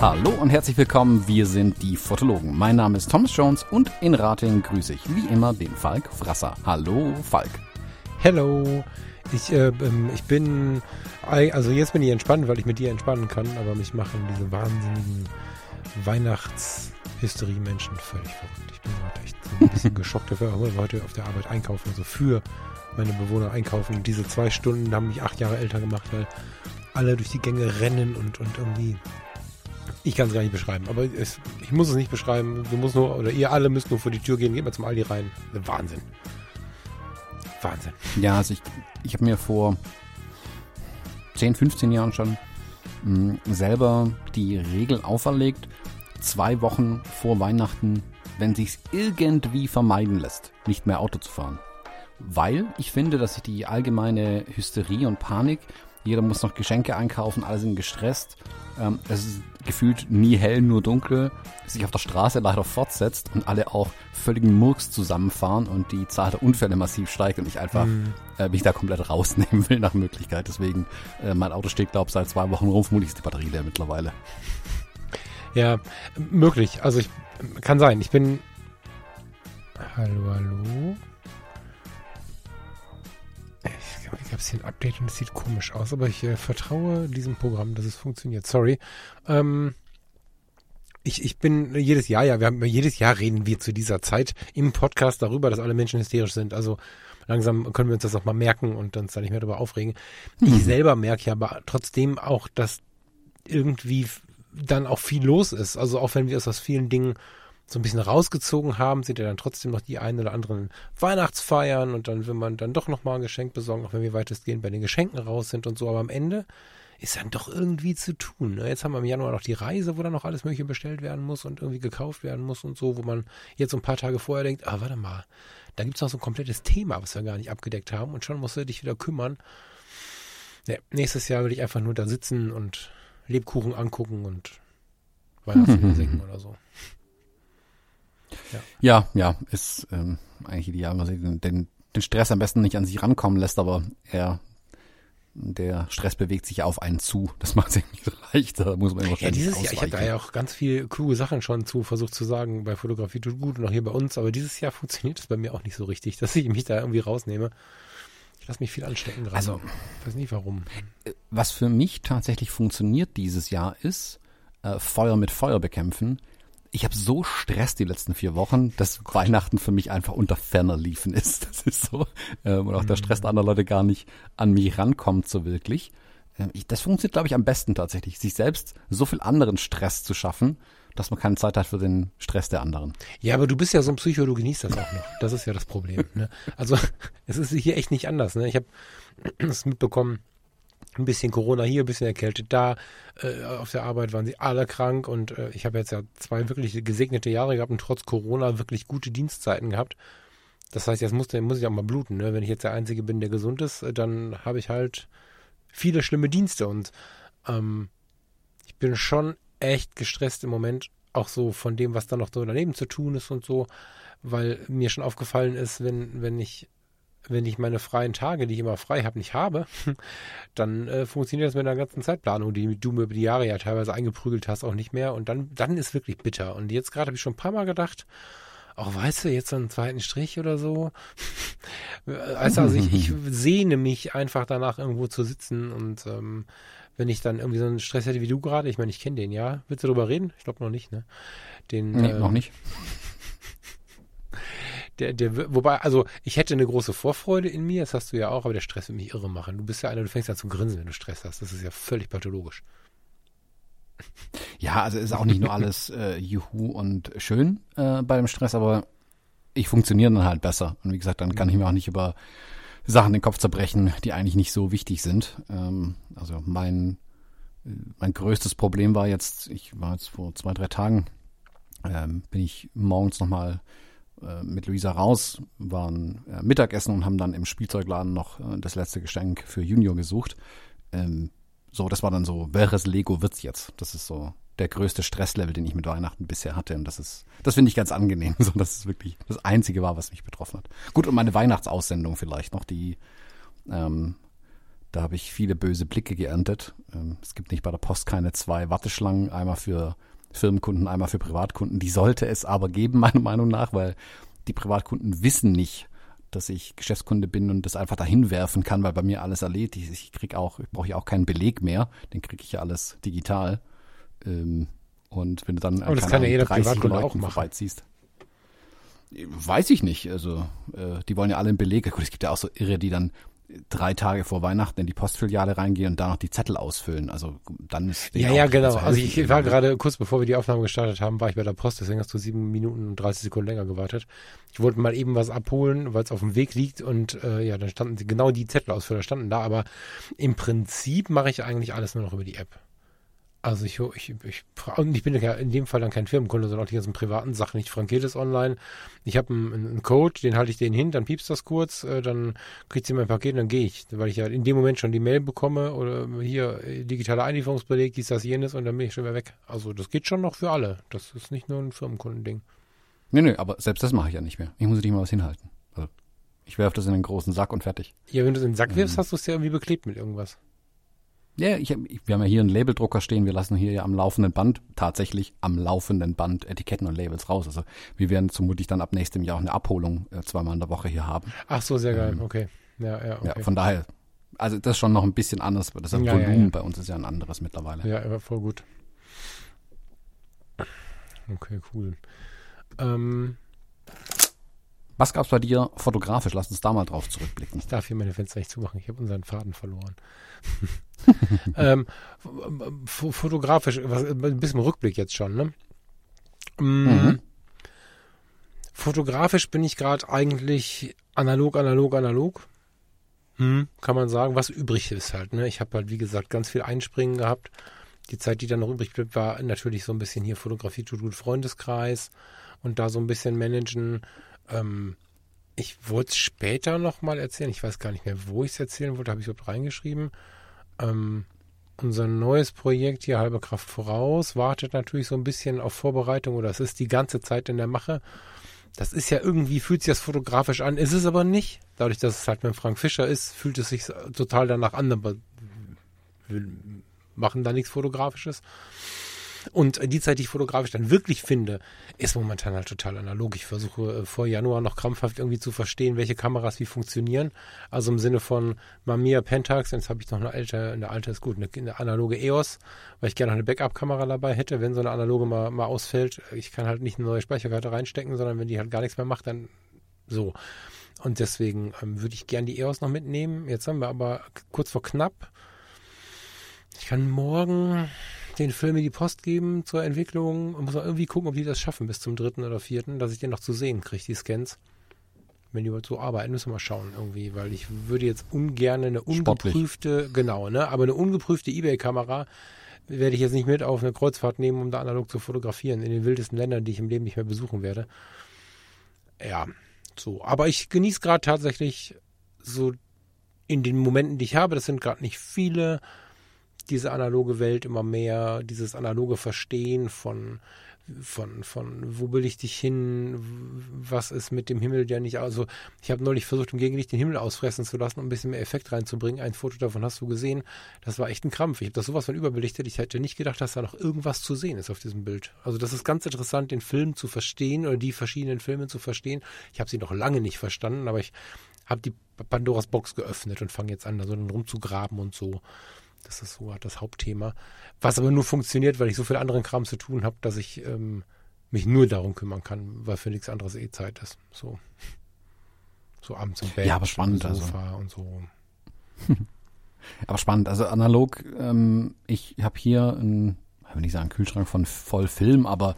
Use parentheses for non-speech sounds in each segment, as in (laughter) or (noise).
Hallo und herzlich willkommen, wir sind die Fotologen. Mein Name ist Thomas Jones und in Rating grüße ich wie immer den Falk Frasser. Hallo Falk. Hello. Ich, äh, ähm, ich bin, also jetzt bin ich entspannt, weil ich mit dir entspannen kann, aber mich machen diese wahnsinnigen Weihnachtshysterie-Menschen völlig verrückt. Ich bin gerade echt so ein bisschen (laughs) geschockt dafür, heute auf der Arbeit einkaufen, also für meine Bewohner einkaufen. Und diese zwei Stunden haben mich acht Jahre älter gemacht, weil alle durch die Gänge rennen und, und irgendwie ich kann es gar nicht beschreiben, aber es, ich muss es nicht beschreiben. Du musst nur, oder ihr alle müsst nur vor die Tür gehen, geht mal zum Aldi rein. Wahnsinn. Wahnsinn. Ja, also ich, ich habe mir vor 10, 15 Jahren schon mh, hm, selber die Regel auferlegt, zwei Wochen vor Weihnachten, wenn sich's irgendwie vermeiden lässt, nicht mehr Auto zu fahren. Weil ich finde, dass sich die allgemeine Hysterie und Panik, jeder muss noch Geschenke einkaufen, alle sind gestresst, ähm, es ist gefühlt nie hell, nur dunkel, sich auf der Straße leider fortsetzt und alle auch völligen Murks zusammenfahren und die Zahl der Unfälle massiv steigt und ich einfach mhm. äh, mich da komplett rausnehmen will nach Möglichkeit. Deswegen, äh, mein Auto steht, glaube ich, seit zwei Wochen rum, vermutlich ist die Batterie leer mittlerweile. Ja, möglich. Also ich kann sein. Ich bin. Hallo, hallo. ich habe hier ein Update und es sieht komisch aus, aber ich äh, vertraue diesem Programm, dass es funktioniert. Sorry. Ähm, ich, ich bin jedes Jahr, ja, wir haben jedes Jahr reden wir zu dieser Zeit im Podcast darüber, dass alle Menschen hysterisch sind. Also langsam können wir uns das auch mal merken und uns da nicht mehr darüber aufregen. Mhm. Ich selber merke ja aber trotzdem auch, dass irgendwie dann auch viel los ist. Also auch wenn wir es aus vielen Dingen so ein bisschen rausgezogen haben, sind ja dann trotzdem noch die ein oder anderen Weihnachtsfeiern und dann will man dann doch nochmal ein Geschenk besorgen, auch wenn wir weitestgehend bei den Geschenken raus sind und so. Aber am Ende ist dann doch irgendwie zu tun. Ne? Jetzt haben wir im Januar noch die Reise, wo dann noch alles Mögliche bestellt werden muss und irgendwie gekauft werden muss und so, wo man jetzt ein paar Tage vorher denkt, ah, warte mal, da gibt es noch so ein komplettes Thema, was wir gar nicht abgedeckt haben und schon musst du dich wieder kümmern. Ja, nächstes Jahr will ich einfach nur da sitzen und Lebkuchen angucken und Weihnachtslieder singen oder so. Ja, ja, ja ist ähm, eigentlich ideal, was den, den, den Stress am besten nicht an sich rankommen lässt, aber er der Stress bewegt sich auf einen zu. Das (laughs) macht es irgendwie leichter, muss man immer Ja, dieses Jahr, ich habe da ja auch ganz viel kluge Sachen schon zu versucht zu sagen, bei Fotografie tut gut und auch hier bei uns, aber dieses Jahr funktioniert es bei mir auch nicht so richtig, (laughs) dass ich mich da irgendwie rausnehme. Ich lasse mich viel anstecken gerade. Also, ich weiß nicht warum. Äh, was für mich tatsächlich funktioniert dieses Jahr ist, äh, Feuer mit Feuer bekämpfen ich habe so Stress die letzten vier Wochen, dass oh Weihnachten für mich einfach unter ferner liefen ist. (laughs) Das ist so. Ähm, und auch der Stress der anderen Leute gar nicht an mich rankommt so wirklich. Ähm, ich, das funktioniert, glaube ich, am besten tatsächlich, sich selbst so viel anderen Stress zu schaffen, dass man keine Zeit hat für den Stress der anderen. Ja, aber du bist ja so ein Psycho, du genießt das auch noch. Das ist ja das Problem. Ne? Also (laughs) es ist hier echt nicht anders. Ne? Ich habe (clears throat) es mitbekommen, ein bisschen Corona hier, ein bisschen erkältet da. Äh, auf der Arbeit waren sie alle krank und äh, ich habe jetzt ja zwei wirklich gesegnete Jahre gehabt und trotz Corona wirklich gute Dienstzeiten gehabt. Das heißt, jetzt muss, muss ich auch mal bluten. Ne? Wenn ich jetzt der Einzige bin, der gesund ist, äh, dann habe ich halt viele schlimme Dienste und ähm, ich bin schon echt gestresst im Moment, auch so von dem, was da noch so daneben zu tun ist und so, weil mir schon aufgefallen ist, wenn, wenn ich wenn ich meine freien Tage, die ich immer frei habe, nicht habe, (laughs) dann äh, funktioniert das mit einer ganzen Zeitplanung, die du mir über die Jahre ja teilweise eingeprügelt hast, auch nicht mehr. Und dann, dann ist wirklich bitter. Und jetzt gerade habe ich schon ein paar Mal gedacht, auch weißt du, jetzt so einen zweiten Strich oder so. (laughs) also, also ich, ich (laughs) sehne mich einfach danach, irgendwo zu sitzen und ähm, wenn ich dann irgendwie so einen Stress hätte wie du gerade, ich meine, ich kenne den, ja. Willst du darüber reden? Ich glaube noch nicht, ne? Den, nee, ähm, noch nicht (laughs) der, der, wobei, also ich hätte eine große Vorfreude in mir, das hast du ja auch, aber der Stress wird mich irre machen. Du bist ja einer, du fängst an zu grinsen, wenn du Stress hast. Das ist ja völlig pathologisch. Ja, also ist auch nicht nur alles (laughs) äh, Juhu und schön äh, bei dem Stress, aber ich funktioniere dann halt besser. Und wie gesagt, dann kann ich mir auch nicht über Sachen den Kopf zerbrechen, die eigentlich nicht so wichtig sind. Ähm, also mein, mein größtes Problem war jetzt, ich war jetzt vor zwei, drei Tagen, ähm, bin ich morgens nochmal äh, mit Luisa raus, waren äh, Mittagessen und haben dann im Spielzeugladen noch äh, das letzte Geschenk für Junior gesucht. Ähm, so, das war dann so, welches Lego wird's jetzt? Das ist so der größte Stresslevel, den ich mit Weihnachten bisher hatte. Und das ist, das finde ich ganz angenehm. (laughs) So, das ist wirklich das Einzige war, was mich betroffen hat. Gut, und meine Weihnachtsaussendung vielleicht noch, die, ähm, da habe ich viele böse Blicke geerntet. Ähm, es gibt nicht bei der Post keine zwei Warteschlangen, einmal für Firmenkunden, einmal für Privatkunden. Die sollte es aber geben, (laughs) meiner Meinung nach, weil die Privatkunden wissen nicht, dass ich Geschäftskunde bin und das einfach dahin werfen kann, weil bei mir alles erledigt ist. Ich krieg auch, brauche ich auch keinen Beleg mehr, den kriege ich ja alles digital. Ähm, und wenn du dann Aber das kann ja jeder Privatkunde auch machen. vorbeiziehst. Weiß ich nicht. Also äh, die wollen ja alle einen Beleg. Gut, es gibt ja auch so Irre, die dann drei Tage vor Weihnachten in die Postfiliale reingehen und da noch die Zettel ausfüllen. Also dann ist Ja, ja, genau. Also ich war gerade kurz bevor wir die Aufnahme gestartet haben, war ich bei der Post, deswegen hast du sieben Minuten und 30 Sekunden länger gewartet. Ich wollte mal eben was abholen, weil es auf dem Weg liegt und äh, ja, dann standen genau die Zettelausfüller standen da, aber im Prinzip mache ich eigentlich alles nur noch über die App. Also ich, ich, ich, ich bin ja in dem Fall dann kein Firmenkunde, sondern auch die ganzen privaten Sachen. Ich frankiere das online. Ich habe einen, einen, Code, den halte ich denen hin, dann piepst das kurz, äh, dann kriegt sie mein Paket und dann gehe ich. Weil ich ja in dem Moment schon die Mail bekomme oder hier äh, digitaler Einlieferungsbeleg, dies, das, jenes und dann bin ich schon wieder weg. Also das geht schon noch für alle. Das ist nicht nur ein Firmenkundending. Nee, nee, aber selbst das mache ich ja nicht mehr. Ich muss nicht mal was hinhalten. Also ich werfe das in einen großen Sack und fertig. Ja, wenn du es in den Sack wirfst, ähm. hast du es ja irgendwie beklebt mit irgendwas. Ja, ich, wir haben ja hier einen Labeldrucker stehen. Wir lassen hier ja am laufenden Band, tatsächlich am laufenden Band Etiketten und Labels raus. Also wir werden vermutlich dann ab nächstem Jahr auch eine Abholung äh, zweimal in der Woche hier haben. Ach so, sehr geil. Ähm, okay. Ja, ja, okay. ja, von daher, also das ist schon noch ein bisschen anders. Das ja, Volumen ja. bei uns ist ja ein anderes mittlerweile. Ja, voll gut. Okay, cool. Ähm, was gab's bei dir fotografisch? Lass uns da mal drauf zurückblicken. Ich darf hier meine Fenster nicht zumachen. Ich habe unseren Faden verloren. (laughs) ähm, fotografisch, was, ein bisschen Rückblick jetzt schon, ne? Mm, mhm. Fotografisch bin ich gerade eigentlich analog, analog, analog. Hm, kann man sagen, was übrig ist halt. Ne? Ich habe halt, wie gesagt, ganz viel Einspringen gehabt. Die Zeit, die dann noch übrig blieb, war natürlich so ein bisschen hier Fotografie tut gut Freundeskreis und da so ein bisschen managen. Ähm, ich wollte es später nochmal erzählen. Ich weiß gar nicht mehr, wo ich es erzählen wollte. Habe ich überhaupt reingeschrieben. Ähm, unser neues Projekt hier, Halbe Kraft voraus, wartet natürlich so ein bisschen auf Vorbereitung oder es ist die ganze Zeit in der Mache. Das ist ja irgendwie, fühlt sich das fotografisch an, ist es aber nicht. Dadurch, dass es halt mit Frank Fischer ist, fühlt es sich total danach an, aber wir machen da nichts Fotografisches. Und die Zeit, die ich fotografisch dann wirklich finde, ist momentan halt total analog. Ich versuche äh, vor Januar noch krampfhaft irgendwie zu verstehen, welche Kameras wie funktionieren. Also im Sinne von Mamiya Pentax, jetzt habe ich noch eine alte, eine alte ist gut, eine, eine analoge EOS, weil ich gerne noch eine Backup-Kamera dabei hätte, wenn so eine analoge mal, mal ausfällt. Ich kann halt nicht eine neue Speicherkarte reinstecken, sondern wenn die halt gar nichts mehr macht, dann so. Und deswegen ähm, würde ich gern die EOS noch mitnehmen. Jetzt haben wir aber kurz vor knapp. Ich kann morgen den Film in die Post geben zur Entwicklung und muss mal irgendwie gucken, ob die das schaffen bis zum dritten oder vierten, dass ich den noch zu sehen kriege, die Scans. Wenn die so arbeiten, müssen wir mal schauen irgendwie, weil ich würde jetzt ungern eine ungeprüfte, Sportlich. genau, ne, aber eine ungeprüfte Ebay-Kamera werde ich jetzt nicht mit auf eine Kreuzfahrt nehmen, um da analog zu fotografieren in den wildesten Ländern, die ich im Leben nicht mehr besuchen werde. Ja, so. Aber ich genieße gerade tatsächlich so in den Momenten, die ich habe, das sind gerade nicht viele, diese analoge Welt immer mehr, dieses analoge Verstehen von, von, von, wo will ich dich hin, was ist mit dem Himmel, der nicht, also ich habe neulich versucht, im Gegenlicht den Himmel ausfressen zu lassen, um ein bisschen mehr Effekt reinzubringen. Ein Foto davon hast du gesehen. Das war echt ein Krampf. Ich habe das sowas von überbelichtet. Ich hätte nicht gedacht, dass da noch irgendwas zu sehen ist auf diesem Bild. Also das ist ganz interessant, den Film zu verstehen oder die verschiedenen Filme zu verstehen. Ich habe sie noch lange nicht verstanden, aber ich habe die Pandoras Box geöffnet und fange jetzt an, da so rumzugraben und so. Das ist so das Hauptthema. Was aber nur funktioniert, weil ich so viel anderen Kram zu tun habe, dass ich ähm, mich nur darum kümmern kann, weil für nichts anderes eh Zeit ist. So, so abends im Bett. Ja, aber spannend. Also. Sofa also. und so. (laughs) aber spannend. Also analog, ähm, ich habe hier einen, ich will nicht sagen Kühlschrank von voll Film, aber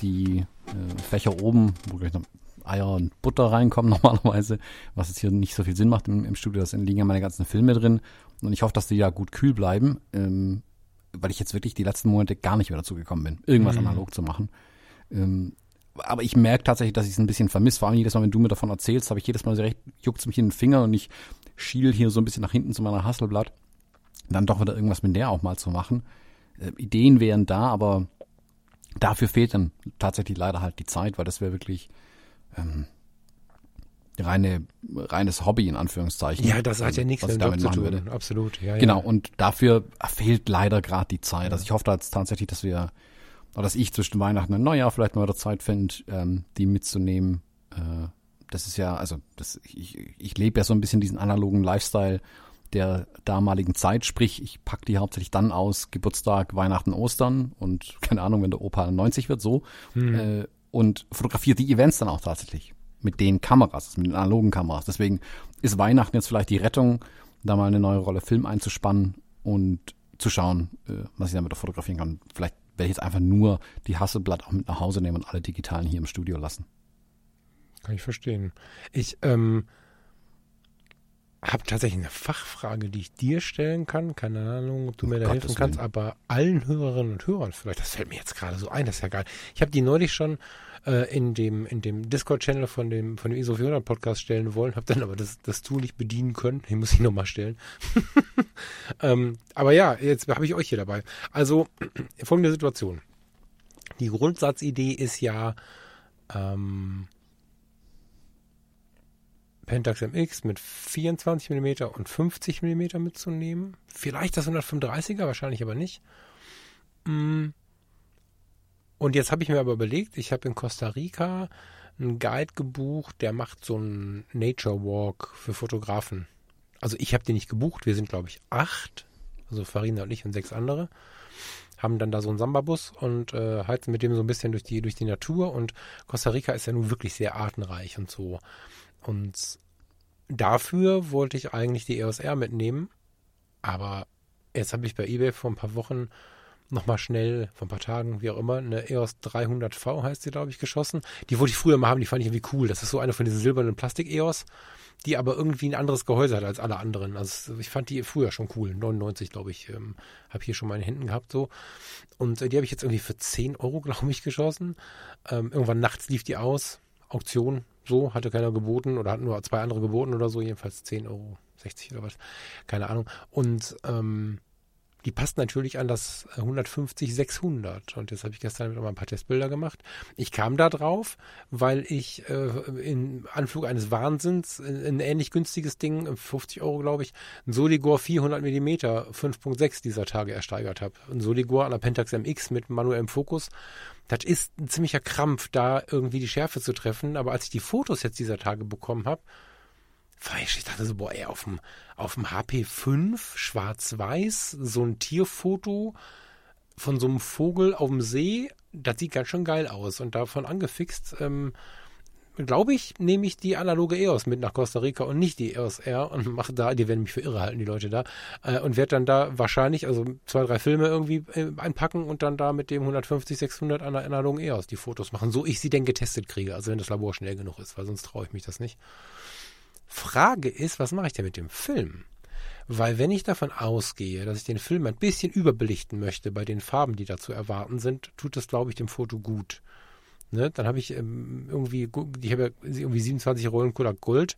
die äh, Fächer oben, wo gleich noch Eier und Butter reinkommen (laughs) normalerweise, was jetzt hier nicht so viel Sinn macht im, im Studio, da liegen ja meine ganzen Filme drin und ich hoffe, dass die ja gut kühl bleiben, ähm, weil ich jetzt wirklich die letzten Monate gar nicht mehr dazu gekommen bin, irgendwas mhm. analog zu machen. Ähm, aber ich merke tatsächlich, dass ich es ein bisschen vermisse. Vor allem jedes Mal, wenn du mir davon erzählst, habe ich jedes Mal so recht, juckt es mich in den Finger und ich schiel hier so ein bisschen nach hinten zu meiner Hasselblatt, dann doch wieder irgendwas mit der auch mal zu machen. äh, Ideen wären da, aber dafür fehlt dann tatsächlich leider halt die Zeit, weil das wäre wirklich ähm, reine, reines Hobby in Anführungszeichen. Ja, das hat ja nichts was mit dem Job damit zu tun. würde. Absolut, ja. Genau, Ja. und dafür fehlt leider gerade die Zeit. Also ich hoffe jetzt tatsächlich, dass wir, oder dass ich zwischen Weihnachten und Neujahr vielleicht mal wieder Zeit finde, ähm, die mitzunehmen. Äh, das ist ja, also das, ich, ich lebe ja so ein bisschen diesen analogen Lifestyle der damaligen Zeit, sprich, ich pack die hauptsächlich dann aus, Geburtstag, Weihnachten, Ostern und keine Ahnung, wenn der Opa 90 wird, so. Äh, und fotografiere die Events dann auch tatsächlich mit den Kameras, mit den analogen Kameras. Deswegen ist Weihnachten jetzt vielleicht die Rettung, da mal eine neue Rolle Film einzuspannen und zu schauen, äh, was ich damit auch fotografieren kann. Vielleicht werde ich jetzt einfach nur die Hasselblatt auch mit nach Hause nehmen und alle digitalen hier im Studio lassen. Kann ich verstehen. Ich ähm, habe tatsächlich eine Fachfrage, die ich dir stellen kann. Keine Ahnung, ob du Um mir da Gottes helfen kannst, Willen. aber allen Hörerinnen und Hörern vielleicht, das fällt mir jetzt gerade so ein, das ist ja geil. Ich habe die neulich schon äh, in dem, in dem Discord-Channel von dem, von dem ISO 400 Podcast stellen wollen, habe dann aber das, das Tool nicht bedienen können. Den muss ich nochmal stellen. (laughs) ähm, aber ja, jetzt habe ich euch hier dabei. Also, (clears throat) folgende Situation. Die Grundsatzidee ist ja, ähm, Pentax MX mit 24 mm und 50 mm mitzunehmen. Vielleicht das 135er, wahrscheinlich aber nicht. Mm. Und jetzt habe ich mir aber überlegt, ich habe in Costa Rica einen Guide gebucht, der macht so einen Nature Walk für Fotografen. Also ich habe den nicht gebucht, wir sind glaube ich acht, also Farina und ich und sechs andere, haben dann da so einen Samba-Bus und äh, heizen mit dem so ein bisschen durch die, durch die Natur und Costa Rica ist ja nun wirklich sehr artenreich und so. Und dafür wollte ich eigentlich die EOS R mitnehmen, aber jetzt habe ich bei eBay vor ein paar Wochen nochmal schnell, vor ein paar Tagen, wie auch immer, eine EOS 300V heißt sie, glaube ich, geschossen. Die wollte ich früher mal haben, die fand ich irgendwie cool. Das ist so eine von diesen silbernen Plastik-EOS, die aber irgendwie ein anderes Gehäuse hat als alle anderen. Also ich fand die früher schon cool. 99, glaube ich, ähm, habe hier schon mal in den Händen gehabt so. Und äh, die habe ich jetzt irgendwie für 10 Euro, glaube ich, geschossen. Ähm, irgendwann nachts lief die aus. Auktion, so, hatte keiner geboten oder hatten nur zwei andere geboten oder so, jedenfalls 10 Euro, 60 oder was, keine Ahnung. Und ähm, die passt natürlich an das 150 600 und jetzt habe ich gestern noch mal ein paar Testbilder gemacht. Ich kam da drauf, weil ich äh, im Anflug eines Wahnsinns ein, ein ähnlich günstiges Ding, 50 Euro glaube ich, ein Soligor 400 mm 5.6 dieser Tage ersteigert habe. Ein Soligor an der Pentax MX mit manuellem Fokus. Das ist ein ziemlicher Krampf, da irgendwie die Schärfe zu treffen. Aber als ich die Fotos jetzt dieser Tage bekommen habe, ich, dachte so, boah, ey, auf dem, auf dem HP5 schwarz-weiß, so ein Tierfoto von so einem Vogel auf dem See, das sieht ganz schön geil aus. Und davon angefixt, ähm, glaube ich, nehme ich die analoge EOS mit nach Costa Rica und nicht die EOS R und (laughs) mache da, die werden mich für irre halten, die Leute da, äh, und werde dann da wahrscheinlich, also zwei, drei Filme irgendwie äh, einpacken und dann da mit dem 150, 600 an der analogen EOS die Fotos machen, so ich sie denn getestet kriege, also wenn das Labor schnell genug ist, weil sonst traue ich mich das nicht. Frage ist, was mache ich denn mit dem Film? Weil wenn ich davon ausgehe, dass ich den Film ein bisschen überbelichten möchte bei den Farben, die da zu erwarten sind, tut das, glaube ich, dem Foto gut. Ne? Dann habe ich ähm, irgendwie, ich habe ja irgendwie 27 Rollen Kodak Gold.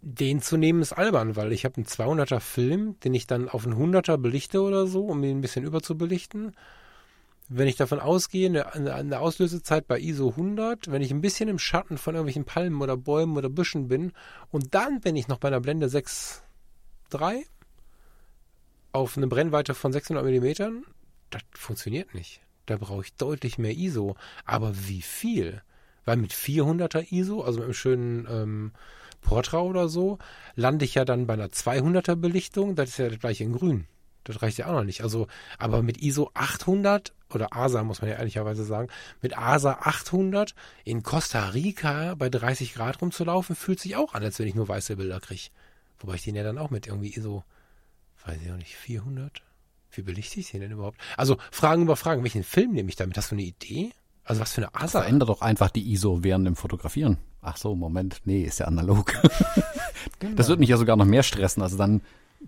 Den zu nehmen ist albern, weil ich habe einen 200er Film, den ich dann auf einen 100er belichte oder so, um ihn ein bisschen überzubelichten. Wenn ich davon ausgehe, eine, Auslösezeit bei ISO 100, wenn ich ein bisschen im Schatten von irgendwelchen Palmen oder Bäumen oder Büschen bin und dann, wenn ich noch bei einer Blende 6.3 auf eine Brennweite von 600 Millimetern, das funktioniert nicht. Da brauche ich deutlich mehr ISO. Aber wie viel? Weil mit 400er ISO, also mit einem schönen ähm, Portra oder so, lande ich ja dann bei einer 200er Belichtung. Das ist ja das gleiche in grün. Das reicht ja auch noch nicht. Also, aber mit ISO 800 oder ASA muss man ja ehrlicherweise sagen, mit ASA 800 in Costa Rica bei 30 Grad rumzulaufen, fühlt sich auch an, als wenn ich nur weiße Bilder kriege. Wobei ich den ja dann auch mit irgendwie ISO, weiß ich auch nicht, 400? Wie belichte ich den denn überhaupt? Also Fragen über Fragen. Welchen Film nehme ich damit? Hast du eine Idee? Also was für eine ASA? Veränder doch einfach die ISO während dem Fotografieren. Ach so, Moment, nee, ist ja analog. (laughs) Genau. Das wird mich ja sogar noch mehr stressen, also dann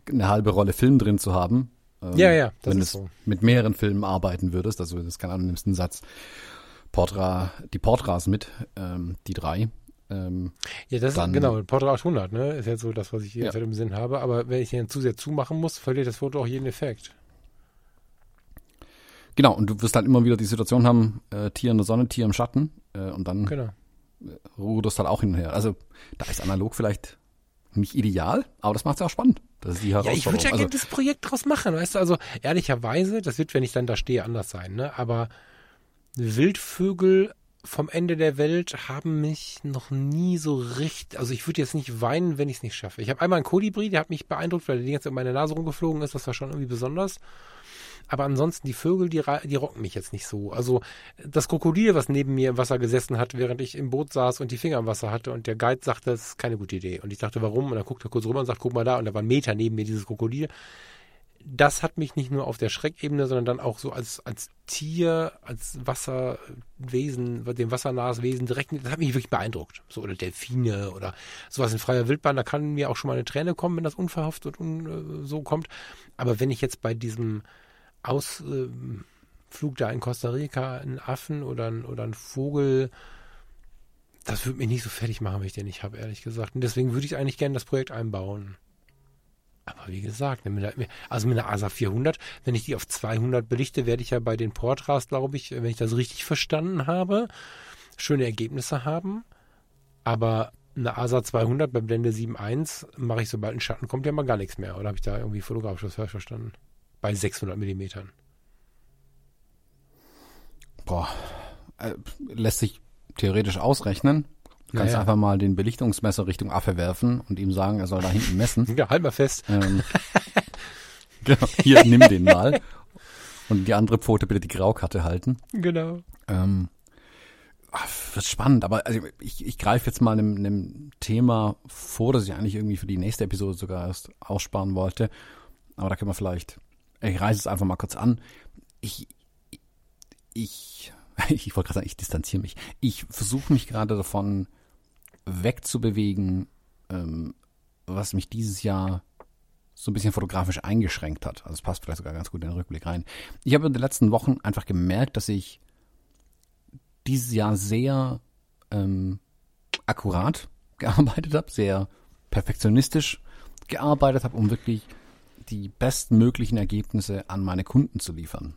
eine halbe Rolle Film drin zu haben. Ähm, Ja, ja, das wenn ist du so. mit mehreren Filmen arbeiten würdest, also das kann du nimmst einen Satz Portra, die Portras mit, ähm, die drei. Ähm, Ja, das Dann- ist genau, Portra 800, ne? Ist jetzt so das, was ich Ja. jetzt im Sinn habe. Aber wenn ich den zu sehr zumachen muss, verliert das Foto auch jeden Effekt. Genau, und du wirst halt immer wieder die Situation haben, äh, Tier in der Sonne, Tier im Schatten äh, und dann Genau. ruderst halt auch hin und her. Also da ist analog vielleicht nicht ideal, aber das macht es ja auch spannend. Das ist die Ja, ich würde ja also, gerne das Projekt draus machen, weißt du, also ehrlicherweise, das wird, wenn ich dann da stehe, anders sein, ne? Aber Wildvögel vom Ende der Welt haben mich noch nie so richtig, also ich würde jetzt nicht weinen, wenn ich es nicht schaffe. Ich habe einmal einen Kolibri, der hat mich beeindruckt, weil der die ganze Zeit um meine Nase rumgeflogen ist, das war schon irgendwie besonders. Aber ansonsten, die Vögel, die, die rocken mich jetzt nicht so. Also das Krokodil, was neben mir im Wasser gesessen hat, während ich im Boot saß und die Finger im Wasser hatte und der Guide sagte, das ist keine gute Idee. Und ich dachte, warum? Und dann guckt er kurz rüber und sagt, guck mal da. Und da war ein Meter neben mir dieses Krokodil. Das hat mich nicht nur auf der Schreckebene, sondern dann auch so als, als Tier, als Wasserwesen, dem wassernahes Wesen direkt, das hat mich wirklich beeindruckt. So, oder Delfine oder sowas in freier Wildbahn, da kann mir auch schon mal eine Träne kommen, wenn das unverhofft und un, äh, so kommt. Aber wenn ich jetzt bei diesem Ausflug da in Costa Rica einen Affen oder einen, oder einen Vogel, das würde mich nicht so fertig machen, wenn ich den nicht habe, ehrlich gesagt. Und deswegen würde ich eigentlich gerne das Projekt einbauen. Aber wie gesagt, also mit einer ASA 400, wenn ich die auf 200 belichte, werde ich ja bei den Portras, glaube ich, wenn ich das richtig verstanden habe, schöne Ergebnisse haben. Aber eine ASA 200 bei Blende 7.1 mache ich, sobald ein Schatten kommt, ja mal gar nichts mehr. Oder habe ich da irgendwie fotografisch was falsch verstanden? Bei 600 Millimetern. boah, äh, lässt sich theoretisch ausrechnen. Du kannst Naja. einfach mal den Belichtungsmesser Richtung Affe werfen und ihm sagen, er soll da hinten messen. (laughs) Ja, halt mal fest. Ähm, (laughs) genau, hier, nimm den mal. Und die andere Pfote bitte die Graukarte halten. Genau. Ähm, ach, wird spannend, aber also ich, ich greife jetzt mal einem, einem Thema vor, das ich eigentlich irgendwie für die nächste Episode sogar erst aussparen wollte. Aber da können wir vielleicht, ich reiße es einfach mal kurz an. Ich, ich, (laughs) ich wollte gerade sagen, ich distanziere mich. Ich versuche mich gerade davon wegzubewegen, ähm, was mich dieses Jahr so ein bisschen fotografisch eingeschränkt hat. Also es passt vielleicht sogar ganz gut in den Rückblick rein. Ich habe in den letzten Wochen einfach gemerkt, dass ich dieses Jahr sehr ähm, akkurat (laughs) gearbeitet habe, sehr perfektionistisch gearbeitet habe, um wirklich die bestmöglichen Ergebnisse an meine Kunden zu liefern.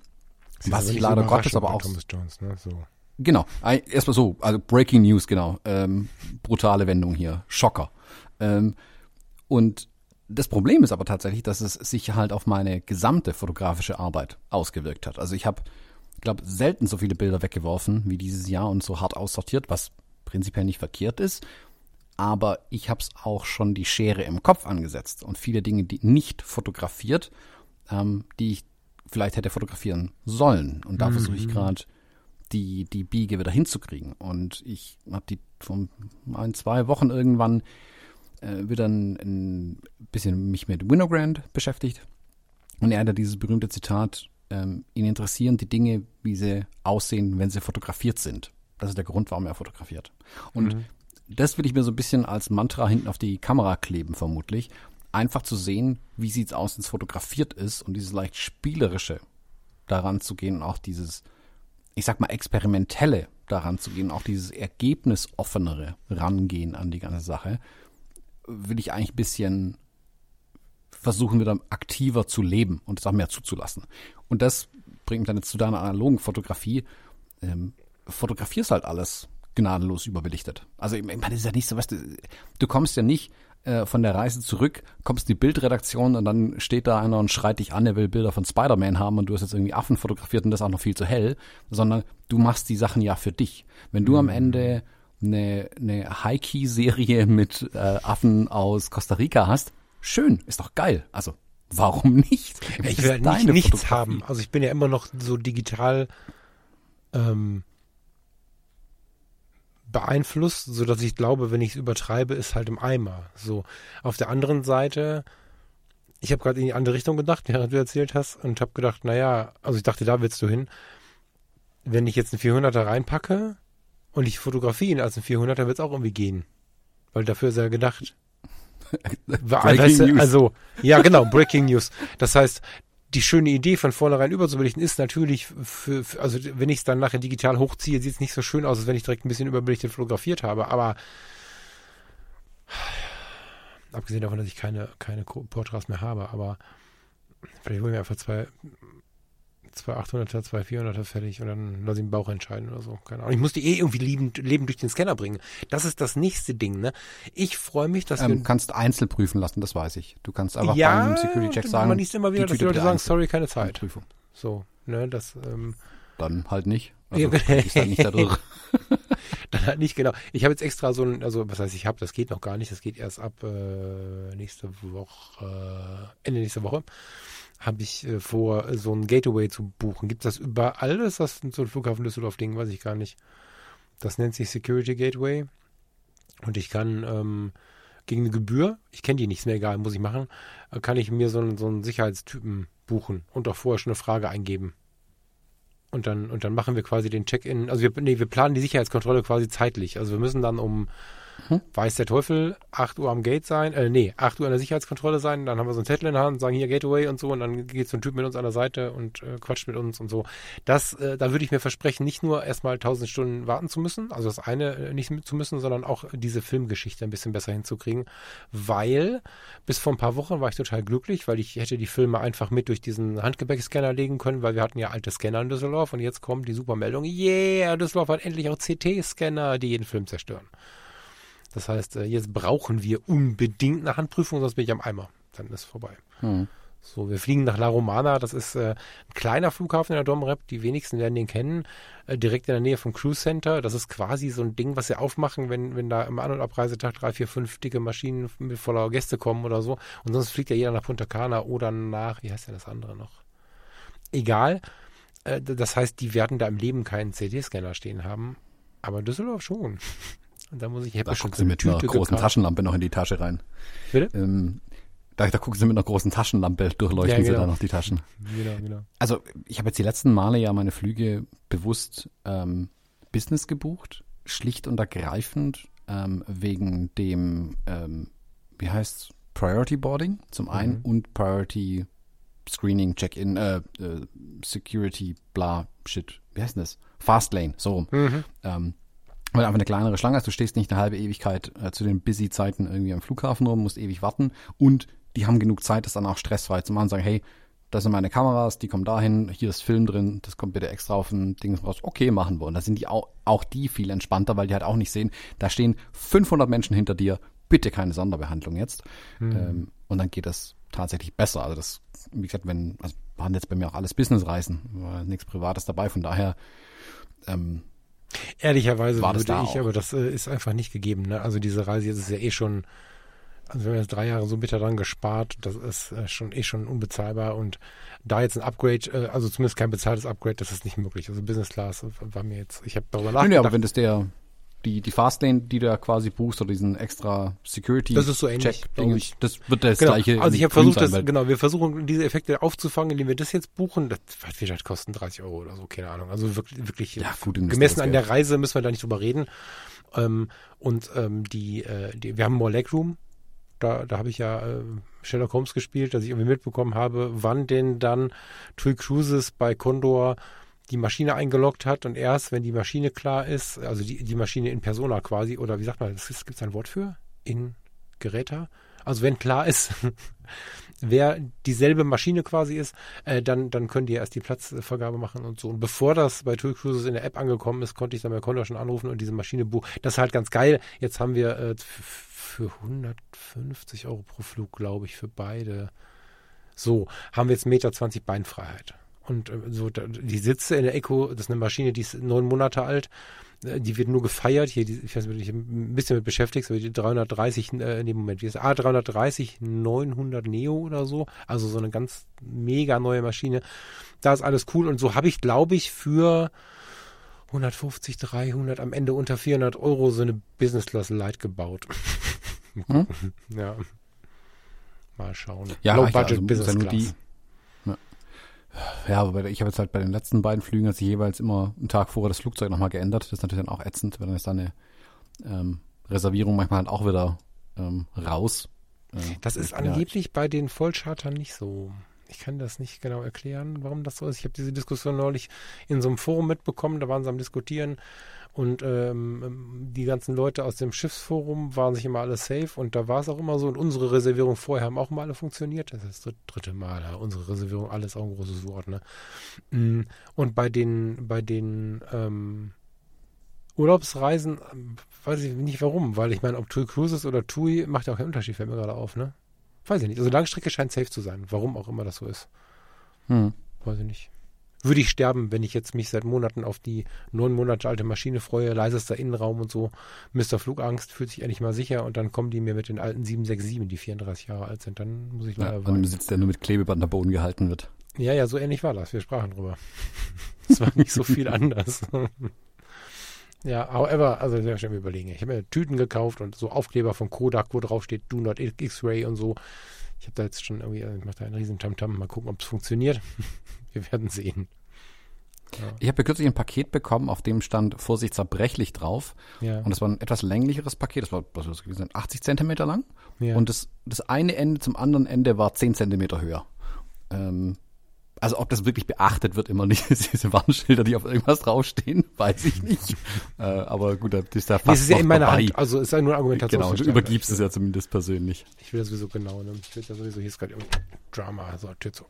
Was ich leider Gottes aber auch Thomas Jones, ne? So. Genau, erstmal so, also Breaking News, genau. Ähm, brutale Wendung hier, Schocker. Ähm, und das Problem ist aber tatsächlich, dass es sich halt auf meine gesamte fotografische Arbeit ausgewirkt hat. Also ich habe, glaube selten so viele Bilder weggeworfen wie dieses Jahr und so hart aussortiert, was prinzipiell nicht verkehrt ist. Aber ich habe es auch schon die Schere im Kopf angesetzt und viele Dinge, die nicht fotografiert, ähm, die ich vielleicht hätte fotografieren sollen. Und da versuche ich gerade die, die Biege wieder hinzukriegen. Und ich habe die vor ein, zwei Wochen irgendwann äh, wieder ein, ein bisschen mich mit Winogrand beschäftigt. Und er hatte dieses berühmte Zitat, ähm, ihn interessieren die Dinge, wie sie aussehen, wenn sie fotografiert sind. Das ist der Grund, warum er fotografiert. Und das will ich mir so ein bisschen als Mantra hinten auf die Kamera kleben, vermutlich. Einfach zu sehen, wie sieht's aus, wenn es fotografiert ist und dieses leicht spielerische daran zu gehen und auch dieses, ich sag mal, experimentelle daran zu gehen, auch dieses ergebnisoffenere rangehen an die ganze Sache, will ich eigentlich ein bisschen versuchen, wieder aktiver zu leben und es auch mehr zuzulassen. Und das bringt mich dann jetzt zu deiner analogen Fotografie. Ähm, fotografierst halt alles gnadenlos überbelichtet. Also ich meine, das ist ja nicht so, weißt du, du kommst ja nicht äh, von der Reise zurück, kommst in die Bildredaktion und dann steht da einer und schreit dich an, er will Bilder von Spider-Man haben und du hast jetzt irgendwie Affen fotografiert und das auch noch viel zu hell, sondern du machst die Sachen ja für dich. Wenn du am Ende eine, eine High-Key-Serie mit äh, Affen aus Costa Rica hast, schön, ist doch geil. Also warum nicht? Ich will nicht, nichts haben. Also ich bin ja immer noch so digital ähm, beeinflusst, so dass ich glaube, wenn ich es übertreibe, ist halt im Eimer. So auf der anderen Seite, ich habe gerade in die andere Richtung gedacht, während du erzählt hast, und habe gedacht, naja, also ich dachte, da willst du hin. Wenn ich jetzt einen 400er reinpacke und ich fotografiere ihn als einen 400er, wird es auch irgendwie gehen. Weil dafür ist er gedacht. War- weißt du. Also, ja, genau, Breaking News. Das heißt, die schöne Idee von vornherein überzubelichten ist natürlich für, für also wenn ich es dann nachher digital hochziehe, sieht es nicht so schön aus, als wenn ich direkt ein bisschen überbelichtet fotografiert habe, aber abgesehen davon, dass ich keine, keine Porträts mehr habe, aber vielleicht hole mir einfach zwei zwei 800er, zwei 400er fertig und dann lass ich den Bauch entscheiden oder so. Keine Ahnung. Ich muss die eh irgendwie liebend, lebend durch den Scanner bringen. Das ist das nächste Ding, ne? Ich freue mich, dass Ähm, wir kannst einzeln prüfen lassen, das weiß ich. Du kannst einfach ja, beim Security-Check sagen, man liest immer wieder, die dass die Leute sagen, sorry, keine Zeit. Prüfung. So, ne, das, ähm, Dann halt nicht. Also, du gehst halt nicht da durch. (laughs) dann halt nicht genau. Ich habe jetzt extra so ein, also was heißt ich habe, das geht noch gar nicht, das geht erst ab äh, nächste Woche, äh, Ende nächste Woche, habe ich äh, vor, äh, so ein Gateway zu buchen. Gibt das überall? Ist das so ein Flughafen Düsseldorf-Ding? Weiß ich gar nicht. Das nennt sich Security Gateway. Und ich kann ähm, gegen eine Gebühr, ich kenne die nicht, ist mir egal, muss ich machen, äh, kann ich mir so einen, so einen Sicherheitstypen buchen und auch vorher schon eine Frage eingeben. Und dann, und dann machen wir quasi den Check-in. Also wir, nee, wir planen die Sicherheitskontrolle quasi zeitlich. Also wir müssen dann um, Hm. weiß der Teufel, 8 Uhr am Gate sein, äh, nee, 8 Uhr an der Sicherheitskontrolle sein, dann haben wir so einen Zettel in der Hand, sagen hier Gateway und so, und dann geht so ein Typ mit uns an der Seite und äh, quatscht mit uns und so. Das, äh, da würde ich mir versprechen, nicht nur erstmal 1000 Stunden warten zu müssen, also das eine äh, nicht zu müssen, sondern auch diese Filmgeschichte ein bisschen besser hinzukriegen, weil bis vor ein paar Wochen war ich total glücklich, weil ich hätte die Filme einfach mit durch diesen Handgepäckscanner legen können, weil wir hatten ja alte Scanner in Düsseldorf und jetzt kommt die Supermeldung, yeah, Düsseldorf hat endlich auch CT-Scanner, die jeden Film zerstören. Das heißt, äh, jetzt brauchen wir unbedingt eine Handprüfung, sonst bin ich am Eimer. Dann ist vorbei. Hm. So, wir fliegen nach La Romana. Das ist äh, ein kleiner Flughafen in der Domrep. Die wenigsten werden den kennen. Äh, direkt in der Nähe vom Cruise Center. Das ist quasi so ein Ding, was sie aufmachen, wenn, wenn da im An- und Abreisetag drei, vier, fünf dicke Maschinen mit voller Gäste kommen oder so. Und sonst fliegt ja jeder nach Punta Cana oder nach, wie heißt denn das andere noch? Egal. Äh, das heißt, die werden da im Leben keinen CD-Scanner stehen haben. Aber Düsseldorf schon. (laughs) Und da muss ich, Da du eine mit einer Tüte großen gekauft. Taschenlampe noch in die Tasche rein. Bitte? Ähm, da, da gucken sie mit einer großen Taschenlampe, durchleuchten Ja, sie genau. dann noch die Taschen. Genau, genau. Also ich habe jetzt die letzten Male ja meine Flüge bewusst ähm, Business gebucht, schlicht und ergreifend ähm, wegen dem, ähm, wie heißt Priority Boarding zum einen Mhm. und Priority Screening, Check-in, äh, äh, Security, bla, shit, wie heißt denn das? Fastlane, so rum. Mhm. Ähm, weil einfach eine kleinere Schlange ist. Du stehst nicht eine halbe Ewigkeit äh, zu den Busy-Zeiten irgendwie am Flughafen rum, musst ewig warten. Und die haben genug Zeit, das dann auch stressfrei zu machen. Sagen, hey, das sind meine Kameras, die kommen dahin, hier ist Film drin, das kommt bitte extra auf ein Ding raus. Okay, machen wir. Und da sind die auch, auch die viel entspannter, weil die halt auch nicht sehen, da stehen 500 Menschen hinter dir, bitte keine Sonderbehandlung jetzt. Ähm, und dann geht das tatsächlich besser. Also das, wie gesagt, wenn, also waren jetzt bei mir auch alles Businessreisen, war nichts Privates dabei, von daher, ähm, Ehrlicherweise War würde da ich, auch? aber das äh, ist einfach nicht gegeben. Ne? Also diese Reise jetzt ist ja eh schon, also wir haben jetzt drei Jahre so bitter dran gespart, das ist äh, schon eh schon unbezahlbar und da jetzt ein Upgrade, äh, also zumindest kein bezahltes Upgrade, das ist nicht möglich. Also Business Class war mir jetzt, ich habe darüber Nee, nee, aber nachgedacht. wenn das der, die, die Fastlane, die du da quasi buchst oder diesen extra Security Das ist so ähnlich, Check, Ding, ich. das wird das Genau. gleiche. Also ich habe versucht, sein, das, genau, wir versuchen diese Effekte aufzufangen, indem wir das jetzt buchen. Das wird vielleicht kosten 30 Euro oder so, keine Ahnung. Also wirklich, wirklich Ja, gut, gemessen an der Reise müssen wir da nicht drüber reden. Ähm, und ähm, die, äh, die, wir haben More Legroom. Da, da habe ich ja äh, Sherlock Holmes gespielt, dass ich irgendwie mitbekommen habe, wann denn dann Tui Cruises bei Condor die Maschine eingeloggt hat und erst, wenn die Maschine klar ist, also die, die Maschine in Persona quasi, oder wie sagt man, das gibt es ein Wort für? In Geräter? Also wenn klar ist, (laughs) wer dieselbe Maschine quasi ist, äh, dann, dann können die erst die Platzvergabe machen und so. Und bevor das bei Tool Cruises in der App angekommen ist, konnte ich dann bei Condor schon anrufen und diese Maschine buchen. Das ist halt ganz geil. Jetzt haben wir äh, für 150 Euro pro Flug, glaube ich, für beide. So, haben wir jetzt 1,20 Meter Beinfreiheit. Und äh, so, die Sitze in der Echo, das ist eine Maschine, die ist neun Monate alt. Äh, Die wird nur gefeiert. Hier, die, ich weiß nicht, ich ein bisschen mit beschäftigt, so die 330, äh, in dem Moment, wie ist das? A330 900 Neo oder so. Also so eine ganz mega neue Maschine. Da ist alles cool. Und so habe ich, glaube ich, für 150, 300, am Ende unter 400 Euro so eine Business Class Light gebaut. Hm? (laughs) Ja. Mal schauen. Ja, Low ja, Budget also Business Class. die- ja aber ich habe jetzt halt bei den letzten beiden Flügen hat sich jeweils immer einen Tag vorher das Flugzeug nochmal geändert. Das ist natürlich dann auch ätzend, weil dann ist da eine ähm, Reservierung manchmal halt auch wieder ähm, raus. Äh, Das ist angeblich bei den Vollchartern nicht so. Ich kann das nicht genau erklären, warum das so ist. Ich habe diese Diskussion neulich in so einem Forum mitbekommen, da waren sie am Diskutieren und ähm, die ganzen Leute aus dem Schiffsforum waren sich immer alle safe und da war es auch immer so. Und unsere Reservierung vorher haben auch mal alle funktioniert. Das ist das dritte Mal. Ja. Unsere Reservierung, alles auch ein großes Wort. Ne? Mm, und bei den, bei den ähm, Urlaubsreisen ähm, weiß ich nicht warum, weil ich meine, ob TUI Cruises oder TUI macht ja auch keinen Unterschied, fällt mir gerade auf, ne? Weiß ich nicht. Also Langstrecke scheint safe zu sein. Warum auch immer das so ist. Hm. Weiß ich nicht würde ich sterben, wenn ich jetzt mich seit Monaten auf die neun Monate alte Maschine freue, leisester Innenraum und so. Mr. Flugangst fühlt sich endlich mal sicher und dann kommen die mir mit den alten 767, die 34 Jahre alt sind. Dann muss ich leider ja, weinen. sitzt der nur mit Klebeband am Boden gehalten wird. Ja, ja, so ähnlich war das. Wir sprachen drüber. (laughs) Es war nicht so viel (laughs) anders. Ja, however, also sehr schnell überlegen. Ich habe mir Tüten gekauft und so Aufkleber von Kodak, wo drauf steht Do Not X-Ray und so. Ich habe da jetzt schon irgendwie, ich mache da einen riesen Tamtam, mal gucken, ob es funktioniert. (laughs) Wir werden sehen. Ja. Ich habe ja kürzlich ein Paket bekommen, auf dem stand Vorsicht zerbrechlich drauf. Ja. Und das war ein etwas länglicheres Paket, das war was das gewesen, 80 Zentimeter lang. Ja. Und das, das eine Ende zum anderen Ende war 10 Zentimeter höher. Ähm, also ob das wirklich beachtet wird, immer nicht. (laughs) Diese Warnschilder, die auf irgendwas draufstehen, weiß ich nicht. (laughs) äh, aber gut, das ist da fast nee, es ist ja in meiner Hand, also es ist ja nur Argumentation. Genau, du übergibst es ja zumindest persönlich. Ich will das sowieso genau, ne? Ich will das sowieso, hier ist gerade Drama, also so.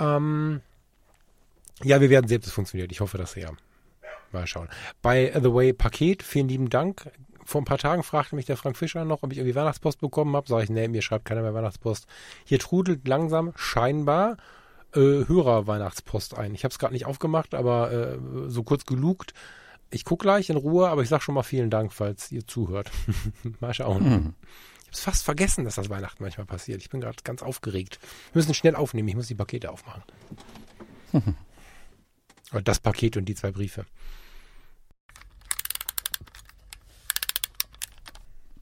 Ähm, ja, wir werden sehen, ob das funktioniert. Ich hoffe, dass ja. Mal schauen. Bei The Way Paket, vielen lieben Dank. Vor ein paar Tagen fragte mich der Frank Fischer noch, ob ich irgendwie Weihnachtspost bekommen habe. Sag ich, nee, mir schreibt keiner mehr Weihnachtspost. Hier trudelt langsam scheinbar äh, Hörer-Weihnachtspost ein. Ich habe es gerade nicht aufgemacht, aber äh, so kurz gelugt. Ich gucke gleich in Ruhe, aber ich sage schon mal vielen Dank, falls ihr zuhört. (laughs) mal schauen. Hm. Ich habe es fast vergessen, dass das Weihnachten manchmal passiert. Ich bin gerade ganz aufgeregt. Wir müssen schnell aufnehmen. Ich muss die Pakete aufmachen. (laughs) das Paket und die zwei Briefe.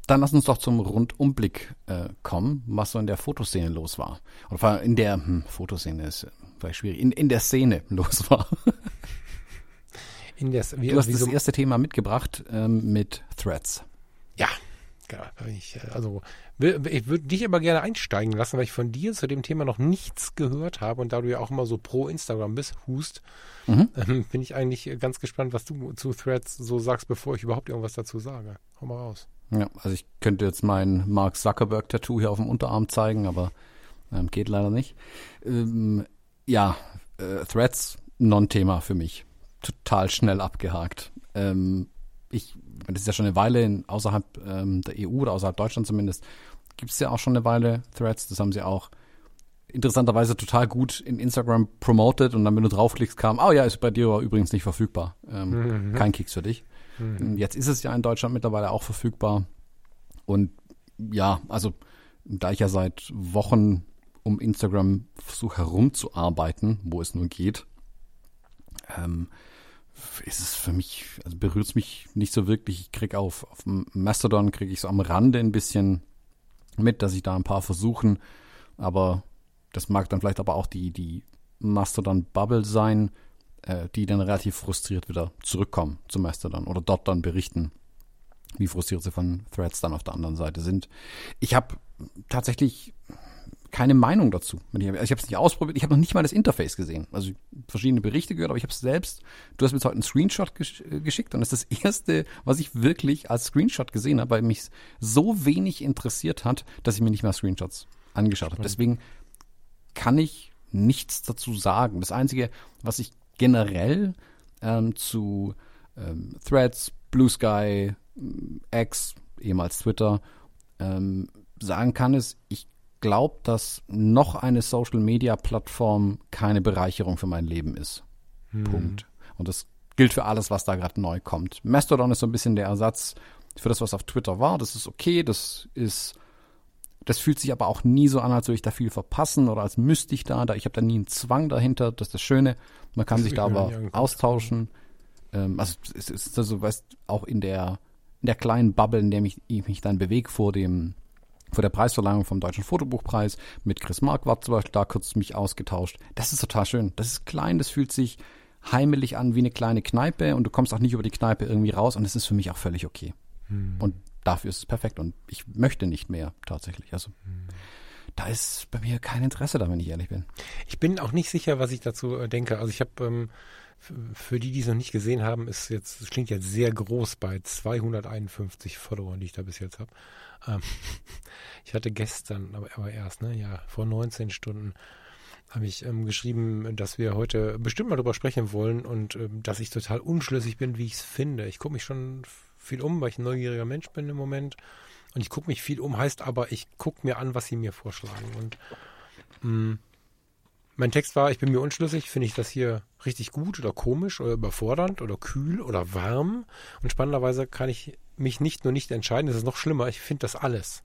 Dann lass uns doch zum Rundumblick äh, kommen, was so in der Fotoszene los war. Oder in der hm, Fotoszene ist vielleicht schwierig, in, in der Szene (laughs) los war. in der, wie, du hast das so erste Thema mitgebracht ähm, mit Threads. Ja, ja, ich, also ich würde dich aber gerne einsteigen lassen, weil ich von dir zu dem Thema noch nichts gehört habe und da du ja auch immer so pro Instagram bist, Hust, mhm. ähm, bin ich eigentlich ganz gespannt, was du zu Threads so sagst, bevor ich überhaupt irgendwas dazu sage. Hau mal raus. Ja, also ich könnte jetzt mein Mark Zuckerberg-Tattoo hier auf dem Unterarm zeigen, aber ähm, geht leider nicht. Ähm, ja, äh, Threads, Non-Thema für mich. Total schnell abgehakt. Ähm, ich, das ist ja schon eine Weile in, außerhalb ähm, der EU oder außerhalb Deutschland zumindest, gibt es ja auch schon eine Weile Threads. Das haben sie auch interessanterweise total gut in Instagram promoted und dann, wenn du draufklickst, kam, oh ja, ist bei dir übrigens nicht verfügbar. Ähm, mhm. Kein Kicks für dich. Mhm. Jetzt ist es ja in Deutschland mittlerweile auch verfügbar. Und ja, also da ich ja seit Wochen um Instagram versuche herumzuarbeiten, wo es nur geht, ähm, ist es für mich, also berührt es mich nicht so wirklich. Ich kriege auf, auf Mastodon kriege ich so am Rande ein bisschen mit, dass ich da ein paar versuchen, aber das mag dann vielleicht aber auch die, die Mastodon-Bubble sein, äh, die dann relativ frustriert wieder zurückkommen zum Mastodon oder dort dann berichten, wie frustriert sie von Threads dann auf der anderen Seite sind. Ich habe tatsächlich keine Meinung dazu. Ich habe es nicht ausprobiert. Ich habe noch nicht mal das Interface gesehen. Also verschiedene Berichte gehört, aber ich habe es selbst. Du hast mir jetzt heute einen Screenshot gesch äh, geschickt und das ist das (laughs) erste, was ich wirklich als Screenshot gesehen habe, weil mich so wenig interessiert hat, dass ich mir nicht mehr Screenshots angeschaut habe. Deswegen kann ich nichts dazu sagen. Das Einzige, was ich generell ähm, zu ähm, Threads, Blue Sky, X, ehemals Twitter, ähm, sagen kann, ist, ich glaube, dass noch eine Social-Media-Plattform keine Bereicherung für mein Leben ist. Hm. Punkt. Und das gilt für alles, was da gerade neu kommt. Mastodon ist so ein bisschen der Ersatz für das, was auf Twitter war. Das ist okay, das ist das fühlt sich aber auch nie so an, als würde ich da viel verpassen oder als müsste ich da. da ich habe da nie einen Zwang dahinter. Das ist das Schöne. Man kann das sich da aber austauschen. Ähm, also es ist also, weißt, auch in der in der kleinen Bubble, in der mich, ich mich dann bewege vor dem vor der Preisverleihung vom Deutschen Fotobuchpreis mit Chris Marquardt zum Beispiel da kurz mich ausgetauscht. Das ist total schön. Das ist klein, das fühlt sich heimelig an wie eine kleine Kneipe und du kommst auch nicht über die Kneipe irgendwie raus und das ist für mich auch völlig okay. Hm. Und dafür ist es perfekt und ich möchte nicht mehr tatsächlich. Also da ist bei mir kein Interesse da, wenn ich ehrlich bin. Ich bin auch nicht sicher, was ich dazu äh, denke. Also ich habe ähm, für die, die es noch nicht gesehen haben, ist jetzt, es klingt jetzt sehr groß bei 251 Followern, die ich da bis jetzt habe. Ähm, (laughs) ich hatte gestern, aber, aber erst, ne, ja, vor 19 Stunden habe ich ähm, geschrieben, dass wir heute bestimmt mal drüber sprechen wollen und ähm, dass ich total unschlüssig bin, wie ich es finde. Ich gucke mich schon viel um, weil ich ein neugieriger Mensch bin im Moment. Und ich gucke mich viel um, heißt aber, ich gucke mir an, was sie mir vorschlagen. Und mh, mm, mein Text war, ich bin mir unschlüssig, finde ich das hier richtig gut oder komisch oder überfordernd oder kühl oder warm. Und spannenderweise kann ich mich nicht nur nicht entscheiden, das ist noch schlimmer, ich finde das alles.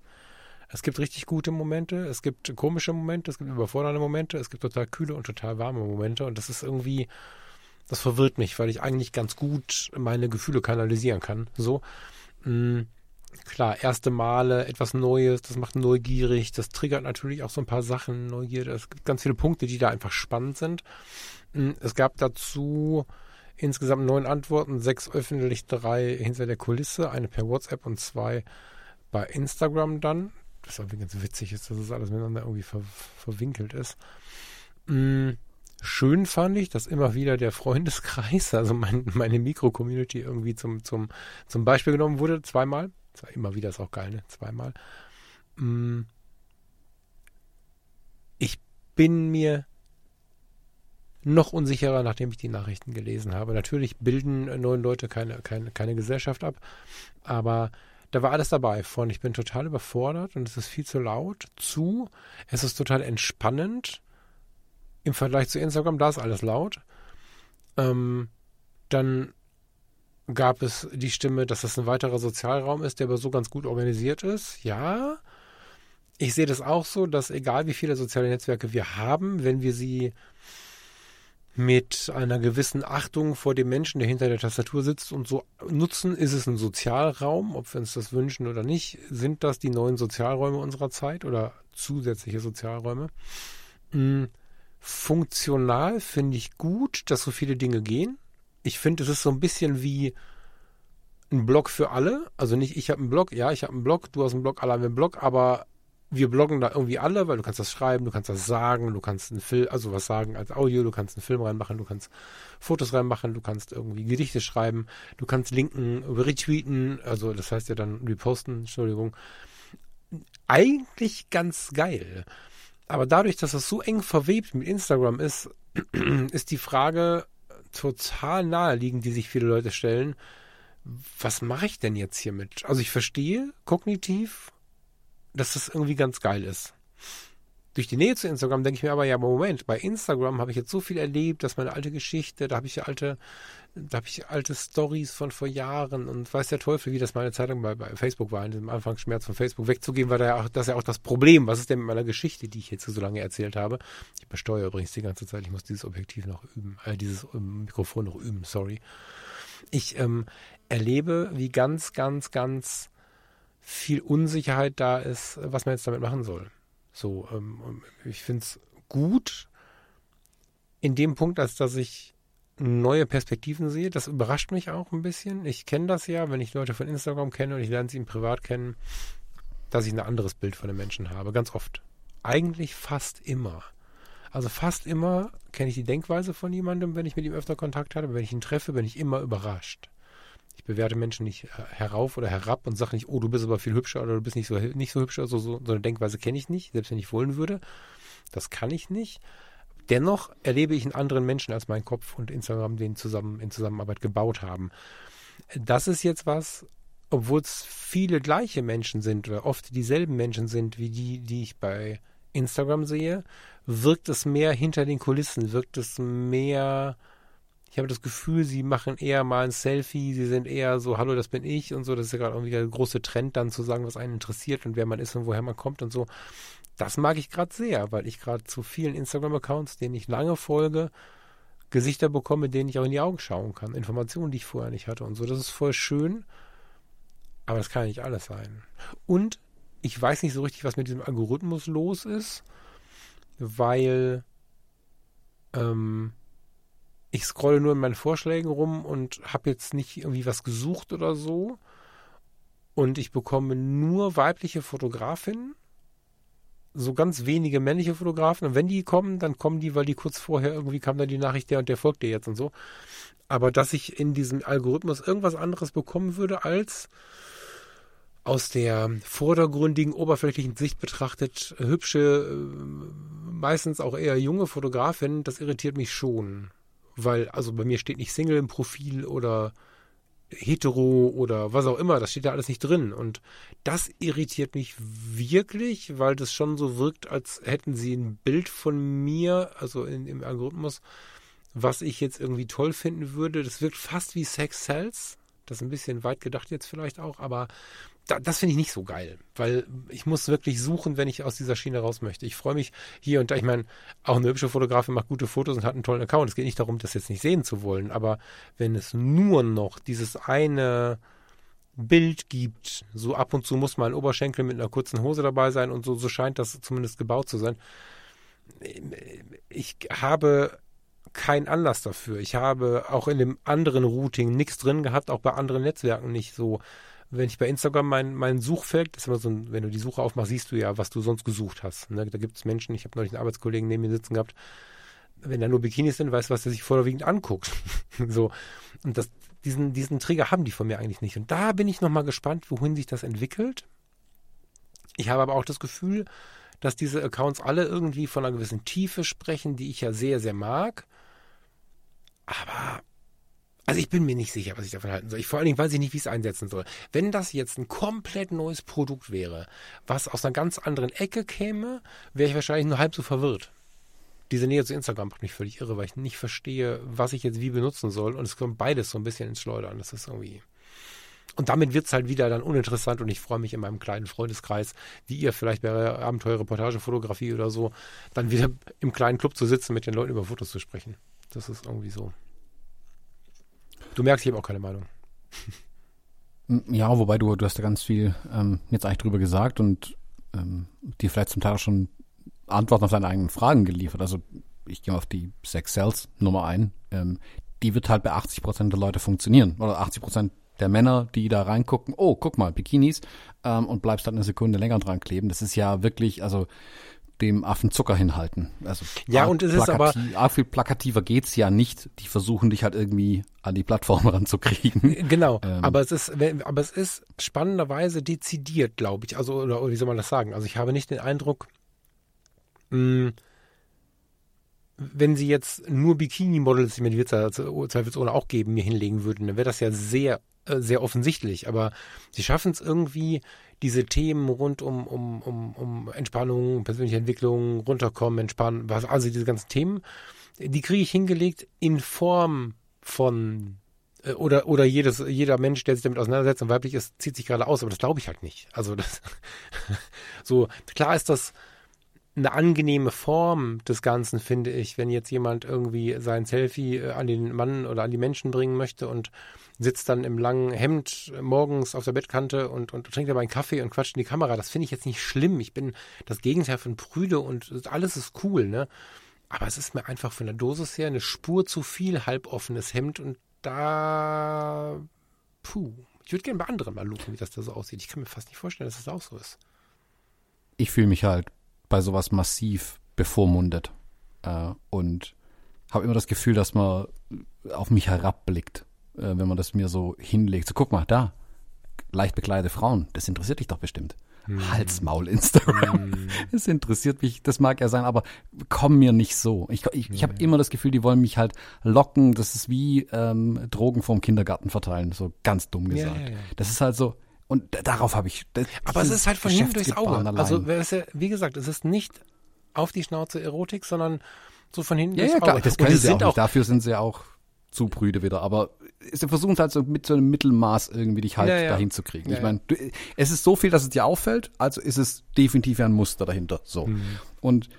Es gibt richtig gute Momente, es gibt komische Momente, es gibt überfordernde Momente, es gibt total kühle und total warme Momente und das ist irgendwie, das verwirrt mich, weil ich eigentlich ganz gut meine Gefühle kanalisieren kann. So, mm, klar, erste Male, etwas Neues, das macht neugierig, das triggert natürlich auch so ein paar Sachen, Neugierde. Es gibt ganz viele Punkte, die da einfach spannend sind. Mm, es gab dazu insgesamt neun Antworten, sechs öffentlich, drei hinter der Kulisse, eine per WhatsApp und zwei bei Instagram dann was irgendwie ganz witzig ist, dass es alles miteinander irgendwie ver verwinkelt ist. Mm, schön fand ich, dass immer wieder der Freundeskreis, also mein, meine Mikro-Community irgendwie zum, zum, zum Beispiel genommen wurde, zweimal. Immer wieder ist auch geil, ne? Zweimal. Mm, ich bin mir noch unsicherer, nachdem ich die Nachrichten gelesen habe. Natürlich bilden neun Leute keine, keine, keine Gesellschaft ab, aber da war alles dabei. Von ich bin total überfordert und es ist viel zu laut, zu es ist total entspannend im Vergleich zu Instagram, da ist alles laut. Ähm, dann gab es die Stimme, dass das ein weiterer Sozialraum ist, der aber so ganz gut organisiert ist. Ja, ich sehe das auch so, dass egal wie viele soziale Netzwerke wir haben, wenn wir sie mit einer gewissen Achtung vor dem Menschen, der hinter der Tastatur sitzt und so nutzen, ist es ein Sozialraum, ob wir uns das wünschen oder nicht, sind das die neuen Sozialräume unserer Zeit oder zusätzliche Sozialräume. Hm, funktional finde ich gut, dass so viele Dinge gehen. Ich finde, es ist so ein bisschen wie ein Blog für alle. Also nicht, ich habe einen Blog, ja, ich habe einen Blog, du hast einen Blog, alle haben einen Blog, aber wir bloggen da irgendwie alle, weil du kannst das schreiben, du kannst das sagen, du kannst einen Film, also was sagen als Audio, du kannst einen Film reinmachen, du kannst Fotos reinmachen, du kannst irgendwie Gedichte schreiben, du kannst linken, retweeten, also das heißt ja dann reposten, Entschuldigung. Eigentlich ganz geil. Aber dadurch, dass das so eng verwebt mit Instagram ist, (clears throat) ist die Frage total naheliegend, die sich viele Leute stellen. Was mache ich denn jetzt hiermit? Also ich verstehe kognitiv, dass das irgendwie ganz geil ist. Durch die Nähe zu Instagram denke ich mir aber, ja, Moment, bei Instagram habe ich jetzt so viel erlebt, dass meine alte Geschichte, da habe ich alte, da habe ich alte Stories von vor Jahren und weiß der Teufel, wie das meine Zeitung bei, bei Facebook war, in dem Anfangsschmerz von Facebook wegzugeben, war da ja auch, das ja auch das Problem. Was ist denn mit meiner Geschichte, die ich jetzt so lange erzählt habe? Ich besteuere übrigens die ganze Zeit, ich muss dieses Objektiv noch üben, äh, dieses ähm, Mikrofon noch üben, sorry. Ich ähm, erlebe, wie ganz, ganz, ganz viel Unsicherheit da ist, was man jetzt damit machen soll. So, ähm, ich finde es gut in dem Punkt, als dass ich neue Perspektiven sehe. Das überrascht mich auch ein bisschen. Ich kenne das ja, wenn ich Leute von Instagram kenne und ich lerne sie im Privat kennen, dass ich ein anderes Bild von den Menschen habe. Ganz oft. Eigentlich fast immer. Also fast immer kenne ich die Denkweise von jemandem, wenn ich mit ihm öfter Kontakt hatte. Wenn ich ihn treffe, bin ich immer überrascht. Ich bewerte Menschen nicht äh, herauf oder herab und sage nicht, oh, du bist aber viel hübscher oder du bist nicht so, nicht so hübsch. Also so, so eine Denkweise kenne ich nicht, selbst wenn ich wollen würde. Das kann ich nicht. Dennoch erlebe ich einen anderen Menschen als mein Kopf und Instagram den zusammen in Zusammenarbeit gebaut haben. Das ist jetzt was, obwohl es viele gleiche Menschen sind oder oft dieselben Menschen sind wie die, die ich bei Instagram sehe, wirkt es mehr hinter den Kulissen, wirkt es mehr ich habe das Gefühl, sie machen eher mal ein Selfie, sie sind eher so, hallo, das bin ich und so. Das ist ja gerade irgendwie der große Trend, dann zu sagen, was einen interessiert und wer man ist und woher man kommt und so. Das mag ich gerade sehr, weil ich gerade zu vielen Instagram-Accounts, denen ich lange folge, Gesichter bekomme, denen ich auch in die Augen schauen kann. Informationen, die ich vorher nicht hatte und so. Das ist voll schön, aber das kann ja nicht alles sein. Und ich weiß nicht so richtig, was mit diesem Algorithmus los ist, weil ähm, ich scrolle nur in meinen Vorschlägen rum und habe jetzt nicht irgendwie was gesucht oder so. Und ich bekomme nur weibliche Fotografinnen. so ganz wenige männliche Fotografen. Und wenn die kommen, dann kommen die, weil die kurz vorher irgendwie kam dann die Nachricht, der und der folgt dir jetzt und so. Aber dass ich in diesem Algorithmus irgendwas anderes bekommen würde als aus der vordergründigen, oberflächlichen Sicht betrachtet hübsche, äh, meistens auch eher junge Fotografin, das irritiert mich schon. Weil, also bei mir steht nicht Single im Profil oder hetero oder was auch immer, das steht da alles nicht drin. Und das irritiert mich wirklich, weil das schon so wirkt, als hätten sie ein Bild von mir, also in, im Algorithmus, was ich jetzt irgendwie toll finden würde. Das wirkt fast wie Sex Cells. Das ist ein bisschen weit gedacht jetzt vielleicht auch, aber da, das finde ich nicht so geil, weil ich muss wirklich suchen, wenn ich aus dieser Schiene raus möchte. Ich freue mich hier und da, ich meine, auch eine hübsche Fotografin macht gute Fotos und hat einen tollen Account. Es geht nicht darum, das jetzt nicht sehen zu wollen, aber wenn es nur noch dieses eine Bild gibt, so ab und zu muss mal ein Oberschenkel mit einer kurzen Hose dabei sein und so, so scheint das zumindest gebaut zu sein. Ich habe keinen Anlass dafür. Ich habe auch in dem anderen Routing nichts drin gehabt, auch bei anderen Netzwerken nicht so wenn ich bei Instagram mein, mein Suchfeld, das ist immer so ein, wenn du die Suche aufmachst, siehst du ja, was du sonst gesucht hast. Ne? Da gibt es Menschen, ich habe neulich einen Arbeitskollegen neben mir sitzen gehabt, wenn da nur Bikinis sind, weißt du, was er sich vorwiegend anguckt. (laughs) so. Und das, diesen, diesen Trigger haben die von mir eigentlich nicht. Und da bin ich nochmal gespannt, wohin sich das entwickelt. Ich habe aber auch das Gefühl, dass diese Accounts alle irgendwie von einer gewissen Tiefe sprechen, die ich ja sehr, sehr mag. Aber also ich bin mir nicht sicher, was ich davon halten soll. Ich vor allen Dingen weiß ich nicht, wie ich es einsetzen soll. Wenn das jetzt ein komplett neues Produkt wäre, was aus einer ganz anderen Ecke käme, wäre ich wahrscheinlich nur halb so verwirrt. Diese Nähe zu Instagram macht mich völlig irre, weil ich nicht verstehe, was ich jetzt wie benutzen soll. Und es kommt beides so ein bisschen ins Schleudern. Das ist irgendwie. Und damit wird es halt wieder dann uninteressant und ich freue mich in meinem kleinen Freundeskreis, wie ihr vielleicht bei Abenteuerreportagefotografie oder so, dann wieder im kleinen Club zu sitzen, mit den Leuten über Fotos zu sprechen. Das ist irgendwie so. Du merkst, ich habe auch keine Meinung. Ja, wobei du, du hast ja ganz viel ähm, jetzt eigentlich drüber gesagt und ähm, dir vielleicht zum Teil auch schon Antworten auf deine eigenen Fragen geliefert. Also ich gehe mal auf die Sex Cells Nummer ein. Ähm, die wird halt bei 80 Prozent der Leute funktionieren. Oder 80 Prozent der Männer, die da reingucken, oh, guck mal, Bikinis, ähm, und bleibst dann eine Sekunde länger dran kleben. Das ist ja wirklich, also dem Affen Zucker hinhalten. Also ja, und es ist aber arg viel plakativer geht's ja nicht. Die versuchen dich halt irgendwie an die Plattform (laughs) ranzukriegen. Genau, ähm. aber es ist, aber es ist spannenderweise dezidiert, glaube ich. Also oder, oder, wie soll man das sagen? Also ich habe nicht den Eindruck, mh, hm, wenn sie jetzt nur Bikini-Models, die mir die zweifelsohne auch geben, mir hinlegen würden, dann wäre das ja sehr, äh, sehr offensichtlich. Aber sie schaffen es irgendwie, diese Themen rund um, um, um, um Entspannung, persönliche Entwicklung, runterkommen, entspannen, also diese ganzen Themen, die kriege ich hingelegt in Form von äh, oder oder jedes jeder Mensch, der sich damit auseinandersetzt und weiblich ist, zieht sich gerade aus, aber das glaube ich halt nicht. Also das (laughs) so klar ist das eine angenehme Form des Ganzen, finde ich, wenn jetzt jemand irgendwie sein Selfie äh, an den Mann oder an die Menschen bringen möchte und sitzt dann im langen Hemd morgens auf der Bettkante und, und trinkt dabei einen Kaffee und quatscht in die Kamera. Das finde ich jetzt nicht schlimm. Ich bin das Gegenteil von prüde und alles ist cool, ne? Aber es ist mir einfach von der Dosis her eine Spur zu viel halboffenes Hemd und da, puh, ich würde gerne bei anderen mal lupen, wie das da so aussieht. Ich kann mir fast nicht vorstellen, dass das auch so ist. Ich fühle mich halt bei sowas massiv bevormundet äh, und habe immer das Gefühl, dass man auf mich herabblickt äh, wenn man das mir so hinlegt. So, guck mal, da, leicht bekleidete Frauen, das interessiert dich doch bestimmt. Hm. Hals, Maul, (laughs) Instagram. Hm. Das interessiert mich, das mag ja sein, aber komm mir nicht so. Ich, ich, ich habe immer das Gefühl, die wollen mich halt locken. Das ist wie ähm, Drogen vom Kindergarten verteilen, so ganz dumm gesagt. Ja, ja, ja. Das ist halt so, und darauf habe ich. Das, aber es ist halt von hinten durchs Auge. Also, wie gesagt, es ist nicht auf die Schnauze Erotik, sondern so von hinten ja, durchs ja, Auge. Klar, das können sie auch, auch Dafür sind sie auch zu prüde wieder. Aber sie versuchen es halt so mit so einem Mittelmaß irgendwie dich halt ja, ja. dahin zu kriegen. Ja, ich meine, es ist so viel, dass es dir auffällt, also ist es definitiv ein Muster dahinter. So. Mhm. Und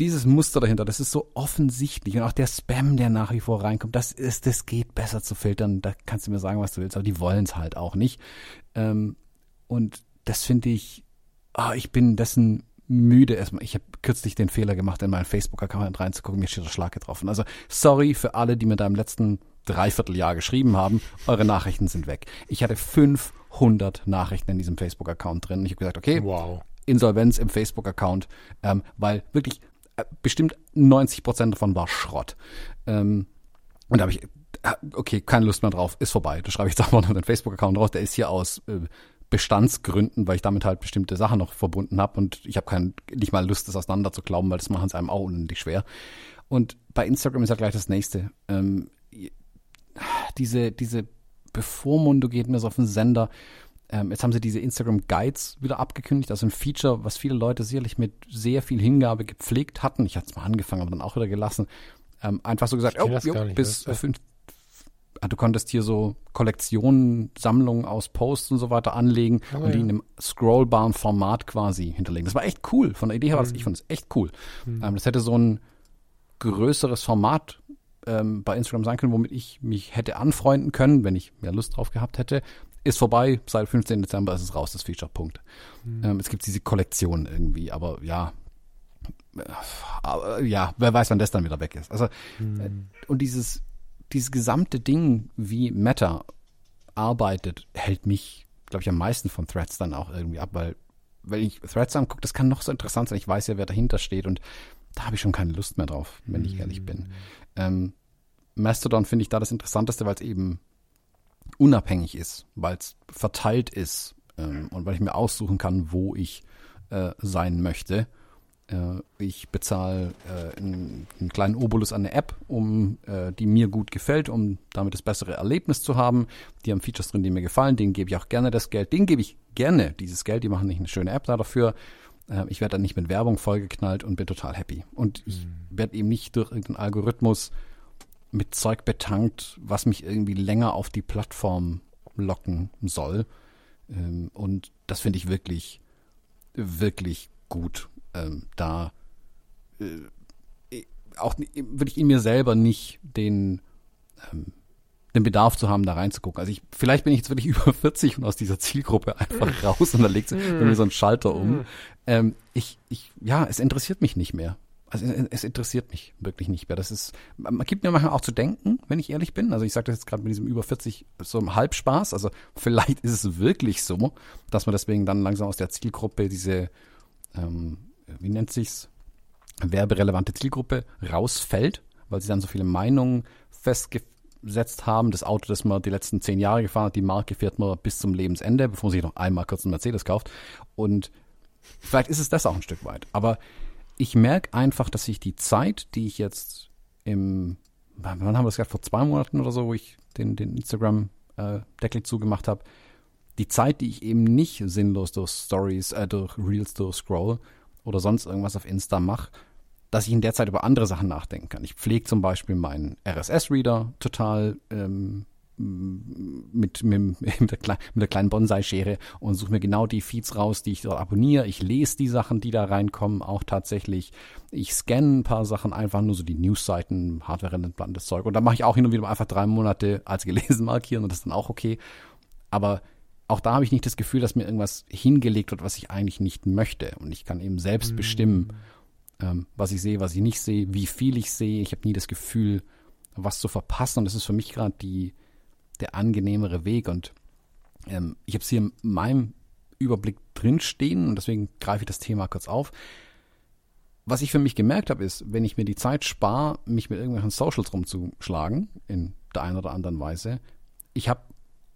dieses Muster dahinter, das ist so offensichtlich. Und auch der Spam, der nach wie vor reinkommt, das ist, das geht besser zu filtern. Da kannst du mir sagen, was du willst, aber die wollen es halt auch nicht. Ähm, und das finde ich, oh, ich bin dessen müde erstmal. Ich habe kürzlich den Fehler gemacht, in meinen Facebook-Account reinzugucken, mir steht der Schlag getroffen. Also sorry für alle, die mir da im letzten Dreivierteljahr geschrieben haben, eure Nachrichten sind weg. Ich hatte 500 Nachrichten in diesem Facebook-Account drin. Ich habe gesagt, okay, wow. Insolvenz im Facebook-Account, ähm, weil wirklich bestimmt 90 Prozent davon war Schrott. Ähm, und da habe ich, äh, okay, keine Lust mehr drauf, ist vorbei. Da schreibe ich (laughs) jetzt einfach noch den Facebook-Account raus. Der ist hier aus äh, Bestandsgründen, weil ich damit halt bestimmte Sachen noch verbunden habe und ich habe nicht mal Lust, das auseinander zu glauben, weil das machen es einem auch unendlich schwer. Und bei Instagram ist ja gleich das nächste. Ähm, diese, diese Bevormundung geht mir so auf den Sender. Ähm, jetzt haben sie diese Instagram Guides wieder abgekündigt, also ein Feature, was viele Leute sicherlich mit sehr viel Hingabe gepflegt hatten. Ich hatte es mal angefangen, aber dann auch wieder gelassen. Ähm, einfach so gesagt, oh, jo, bis fünf, Ah, du konntest hier so Kollektionen, Sammlungen aus Posts und so weiter anlegen oh, und die ja. in einem scrollbaren Format quasi hinterlegen. Das war echt cool. Von der Idee her war das, mhm. ich fand es echt cool. Mhm. Ähm, das hätte so ein größeres Format ähm, bei Instagram sein können, womit ich mich hätte anfreunden können, wenn ich mehr Lust drauf gehabt hätte. Ist vorbei, seit 15. Dezember ist es raus, das Feature, Punkt. Mhm. Ähm, es gibt diese Kollektion irgendwie, aber ja, äh, ja, wer weiß, wann das dann wieder weg ist. Also, mhm. und dieses, dieses gesamte Ding, wie Meta arbeitet, hält mich, glaube ich, am meisten von Threads dann auch irgendwie ab, weil wenn ich Threads angucke, das kann noch so interessant sein. Ich weiß ja, wer dahinter steht und da habe ich schon keine Lust mehr drauf, wenn ich ehrlich bin. Mm. Ähm, Mastodon finde ich da das Interessanteste, weil es eben unabhängig ist, weil es verteilt ist ähm, und weil ich mir aussuchen kann, wo ich äh, sein möchte. Äh, ich bezahle äh, einen, einen, kleinen Obolus an eine App, um äh, die mir gut gefällt, um damit das bessere Erlebnis zu haben. Die haben Features drin, die mir gefallen. Denen gebe ich auch gerne das Geld. Denen gebe ich gerne dieses Geld. Die machen nicht eine schöne App da dafür. Äh, ich werde dann nicht mit Werbung vollgeknallt und bin total happy. Und ich mhm. werde eben nicht durch irgendeinen Algorithmus mit Zeug betankt, was mich irgendwie länger auf die Plattform locken soll. Ähm, und das finde ich wirklich, wirklich gut ähm, da äh, auch würde ich in mir selber nicht den ähm, den Bedarf zu haben, da reinzugucken. Also ich, vielleicht bin ich jetzt wirklich (laughs) über 40 und aus dieser Zielgruppe einfach raus und da legt sich bei mir so ein Schalter um. Ähm, ich, ich, ja, es interessiert mich nicht mehr. Also es interessiert mich wirklich nicht mehr. Das ist, man gibt mir manchmal auch zu denken, wenn ich ehrlich bin. Also ich sage das jetzt gerade mit diesem über 40 so einem Halbspaß. Also vielleicht ist es wirklich so, dass man deswegen dann langsam aus der Zielgruppe diese ähm, wie nennt sich's, werberelevante Zielgruppe rausfällt, weil sie dann so viele Meinungen festgesetzt haben. Das Auto, das man die letzten zehn Jahre gefahren hat, die Marke fährt man bis zum Lebensende, bevor man sich noch einmal kurz einen Mercedes kauft. Und vielleicht ist es das auch ein Stück weit. Aber ich merke einfach, dass ich die Zeit, die ich jetzt im, wann haben wir das gerade, vor zwei Monaten oder so, wo ich den, den Instagram-Deckel äh, zugemacht habe, die Zeit, die ich eben nicht sinnlos durch Stories, äh, durch Reels durchscroll, oder sonst irgendwas auf Insta mache, dass ich in der Zeit über andere Sachen nachdenken kann. Ich pflege zum Beispiel meinen RSS-Reader total ähm, mit, mit, mit, der, Kle mit der kleinen Bonsai-Schere und suche mir genau die Feeds raus, die ich dort abonniere. Ich lese die Sachen, die da reinkommen, auch tatsächlich. Ich scanne ein paar Sachen einfach, nur so die News-Seiten, hardware-relevantes Zeug. Und da mache ich auch hin und wieder einfach drei Monate als gelesen (laughs) markieren und das ist dann auch okay. Aber auch da habe ich nicht das Gefühl, dass mir irgendwas hingelegt wird, was ich eigentlich nicht möchte. Und ich kann eben selbst mhm. bestimmen, ähm, was ich sehe, was ich nicht sehe, wie viel ich sehe. Ich habe nie das Gefühl, was zu verpassen. Und das ist für mich gerade die der angenehmere Weg. Und ähm, ich habe es hier in meinem Überblick drinstehen und deswegen greife ich das Thema kurz auf. Was ich für mich gemerkt habe, ist, wenn ich mir die Zeit spare, mich mit irgendwelchen Socials rumzuschlagen, in der einen oder anderen Weise, ich habe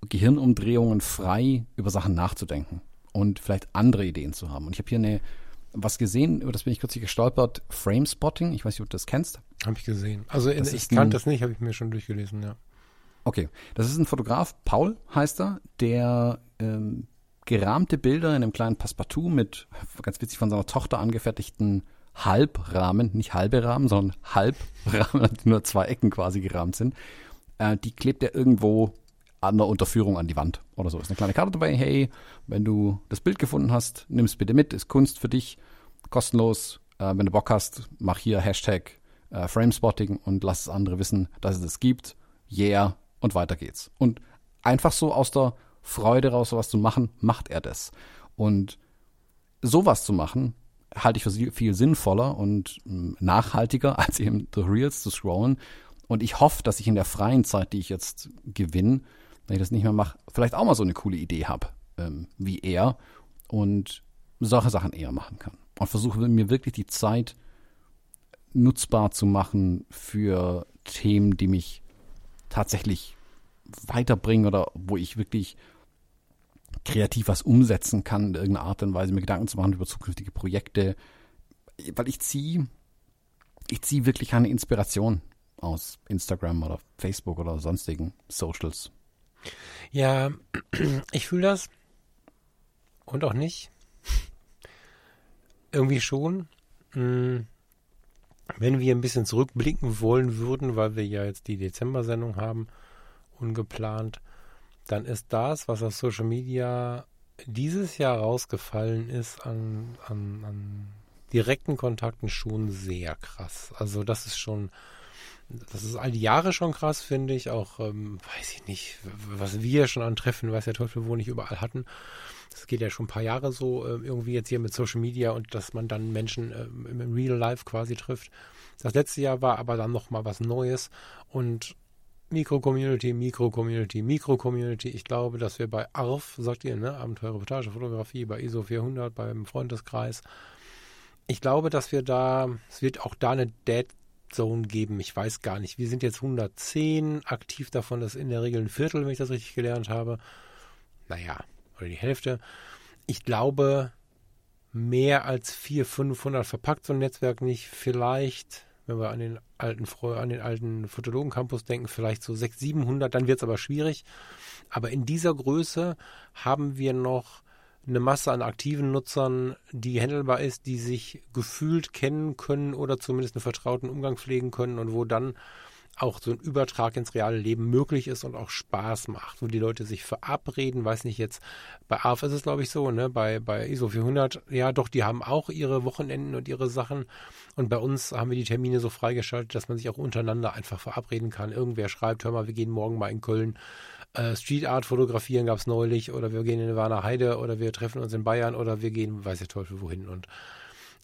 Gehirnumdrehungen frei über Sachen nachzudenken und vielleicht andere Ideen zu haben. Und ich habe hier eine was gesehen, über das bin ich kürzlich gestolpert, Framespotting. Ich weiß nicht, ob du das kennst. Habe ich gesehen. Also in, ich kannte das nicht, habe ich mir schon durchgelesen, ja. Okay, das ist ein Fotograf, Paul heißt er, der ähm, gerahmte Bilder in einem kleinen Passepartout mit ganz witzig von seiner Tochter angefertigten Halbrahmen, nicht halbe Rahmen, sondern Halbrahmen, die nur zwei Ecken quasi gerahmt sind. Äh, die klebt er irgendwo an der Unterführung an die Wand oder so. Ist eine kleine Karte dabei. Hey, wenn du das Bild gefunden hast, nimm es bitte mit. Ist Kunst für dich, kostenlos. Äh, wenn du Bock hast, mach hier Hashtag äh, Framespotting und lass es andere wissen, dass es das gibt. Yeah und weiter geht's. Und einfach so aus der Freude raus, sowas zu machen, macht er das. Und sowas zu machen, halte ich für viel sinnvoller und hm, nachhaltiger, (laughs) als eben The Reels zu scrollen. Und ich hoffe, dass ich in der freien Zeit, die ich jetzt gewinne, wenn ich das nicht mehr mache, vielleicht auch mal so eine coole Idee habe, ähm, wie er und solche Sachen eher machen kann. Und versuche mir wirklich die Zeit nutzbar zu machen für Themen, die mich tatsächlich weiterbringen oder wo ich wirklich kreativ was umsetzen kann, in irgendeiner Art und Weise mir Gedanken zu machen über zukünftige Projekte. Weil ich ziehe, ich ziehe wirklich eine Inspiration aus Instagram oder Facebook oder sonstigen Socials. Ja, (clears throat) ich fühle das und auch nicht. Irgendwie schon. Hm, wenn wir ein bisschen zurückblicken wollen würden, weil wir ja jetzt die Dezember-Sendung haben, ungeplant, dann ist das, was auf Social Media dieses Jahr rausgefallen ist an, an, an direkten Kontakten schon sehr krass. Also das ist schon, das ist all die Jahre schon krass, finde ich. Auch, ähm, weiß ich nicht, was wir schon an Treffen, weiß der Teufel wo nicht überall hatten. Das geht ja schon ein paar Jahre so, äh, irgendwie jetzt hier mit Social Media und dass man dann Menschen äh, im Real Life quasi trifft. Das letzte Jahr war aber dann nochmal was Neues und Mikro-Community, Mikro-Community, Mikro-Community. Ich glaube, dass wir bei ARF, sagt ihr, ne, Abenteuer Reportage, Fotografie, bei ISO 400, beim Freundeskreis, ich glaube, dass wir da, es wird auch da eine Dead Zone geben. Ich weiß gar nicht. Wir sind jetzt 110, aktiv davon ist in der Regel ein Viertel, wenn ich das richtig gelernt habe. Naja, oder die Hälfte. Ich glaube, mehr als 400, 500 verpackt so ein Netzwerk nicht. Vielleicht, wenn wir an den alten, an den alten Fotologen-Campus denken, vielleicht so 600, 700, dann wird es aber schwierig. Aber in dieser Größe haben wir noch eine Masse an aktiven Nutzern, die handelbar ist, die sich gefühlt kennen können oder zumindest einen vertrauten Umgang pflegen können und wo dann auch so ein Übertrag ins reale Leben möglich ist und auch Spaß macht, wo die Leute sich verabreden, weiß nicht jetzt, bei AF ist es glaube ich so, ne, bei, bei ISO 400, ja doch, die haben auch ihre Wochenenden und ihre Sachen und bei uns haben wir die Termine so freigeschaltet, dass man sich auch untereinander einfach verabreden kann. Irgendwer schreibt, hör mal, wir gehen morgen mal in Köln äh, Street Art fotografieren gab es neulich oder wir gehen in Warner Heide oder wir treffen uns in Bayern oder wir gehen, weiß der Teufel wohin und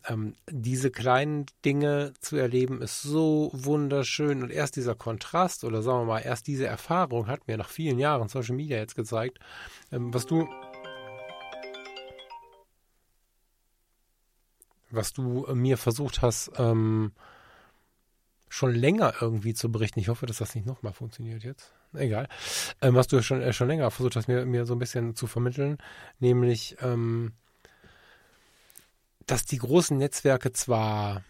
ähm, diese kleinen Dinge zu erleben, ist so wunderschön. Und erst dieser Kontrast oder sagen wir mal, erst diese Erfahrung hat mir nach vielen Jahren Social Media jetzt gezeigt, ähm, was du was du äh, mir versucht hast, ähm, schon länger irgendwie zu berichten. Ich hoffe, dass das nicht nochmal funktioniert jetzt. Egal. Ähm, was du schon, äh, schon länger versucht hast, mir, mir so ein bisschen zu vermitteln, nämlich ähm, dass die großen Netzwerke zwar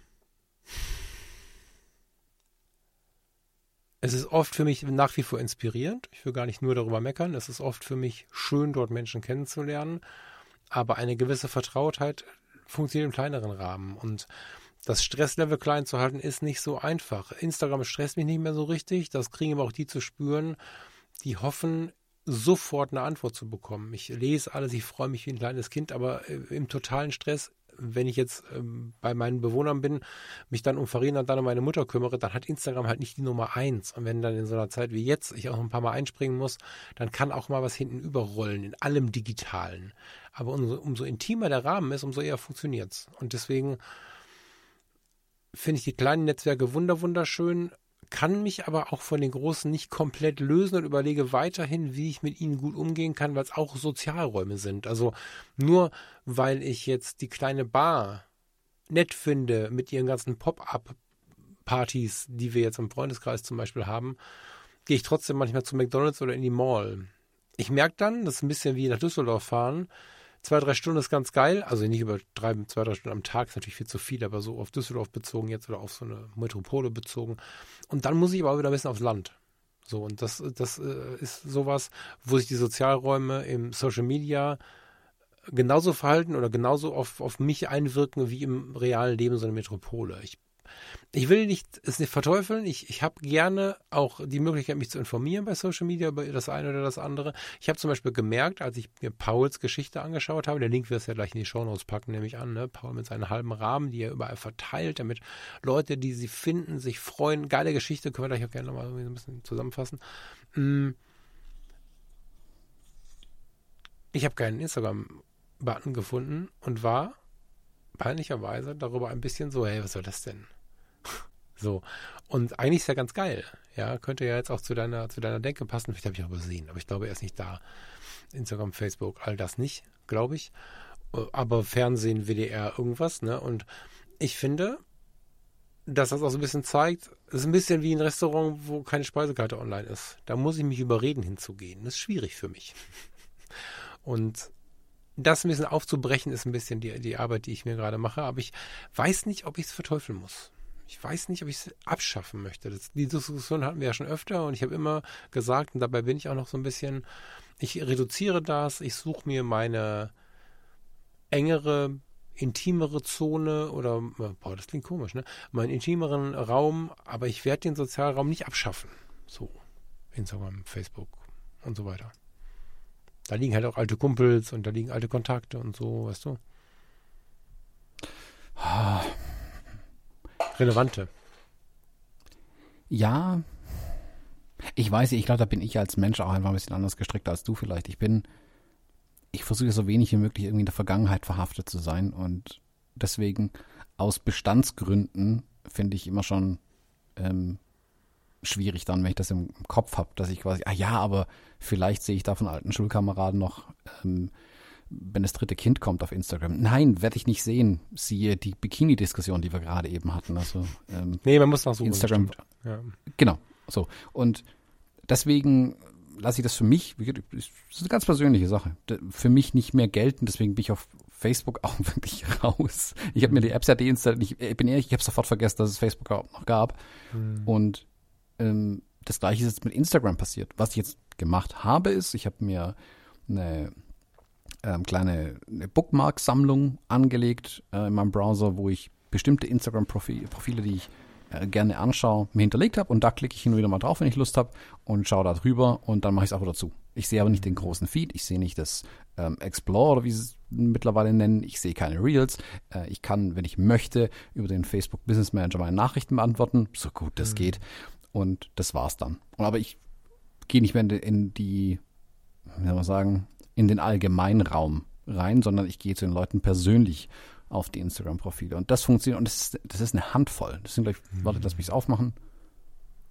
es ist oft für mich nach wie vor inspirierend. Ich will gar nicht nur darüber meckern. Es ist oft für mich schön, dort Menschen kennenzulernen. Aber eine gewisse Vertrautheit funktioniert im kleineren Rahmen. Und das Stresslevel klein zu halten, ist nicht so einfach. Instagram stresst mich nicht mehr so richtig. Das kriegen aber auch die zu spüren, die hoffen, sofort eine Antwort zu bekommen. Ich lese alles, ich freue mich wie ein kleines Kind, aber äh, im totalen Stress wenn ich jetzt ähm, bei meinen Bewohnern bin, mich dann um Farina und dann um meine Mutter kümmere, dann hat Instagram halt nicht die Nummer eins. Und wenn dann in so einer Zeit wie jetzt ich auch ein paar Mal einspringen muss, dann kann auch mal was hinten überrollen, in allem Digitalen. Aber umso, umso intimer der Rahmen ist, umso eher funktioniert's. Und deswegen finde ich die kleinen Netzwerke wunder wunderschön kann mich aber auch von den Großen nicht komplett lösen und überlege weiterhin, wie ich mit ihnen gut umgehen kann, weil es auch Sozialräume sind. Also nur weil ich jetzt die kleine Bar nett finde mit ihren ganzen Pop-up-Partys, die wir jetzt im Freundeskreis zum Beispiel haben, gehe ich trotzdem manchmal zu McDonalds oder in die Mall. Ich merke dann, das ist ein bisschen wie nach Düsseldorf fahren, Zwei, drei Stunden ist ganz geil. Also nicht übertreiben, zwei, drei Stunden am Tag ist natürlich viel zu viel, aber so auf Düsseldorf bezogen jetzt oder auf so eine Metropole bezogen. Und dann muss ich aber wieder ein bisschen aufs Land. So, und das, das äh, ist sowas, wo sich die Sozialräume im Social Media genauso verhalten oder genauso auf, auf mich einwirken wie im realen Leben so eine Metropole. Ich ich will nicht, es nicht verteufeln. Ich, ich habe gerne auch die Möglichkeit, mich zu informieren bei Social Media über das eine oder das andere. Ich habe zum Beispiel gemerkt, als ich mir Pauls Geschichte angeschaut habe, der Link wird es ja gleich in die Shownotes packen, nehme ich an, ne? Paul mit seinen halben Rahmen, die er überall verteilt, damit Leute, die sie finden, sich freuen. Geile Geschichte, können wir gleich auch gerne nochmal ein bisschen zusammenfassen. Mm. Ich habe keinen Instagram-Button gefunden und war peinlicherweise darüber ein bisschen so, hey, was soll das denn? So. Und eigentlich ist ja ganz geil. Ja, könnte ja jetzt auch zu deiner, zu deiner Denke passen. Vielleicht habe ich auch übersehen, aber ich glaube, er ist nicht da. Instagram, Facebook, all das nicht, glaube ich. aber Fernsehen, WDR, irgendwas, ne? Und ich finde, dass das auch so ein bisschen zeigt, es ist ein bisschen wie ein Restaurant, wo keine Speisekarte online ist. Da muss ich mich überreden hinzugehen. Das ist schwierig für mich. (laughs) Und das ein bisschen aufzubrechen, ist ein bisschen die, die Arbeit, die ich mir gerade mache. Aber ich weiß nicht, ob ich es verteufeln muss. Ich weiß nicht, ob ich es abschaffen möchte. Das, die Diskussion hatten wir ja schon öfter und ich habe immer gesagt, und dabei bin ich auch noch so ein bisschen, ich reduziere das, ich suche mir meine engere, intimere Zone oder, boah, das klingt komisch, ne? Meinen intimeren Raum, aber ich werde den Sozialraum nicht abschaffen. So. Instagram, Facebook und so weiter. Da liegen halt auch alte Kumpels und da liegen alte Kontakte und so, weißt du? Relevante. Ja. Ich weiß ich glaube, da bin ich als Mensch auch einfach ein bisschen anders gestrickt als du vielleicht. Ich bin, ich versuche so wenig wie möglich irgendwie in der Vergangenheit verhaftet zu sein und deswegen aus Bestandsgründen finde ich immer schon ähm, schwierig dann, wenn ich das im Kopf habe, dass ich quasi, ah ja, aber vielleicht sehe ich da von alten Schulkameraden noch, ähm, wenn das dritte Kind kommt auf Instagram. Nein, werde ich nicht sehen. Siehe die Bikini-Diskussion, die wir gerade eben hatten. Also ähm, nee, man muss nach so Instagram. Ja. Genau. So. Und deswegen lasse ich das für mich, das ist eine ganz persönliche Sache, für mich nicht mehr gelten. Deswegen bin ich auf Facebook (laughs) auch wirklich raus. Ich habe mir die Apps ja deinstalliert. Ich bin ehrlich, ich habe sofort vergessen, dass es Facebook auch noch gab. Mhm. Und ähm, das gleiche ist jetzt mit Instagram passiert. Was ich jetzt gemacht habe, ist, ich habe mir eine ähm, kleine eine Bookmark-Sammlung angelegt äh, in meinem Browser, wo ich bestimmte Instagram-Profile, die ich äh, gerne anschaue, mir hinterlegt habe und da klicke ich hin und wieder mal drauf, wenn ich Lust habe und schaue da drüber und dann mache ich es auch wieder zu. Ich sehe aber nicht den großen Feed, ich sehe nicht das ähm, Explore oder wie sie es mittlerweile nennen, ich sehe keine Reels. Äh, ich kann, wenn ich möchte, über den Facebook Business Manager meine Nachrichten beantworten, so gut das mhm. geht und das war's dann. Und aber ich gehe nicht mehr in die, wie soll man sagen, in den Allgemeinraum rein, sondern ich gehe zu den Leuten persönlich auf die Instagram-Profile. Und das funktioniert, und das ist, das ist eine Handvoll. Das sind gleich, mhm. warte, lass mich es aufmachen.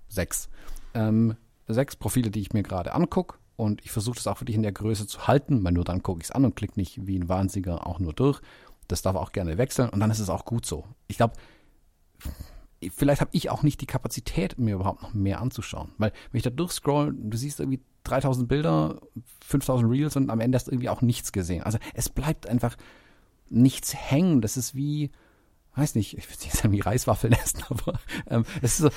Sechs. Ähm, sechs Profile, die ich mir gerade angucke. Und ich versuche das auch wirklich in der Größe zu halten, weil nur dann gucke ich es an und klicke nicht wie ein Wahnsinniger auch nur durch. Das darf auch gerne wechseln und dann ist es auch gut so. Ich glaube, vielleicht habe ich auch nicht die Kapazität, mir überhaupt noch mehr anzuschauen. Weil wenn ich da durchscroll, du siehst irgendwie 3000 Bilder, 5000 Reels und am Ende hast du irgendwie auch nichts gesehen. Also es bleibt einfach nichts hängen. Das ist wie, weiß nicht, ich will nicht sagen wie Reiswaffeln (laughs) essen, aber ähm, es ist so,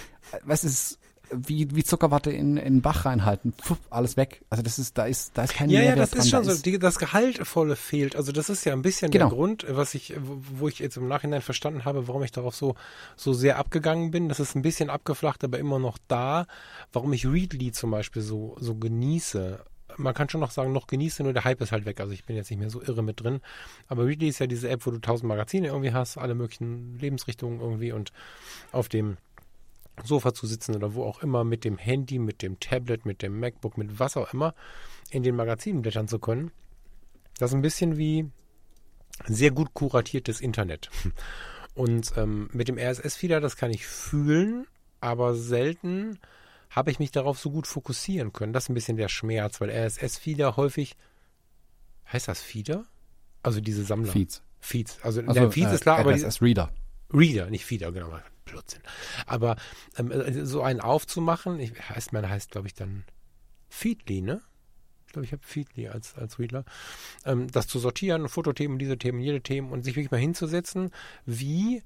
was ist wie, wie Zuckerwatte in, in Bach reinhalten. Puh, alles weg. Also das ist, da ist, da ist kein Ja, Mehrwert ja, das dran. ist schon da so. Die, das Gehaltvolle fehlt. Also das ist ja ein bisschen genau. der Grund, was ich, wo ich jetzt im Nachhinein verstanden habe, warum ich darauf so, so sehr abgegangen bin. Das ist ein bisschen abgeflacht, aber immer noch da. Warum ich Readly zum Beispiel so, so genieße man kann schon noch sagen, noch genieße, nur der Hype ist halt weg. Also ich bin jetzt nicht mehr so irre mit drin. Aber Readly ist ja diese App, wo du tausend Magazine irgendwie hast, alle möglichen Lebensrichtungen irgendwie und auf dem Sofa zu sitzen oder wo auch immer mit dem Handy, mit dem Tablet, mit dem MacBook, mit was auch immer in den Magazinen blättern zu können. Das ist ein bisschen wie sehr gut kuratiertes Internet. Und ähm, mit dem RSS-Feeder, das kann ich fühlen, aber selten habe ich mich darauf so gut fokussieren können. Das ist ein bisschen der Schmerz, weil RSS-Feeder häufig, heißt das Feeder? Also diese Sammler. Feeds. Feeds. Also, also der Feeds äh, ist klar, aber. RSS-Reader. Reader, nicht Feeder, genau. Blödsinn. Aber ähm, äh, so einen aufzumachen, ich, heißt, man heißt, glaube ich, dann Feedly, ne? Ich glaube, ich habe Feedly als, als Reader. Ähm, das zu sortieren, Fotothemen, diese Themen, jede Themen und sich wirklich mal hinzusetzen, wie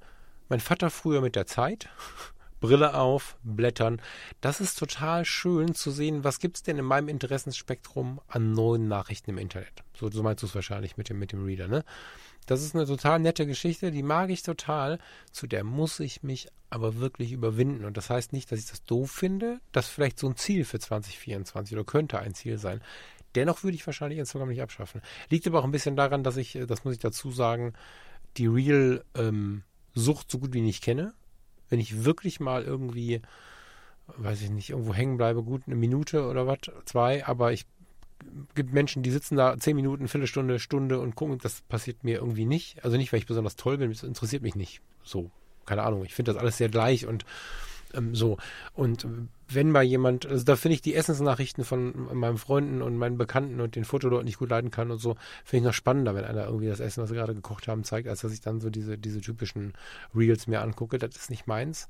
mein Vater früher mit der Zeit. (laughs) Brille auf, blättern. Das ist total schön zu sehen, was gibt es denn in meinem Interessensspektrum an neuen Nachrichten im Internet. So, so meinst du es wahrscheinlich mit dem, mit dem Reader, ne? Das ist eine total nette Geschichte, die mag ich total. Zu der muss ich mich aber wirklich überwinden. Und das heißt nicht, dass ich das doof finde. Das ist vielleicht so ein Ziel für 2024 oder könnte ein Ziel sein. Dennoch würde ich wahrscheinlich Instagram nicht abschaffen. Liegt aber auch ein bisschen daran, dass ich, das muss ich dazu sagen, die Real-Sucht ähm, so gut wie nicht kenne. Wenn ich wirklich mal irgendwie, weiß ich nicht, irgendwo hängen bleibe, gut eine Minute oder was, zwei, aber ich gibt Menschen, die sitzen da zehn Minuten, Viertelstunde, Stunde und gucken, das passiert mir irgendwie nicht. Also nicht, weil ich besonders toll bin, das interessiert mich nicht. So, keine Ahnung. Ich finde das alles sehr gleich und Ähm, so. Und wenn mal jemand, also da finde ich die Essensnachrichten von meinen Freunden und meinen Bekannten und den Fotolog nicht gut leiden kann und so, finde ich noch spannender, wenn einer irgendwie das Essen, was sie gerade gekocht haben, zeigt, als dass ich dann so diese, diese typischen Reels mir angucke. Das ist nicht meins.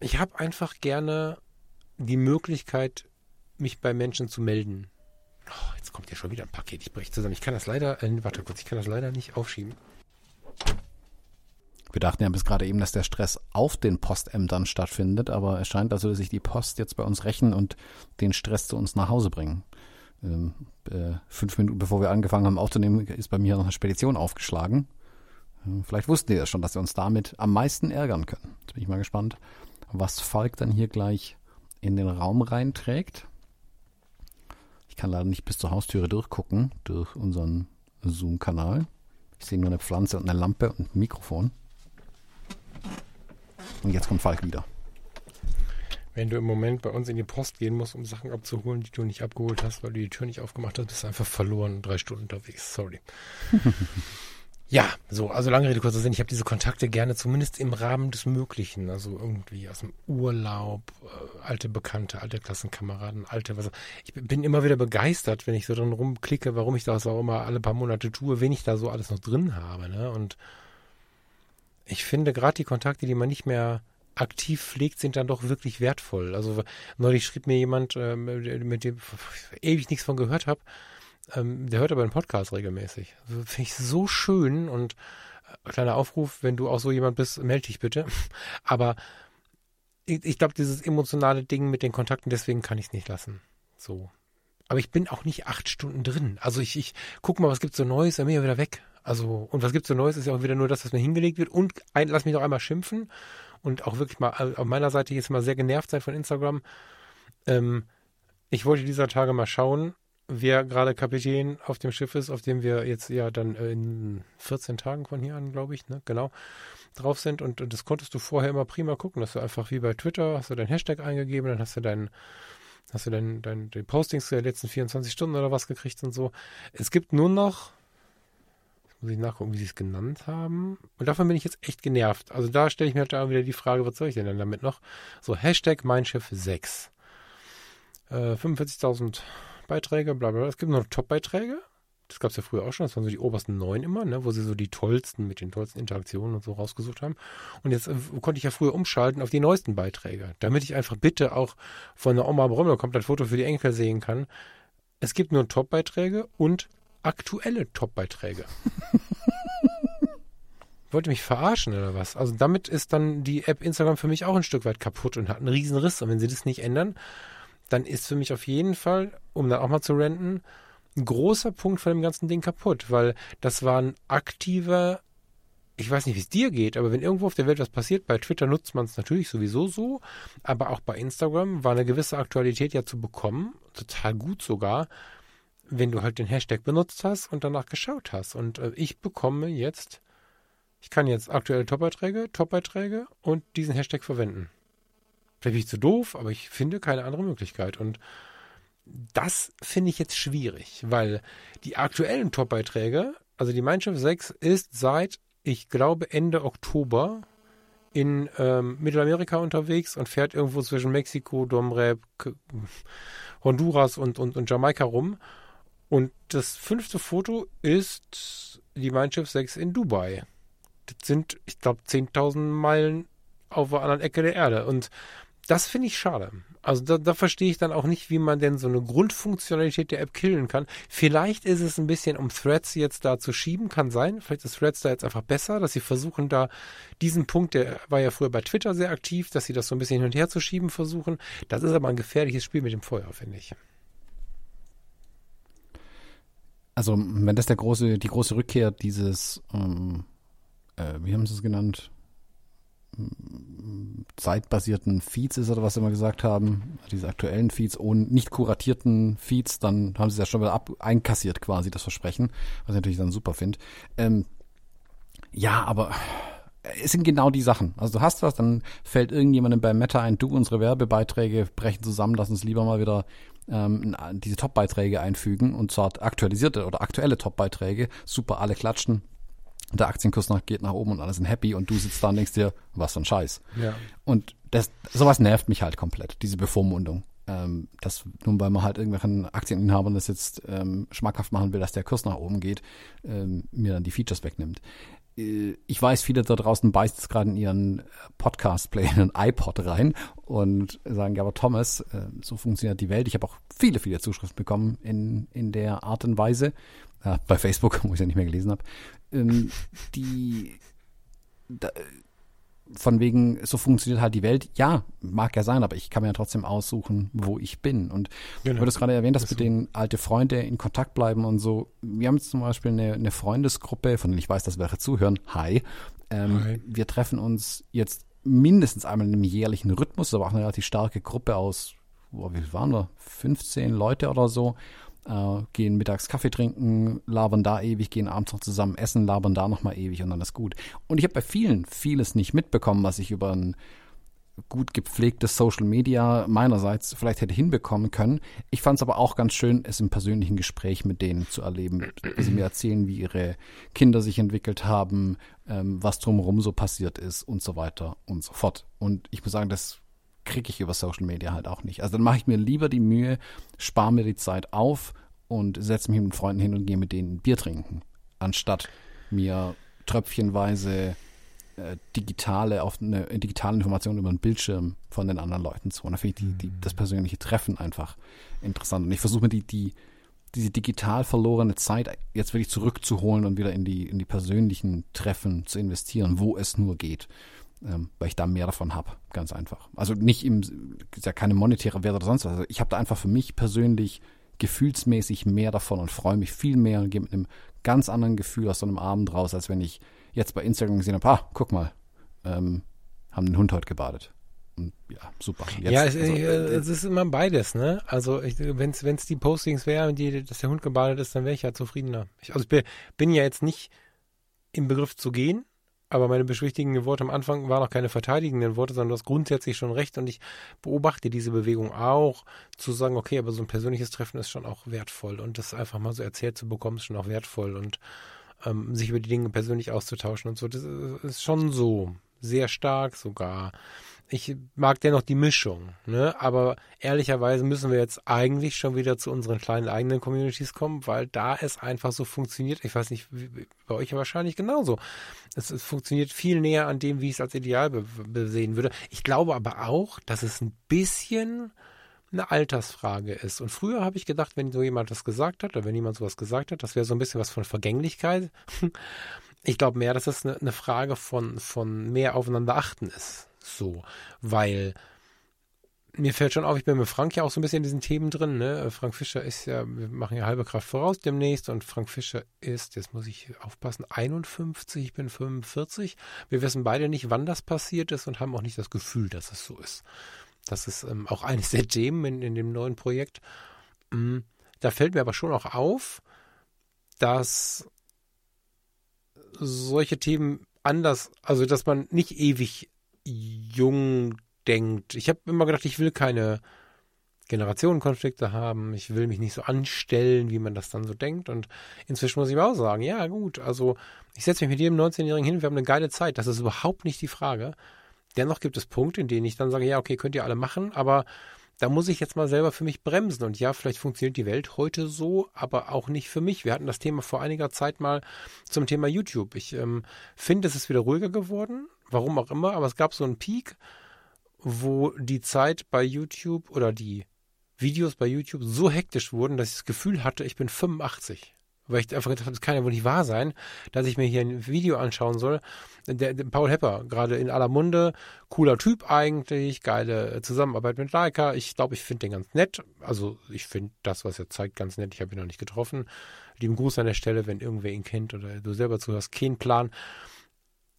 Ich habe einfach gerne die Möglichkeit, mich bei Menschen zu melden. Oh, jetzt kommt ja schon wieder ein Paket. Ich breche zusammen. Ich kann das leider, äh, warte kurz, ich kann das leider nicht aufschieben. Wir dachten ja bis gerade eben, dass der Stress auf den Postämtern stattfindet, aber es scheint also, dass sich die Post jetzt bei uns rächen und den Stress zu uns nach Hause bringen. Ähm, äh, fünf Minuten bevor wir angefangen haben aufzunehmen, ist bei mir noch eine Spedition aufgeschlagen. Äh, vielleicht wussten die das schon, dass sie uns damit am meisten ärgern können. Jetzt bin ich mal gespannt, was Falk dann hier gleich in den Raum reinträgt. Ich kann leider nicht bis zur Haustüre durchgucken, durch unseren Zoom-Kanal. Ich sehe nur eine Pflanze und eine Lampe und ein Mikrofon. Und jetzt kommt Falk wieder. Wenn du im Moment bei uns in die Post gehen musst, um Sachen abzuholen, die du nicht abgeholt hast, weil du die Tür nicht aufgemacht hast, bist du einfach verloren, drei Stunden unterwegs. Sorry. (laughs) ja, so, also lange Rede, kurzer Sinn. Ich habe diese Kontakte gerne zumindest im Rahmen des Möglichen. Also irgendwie aus dem Urlaub, äh, alte Bekannte, alte Klassenkameraden, alte, was. Ich bin immer wieder begeistert, wenn ich so dran rumklicke, warum ich das auch immer alle paar Monate tue, wen ich da so alles noch drin habe. Ne? Und ich finde gerade die Kontakte, die man nicht mehr aktiv pflegt, sind dann doch wirklich wertvoll. Also neulich schrieb mir jemand, äh, mit dem ich ewig nichts von gehört habe, ähm, der hört aber einen Podcast regelmäßig. Also, finde ich so schön und äh, kleiner Aufruf, wenn du auch so jemand bist, melde dich bitte. (laughs) Aber ich, ich glaube, dieses emotionale Ding mit den Kontakten, deswegen kann ich es nicht lassen. So. Aber ich bin auch nicht acht Stunden drin. Also ich, ich guck mal, was gibt's so Neues, dann bin ich wieder weg. Also, und was gibt's so Neues? Ist ja auch wieder nur das, was mir hingelegt wird. Und ein, lass mich noch einmal schimpfen und auch wirklich mal auf meiner Seite jetzt mal sehr genervt sein von Instagram. Ähm, ich wollte dieser Tage mal schauen, wer gerade Kapitän auf dem Schiff ist, auf dem wir jetzt ja dann in 14 Tagen von hier an, glaube ich, ne, genau, drauf sind. Und, und das konntest du vorher immer prima gucken. Dass du einfach wie bei Twitter, hast du deinen Hashtag eingegeben, dann hast du deinen hast du dein, dein, die Postings der letzten 24 Stunden oder was gekriegt und so. Es gibt nur noch muss ich nachgucken, wie sie es genannt haben. Und davon bin ich jetzt echt genervt. Also da stelle ich mir halt da wieder die Frage, was soll ich denn dann damit noch? So, Hashtag Mindschiff 6. Äh, 45.000 Beiträge, bla bla. Es gibt noch Top-Beiträge. Das gab es ja früher auch schon. Das waren so die obersten neun immer, ne, wo sie so die tollsten mit den tollsten Interaktionen und so rausgesucht haben. Und jetzt äh, konnte ich ja früher umschalten auf die neuesten Beiträge, damit ich einfach bitte auch von der Oma Brümmel komplett Foto für die Enkel sehen kann. Es gibt nur Top-Beiträge und aktuelle Top-Beiträge. (laughs) Wollte mich verarschen oder was? Also damit ist dann die App Instagram für mich auch ein Stück weit kaputt und hat einen riesen Riss. Und wenn sie das nicht ändern, dann ist für mich auf jeden Fall, um dann auch mal zu renten, ein großer Punkt von dem ganzen Ding kaputt, weil das war ein aktiver, ich weiß nicht, wie es dir geht, aber wenn irgendwo auf der Welt was passiert, bei Twitter nutzt man es natürlich sowieso so, aber auch bei Instagram war eine gewisse Aktualität ja zu bekommen, total gut sogar, wenn du halt den Hashtag benutzt hast und danach geschaut hast. Und äh, ich bekomme jetzt, ich kann jetzt aktuelle Top-Beiträge, Top-Beiträge und diesen Hashtag verwenden. Vielleicht bin ich zu doof, aber ich finde keine andere Möglichkeit. Und das finde ich jetzt schwierig, weil die aktuellen Top-Beiträge, also die Mindshift 6 ist seit, ich glaube, Ende Oktober in ähm, Mittelamerika unterwegs und fährt irgendwo zwischen Mexiko, Domrep, Honduras und, und, und Jamaika rum und das fünfte Foto ist die Mindshift 6 in Dubai. Das sind, ich glaube, 10.000 Meilen auf der anderen Ecke der Erde. Und das finde ich schade. Also da, da verstehe ich dann auch nicht, wie man denn so eine Grundfunktionalität der App killen kann. Vielleicht ist es ein bisschen, um Threads jetzt da zu schieben, kann sein. Vielleicht ist Threads da jetzt einfach besser, dass sie versuchen da diesen Punkt, der war ja früher bei Twitter sehr aktiv, dass sie das so ein bisschen hin und her zu schieben versuchen. Das ist aber ein gefährliches Spiel mit dem Feuer, finde ich. Also, wenn das der große, die große Rückkehr dieses, ähm, äh, wie haben sie es genannt? Zeitbasierten Feeds ist oder was sie immer gesagt haben, diese aktuellen Feeds und nicht kuratierten Feeds, dann haben sie es ja schon wieder ab einkassiert quasi, das Versprechen, was ich natürlich dann super finde. Ähm, ja, aber es sind genau die Sachen. Also du hast was, dann fällt irgendjemandem bei Meta ein, du, unsere Werbebeiträge brechen zusammen, lass uns lieber mal wieder ähm, diese Top-Beiträge einfügen und zwar aktualisierte oder aktuelle Top-Beiträge. Super, alle klatschen. Der Aktienkurs nach, geht nach oben und alle sind happy und du sitzt da und denkst dir, was für ein Scheiß. Ja. Und das, sowas nervt mich halt komplett, diese Bevormundung. Ähm, dass nun, weil man halt irgendwelchen Aktieninhabern das jetzt ähm, schmackhaft machen will, dass der Kurs nach oben geht, ähm, mir dann die Features wegnimmt. Äh, ich weiß, viele da draußen beißt jetzt gerade in ihren Podcast-Player in einen iPod rein und sagen, ja, aber Thomas, äh, so funktioniert die Welt. Ich habe auch viele, viele Zuschriften bekommen in, in der Art und Weise. Äh, bei Facebook, (laughs) wo ich ja nicht mehr gelesen habe. Ähm, die da, von wegen, so funktioniert halt die Welt. Ja, mag ja sein, aber ich kann mir ja trotzdem aussuchen, wo ich bin. Und genau. du hast gerade erwähnt, dass wir den alte Freunde in Kontakt bleiben und so. Wir haben jetzt zum Beispiel eine, eine Freundesgruppe, von der ich weiß, dass welche zuhören. Hi. Ähm, Hi. Wir treffen uns jetzt mindestens einmal in einem jährlichen Rhythmus, aber auch eine relativ starke Gruppe aus, wo, wie waren wir? 15 Leute oder so äh, gehen mittags Kaffee trinken, labern da ewig, gehen abends noch zusammen essen, labern da nochmal ewig und dann ist gut. Und ich habe bei vielen vieles nicht mitbekommen, was ich über ein gut gepflegtes Social Media meinerseits vielleicht hätte hinbekommen können. Ich fand es aber auch ganz schön, es im persönlichen Gespräch mit denen zu erleben. Sie mir erzählen, wie ihre Kinder sich entwickelt haben, ähm, was drumherum so passiert ist und so weiter und so fort. Und ich muss sagen, das kriege ich über Social Media halt auch nicht. Also dann mache ich mir lieber die Mühe, spare mir die Zeit auf und setze mich mit Freunden hin und gehe mit denen Bier trinken, anstatt mir tröpfchenweise äh, digitale auf eine digitale Information über den Bildschirm von den anderen Leuten zu. Und da finde ich die, die, das persönliche Treffen einfach interessant. Und ich versuche mir die, die, diese digital verlorene Zeit jetzt wirklich zurückzuholen und wieder in die, in die persönlichen Treffen zu investieren, wo es nur geht ähm, weil ich da mehr davon habe, ganz einfach. Also nicht im, ist ja keine monetäre Wert oder sonst was. Also ich habe da einfach für mich persönlich gefühlsmäßig mehr davon und freue mich viel mehr und gehe mit einem ganz anderen Gefühl aus so einem Abend raus, als wenn ich jetzt bei Instagram gesehen habe, ah, guck mal, ähm, haben den Hund heute gebadet. Und ja, super. Jetzt, ja, es, also, äh, es, ist immer beides, ne? Also wenn es die Postings wären, dass der Hund gebadet ist, dann wäre ich ja zufriedener. Ich, also ich bin ja jetzt nicht im Begriff zu gehen, aber meine beschwichtigenden Worte am Anfang waren auch keine verteidigenden Worte, sondern du hast grundsätzlich schon recht und ich beobachte diese Bewegung auch, zu sagen, okay, aber so ein persönliches Treffen ist schon auch wertvoll und das einfach mal so erzählt zu bekommen, ist schon auch wertvoll und ähm, sich über die Dinge persönlich auszutauschen und so, das ist schon so, sehr stark sogar ich mag dennoch die Mischung, ne? Aber ehrlicherweise müssen wir jetzt eigentlich schon wieder zu unseren kleinen eigenen Communities kommen, weil da es einfach so funktioniert. Ich weiß nicht, bei euch wahrscheinlich genauso. Es, es funktioniert viel näher an dem, wie ich es als Ideal besehen würde. Ich glaube aber auch, dass es ein bisschen eine Altersfrage ist. Und früher habe ich gedacht, wenn so jemand das gesagt hat, oder wenn jemand sowas gesagt hat, das wäre so ein bisschen was von Vergänglichkeit. (laughs) Ich glaube mehr, dass es eine, eine Frage von, von mehr aufeinander achten ist so, weil mir fällt schon auf, ich bin mit Frank ja auch so ein bisschen in diesen Themen drin. Ne? Frank Fischer ist ja, wir machen ja halbe Kraft voraus demnächst und Frank Fischer ist, jetzt muss ich aufpassen, 51, ich bin 45. Wir wissen beide nicht, wann das passiert ist und haben auch nicht das Gefühl, dass es so ist. Das ist ähm, auch eines der Themen in, in dem neuen Projekt. Mhm. Da fällt mir aber schon auch auf, dass solche Themen anders, also dass man nicht ewig jung denkt. Ich habe immer gedacht, ich will keine Generationenkonflikte haben. Ich will mich nicht so anstellen, wie man das dann so denkt. Und inzwischen muss ich auch sagen, ja gut, also ich setze mich mit jedem 19-Jährigen hin, wir haben eine geile Zeit. Das ist überhaupt nicht die Frage. Dennoch gibt es Punkte, in denen ich dann sage, ja, okay, könnt ihr alle machen, aber da muss ich jetzt mal selber für mich bremsen. Und ja, vielleicht funktioniert die Welt heute so, aber auch nicht für mich. Wir hatten das Thema vor einiger Zeit mal zum Thema YouTube. Ich ähm, finde, es ist wieder ruhiger geworden warum auch immer, aber es gab so einen Peak, wo die Zeit bei YouTube oder die Videos bei YouTube so hektisch wurden, dass ich das Gefühl hatte, ich bin 85. Weil ich einfach gedacht habe, das kann ja wohl nicht wahr sein, dass ich mir hier ein Video anschauen soll. Der, der Paul Hepper, gerade in aller Munde, cooler Typ eigentlich, geile Zusammenarbeit mit Leica. Ich glaube, ich finde den ganz nett. Also ich finde das, was er zeigt, ganz nett. Ich habe ihn noch nicht getroffen. Lieben Gruß an der Stelle, wenn irgendwer ihn kennt oder du selber zuhörst, kein Plan.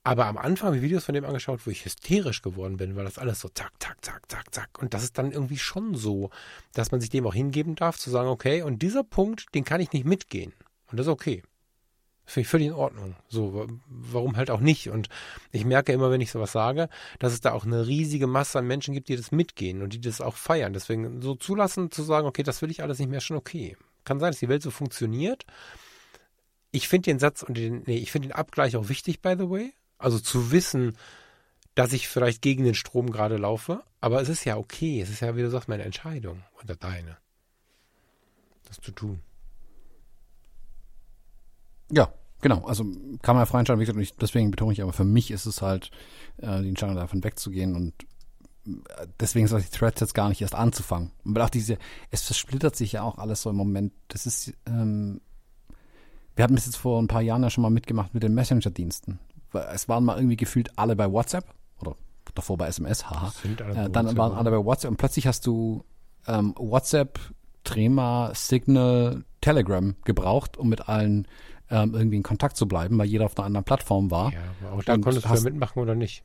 Aber am Anfang habe ich Videos von dem angeschaut, wo ich hysterisch geworden bin, weil das alles so zack, zack, zack, zack, zack. Und das ist dann irgendwie schon so, dass man sich dem auch hingeben darf, zu sagen, okay, und dieser Punkt, den kann ich nicht mitgehen. Und das ist okay. Finde ich völlig in Ordnung. So, warum halt auch nicht? Und ich merke immer, wenn ich sowas sage, dass es da auch eine riesige Masse an Menschen gibt, die das mitgehen und die das auch feiern. Deswegen so zulassen, zu sagen, okay, das will ich alles nicht mehr, schon okay. Kann sein, dass die Welt so funktioniert. ich finde den Satz und den, nee, ich finde den Abgleich auch wichtig, by the way. Also zu wissen, dass ich vielleicht gegen den Strom gerade laufe. Aber es ist ja okay. Es ist ja, wie du sagst, meine Entscheidung oder deine, das zu tun. Ja, genau. Also kann man ja frei entscheiden. Wie gesagt, ich, deswegen betone ich aber, für mich ist es halt äh, die Entscheidung davon wegzugehen und äh, deswegen soll ich Threads jetzt gar nicht erst anzufangen. Und auch diese, es versplittert sich ja auch alles so im Moment. Das ist, ähm, wir hatten es jetzt vor ein paar Jahren ja schon mal mitgemacht mit den Messenger-Diensten. Es waren mal irgendwie gefühlt alle bei WhatsApp oder davor bei SMS, haha. Äh, dann WhatsApp, waren alle bei WhatsApp und plötzlich hast du ähm, WhatsApp, Trema, Signal, Telegram gebraucht, um mit allen ähm, irgendwie in Kontakt zu bleiben, weil jeder auf einer anderen Plattform war. Ja, aber auch da konntest du ja mitmachen oder nicht.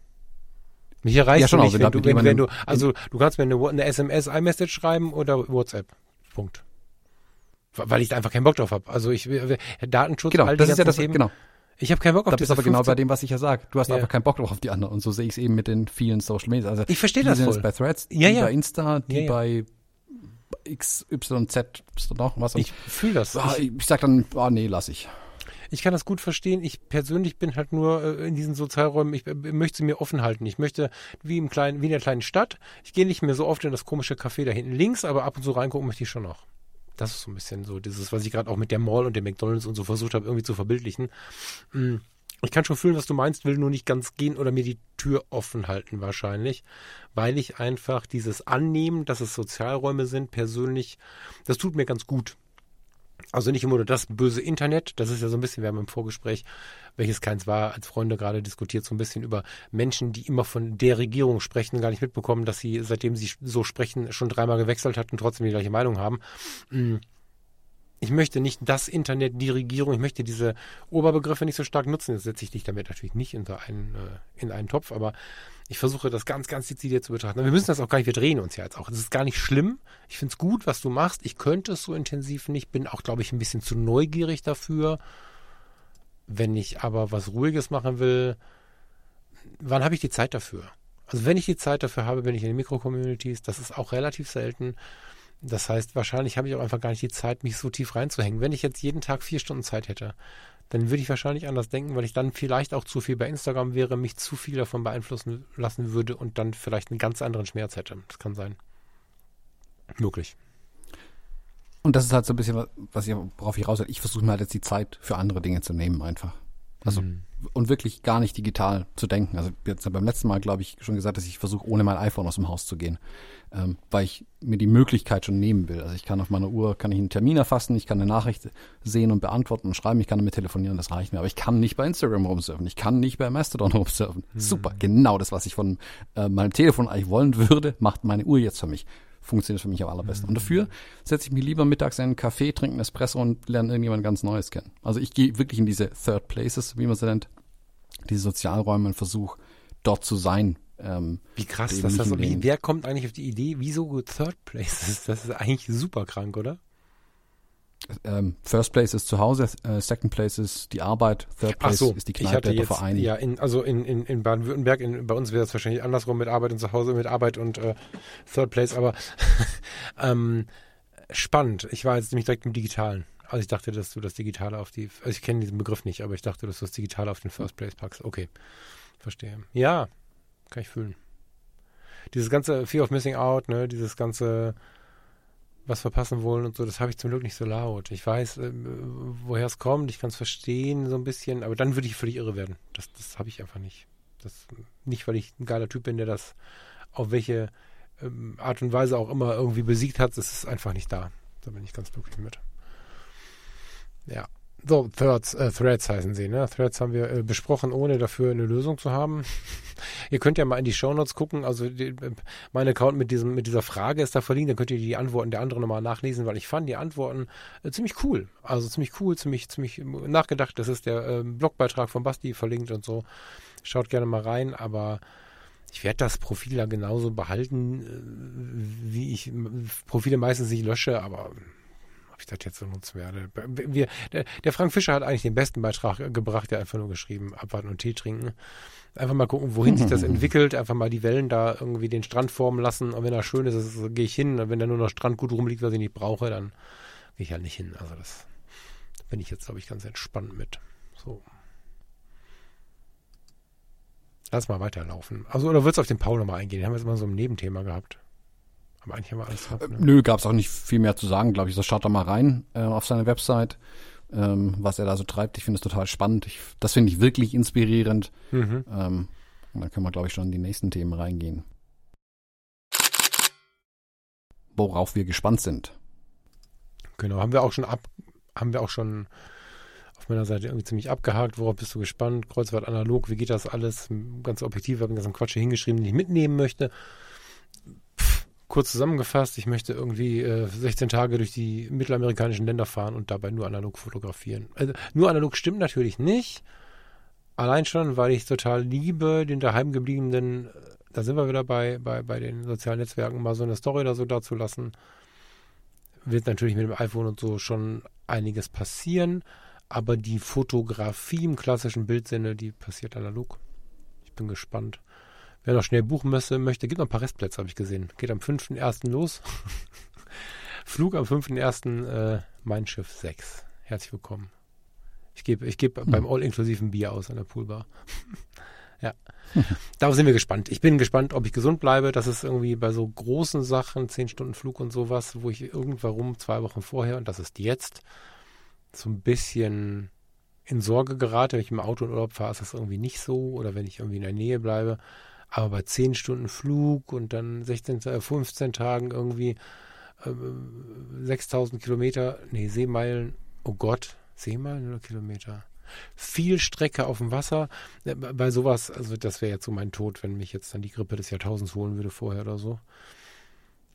Mich erreicht ja, schon nicht, wenn, du, wenn, wenn du, also du kannst mir eine, eine SMS, iMessage schreiben oder WhatsApp. Punkt. Weil ich da einfach keinen Bock drauf habe. Also ich Datenschutz, genau, all das ist ja das, Themen, genau. Ich habe keinen Bock auf das. Das ist aber genau bei dem, was ich ja sage. Du hast ja. einfach keinen Bock drauf auf die anderen. Und so sehe ich es eben mit den vielen Social Media. Also ich verstehe das voll. bei Threads, die ja, ja. bei Insta, die ja, bei XYZ, noch was? Ich fühle das. Ah, ich, ich sag dann, ah, nee, lass ich. Ich kann das gut verstehen. Ich persönlich bin halt nur äh, in diesen Sozialräumen, ich äh, möchte sie mir offen halten. Ich möchte, wie im kleinen, wie in der kleinen Stadt, ich gehe nicht mehr so oft in das komische Café da hinten links, aber ab und zu reingucken möchte ich schon noch. Das ist so ein bisschen so dieses, was ich gerade auch mit der Mall und dem McDonalds und so versucht habe, irgendwie zu verbildlichen. Mm, ich kann schon fühlen, was du meinst, will nur nicht ganz gehen oder mir die Tür offen halten wahrscheinlich, weil ich einfach dieses Annehmen, dass es Sozialräume sind, persönlich, das tut mir ganz gut. Also nicht immer nur das böse Internet, das ist ja so ein bisschen, wir haben im Vorgespräch, welches keins war, als Freunde gerade diskutiert, so ein bisschen über Menschen, die immer von der Regierung sprechen, gar nicht mitbekommen, dass sie, seitdem sie so sprechen, schon dreimal gewechselt hat und trotzdem die gleiche Meinung haben. Ich möchte nicht das Internet, die Regierung, ich möchte diese Oberbegriffe nicht so stark nutzen. Jetzt setze ich dich damit natürlich nicht in einen, äh, in einen Topf, aber ich versuche das ganz, ganz dezidiert zu betrachten. Wir müssen das auch gar nicht, wir drehen uns ja jetzt auch. Das ist gar nicht schlimm. Ich finde es gut, was du machst. Ich könnte es so intensiv nicht. Bin auch, glaube ich, ein bisschen zu neugierig dafür. Wenn ich aber was Ruhiges machen will, wann habe ich die Zeit dafür? Also wenn ich die Zeit dafür habe, bin ich in den Mikro-Communities. Das ist auch relativ selten. Das heißt, wahrscheinlich habe ich auch einfach gar nicht die Zeit, mich so tief reinzuhängen. Wenn ich jetzt jeden Tag vier Stunden Zeit hätte, dann würde ich wahrscheinlich anders denken, weil ich dann vielleicht auch zu viel bei Instagram wäre, mich zu viel davon beeinflussen lassen würde und dann vielleicht einen ganz anderen Schmerz hätte. Das kann sein. Möglich. Und das ist halt so ein bisschen, was ich, worauf ich raus will. Ich versuche mir halt jetzt die Zeit für andere Dinge zu nehmen einfach. Also mhm. und wirklich gar nicht digital zu denken. Also jetzt beim letzten Mal, glaube ich, schon gesagt, dass ich versuche, ohne mein iPhone aus dem Haus zu gehen, ähm, weil ich mir die Möglichkeit schon nehmen will. Also ich kann auf meiner Uhr, kann ich einen Termin erfassen, ich kann eine Nachricht sehen und beantworten und schreiben, ich kann damit telefonieren, das reicht mir. Aber ich kann nicht bei Instagram rumsurfen, ich kann nicht bei Mastodon (laughs) rumsurfen. Mhm. Super, genau das, was ich von äh, meinem Telefon eigentlich wollen würde, macht meine Uhr jetzt für mich funktioniert für mich am allerbesten. Mhm. Und dafür setze ich mich lieber mittags in einen Kaffee, trinke einen Espresso und lerne irgendjemand ganz Neues kennen. Also ich gehe wirklich in diese Third Places, wie man sie nennt, diese Sozialräume und versuche dort zu sein. Ähm, wie krass, dass das so, wie, wer kommt eigentlich auf die Idee, wieso Third Places? Das ist eigentlich super krank, oder? Ähm, First Place ist zu Hause, äh, Second Place ist die Arbeit, Third Place so, ist die Kneipe, der Verein. Ja, in, also in, in, in Baden-Württemberg, bei uns wäre es wahrscheinlich andersrum mit Arbeit und zu Hause, mit Arbeit und äh, Third Place, aber (laughs) ähm, spannend. Ich war jetzt nämlich direkt im Digitalen. Also ich dachte, dass du das Digitale auf die, also ich kenne diesen Begriff nicht, aber ich dachte, dass du das Digitale auf den First Place packst. Okay, verstehe. Ja, kann ich fühlen. Dieses ganze Fear of Missing Out, ne, dieses ganze was verpassen wollen und so, das habe ich zum Glück nicht so laut. Ich weiß, äh, woher es kommt, ich kann es verstehen so ein bisschen, aber dann würde ich völlig irre werden. Das, das habe ich einfach nicht. Das, nicht, weil ich ein geiler Typ bin, der das auf welche ähm, Art und Weise auch immer irgendwie besiegt hat, das ist einfach nicht da. Da bin ich ganz glücklich mit. Ja. So, Threads, äh, Threads heißen sie, ne? Threads haben wir äh, besprochen, ohne dafür eine Lösung zu haben. (laughs) ihr könnt ja mal in die Shownotes gucken. Also die, äh, mein Account mit diesem mit dieser Frage ist da verlinkt. Dann könnt ihr die Antworten der anderen nochmal nachlesen, weil ich fand die Antworten äh, ziemlich cool. Also ziemlich cool, ziemlich ziemlich nachgedacht. Das ist der äh, Blogbeitrag von Basti verlinkt und so. Schaut gerne mal rein, aber ich werde das Profil da genauso behalten, äh, wie ich Profile meistens nicht lösche, aber ob ich das jetzt so nutzen werde. Wir, der, Frank Fischer hat eigentlich den besten Beitrag gebracht, der einfach nur geschrieben, abwarten und Tee trinken. Einfach mal gucken, wohin sich das (laughs) entwickelt, einfach mal die Wellen da irgendwie den Strand formen lassen. Und wenn er schön ist, gehe ich hin. Und wenn da nur noch Strand gut rumliegt, was ich nicht brauche, dann gehe ich halt nicht hin. Also das bin ich jetzt, glaube ich, ganz entspannt mit. So. Lass mal weiterlaufen. Also, oder würdest du auf den Paul nochmal eingehen? Den haben wir jetzt mal so ein Nebenthema gehabt. Aber eigentlich haben wir alles gehabt. Ne? Nö, gab es auch nicht viel mehr zu sagen, glaube ich. So schaut da mal rein äh, auf seine Website, ähm, was er da so treibt. Ich finde es total spannend. Ich, das finde ich wirklich inspirierend. Mhm. Ähm, und dann können wir, glaube ich, schon in die nächsten Themen reingehen. Worauf wir gespannt sind. Genau, haben wir auch schon ab, haben wir auch schon auf meiner Seite irgendwie ziemlich abgehakt. Worauf bist du gespannt? Kreuzfahrt analog, wie geht das alles? Ganz objektiv, habe ich das Quatsch hier hingeschrieben, den ich mitnehmen möchte. Kurz zusammengefasst, ich möchte irgendwie äh, 16 Tage durch die mittelamerikanischen Länder fahren und dabei nur analog fotografieren. Also, nur analog stimmt natürlich nicht. Allein schon, weil ich total liebe, den daheimgebliebenen, da sind wir wieder bei, bei, bei den sozialen Netzwerken, mal so eine Story oder so dazu lassen. Wird natürlich mit dem iPhone und so schon einiges passieren. Aber die Fotografie im klassischen Bildsinne, die passiert analog. Ich bin gespannt. Wer noch schnell buchen möchte, möchte gibt noch ein paar Restplätze, habe ich gesehen. Geht am 5.1. los. (laughs) Flug am 5.1. Äh, mein Schiff 6. Herzlich willkommen. Ich gebe ich geb hm. beim All-inklusiven Bier aus an der Poolbar. (laughs) ja. (laughs) Darauf sind wir gespannt. Ich bin gespannt, ob ich gesund bleibe. Das ist irgendwie bei so großen Sachen, 10 Stunden Flug und sowas, wo ich irgendwann zwei Wochen vorher, und das ist jetzt, so ein bisschen in Sorge gerate. Wenn ich im Auto in Urlaub fahre, ist das irgendwie nicht so. Oder wenn ich irgendwie in der Nähe bleibe. Aber bei 10 Stunden Flug und dann 16, 15 äh, Tagen irgendwie äh, 6000 Kilometer, nee, Seemeilen, oh Gott, Seemeilen oder Kilometer? Viel Strecke auf dem Wasser. Äh, bei sowas, also das wäre jetzt so mein Tod, wenn mich jetzt dann die Grippe des Jahrtausends holen würde vorher oder so.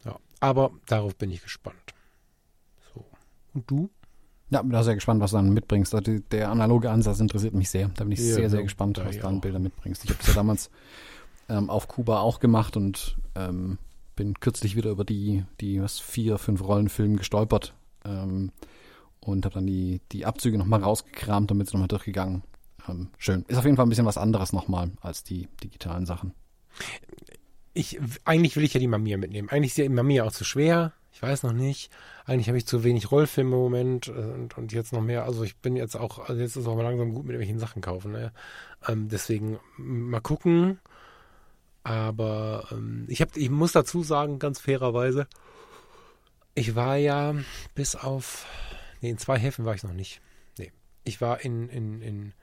Ja, aber darauf bin ich gespannt. So. Und du? Ja, bin da sehr gespannt, was du dann mitbringst. Also der analoge Ansatz interessiert mich sehr. Da bin ich ja, sehr, sehr gespannt, was du an Bilder mitbringst. Ich habe es ja damals ähm, auf Kuba auch gemacht und ähm, bin kürzlich wieder über die, die was, vier, fünf Rollenfilme gestolpert ähm, und habe dann die, die Abzüge nochmal rausgekramt und mit nochmal durchgegangen. Ähm, schön. Ist auf jeden Fall ein bisschen was anderes nochmal als die digitalen Sachen. Ich, eigentlich will ich ja die Mamiya mitnehmen. Eigentlich ist ja die Mamiya auch zu schwer. Ich weiß noch nicht. Eigentlich habe ich zu wenig Rollfilme im Moment äh, und, und jetzt noch mehr. Also ich bin jetzt auch, also jetzt ist auch mal langsam gut mit irgendwelchen Sachen kaufen. Ne? Ähm, deswegen mal gucken. Aber ähm, ich, hab, ich muss dazu sagen, ganz fairerweise, ich war ja bis auf, nee, in zwei Häfen war ich noch nicht. Nee, ich war in, in, in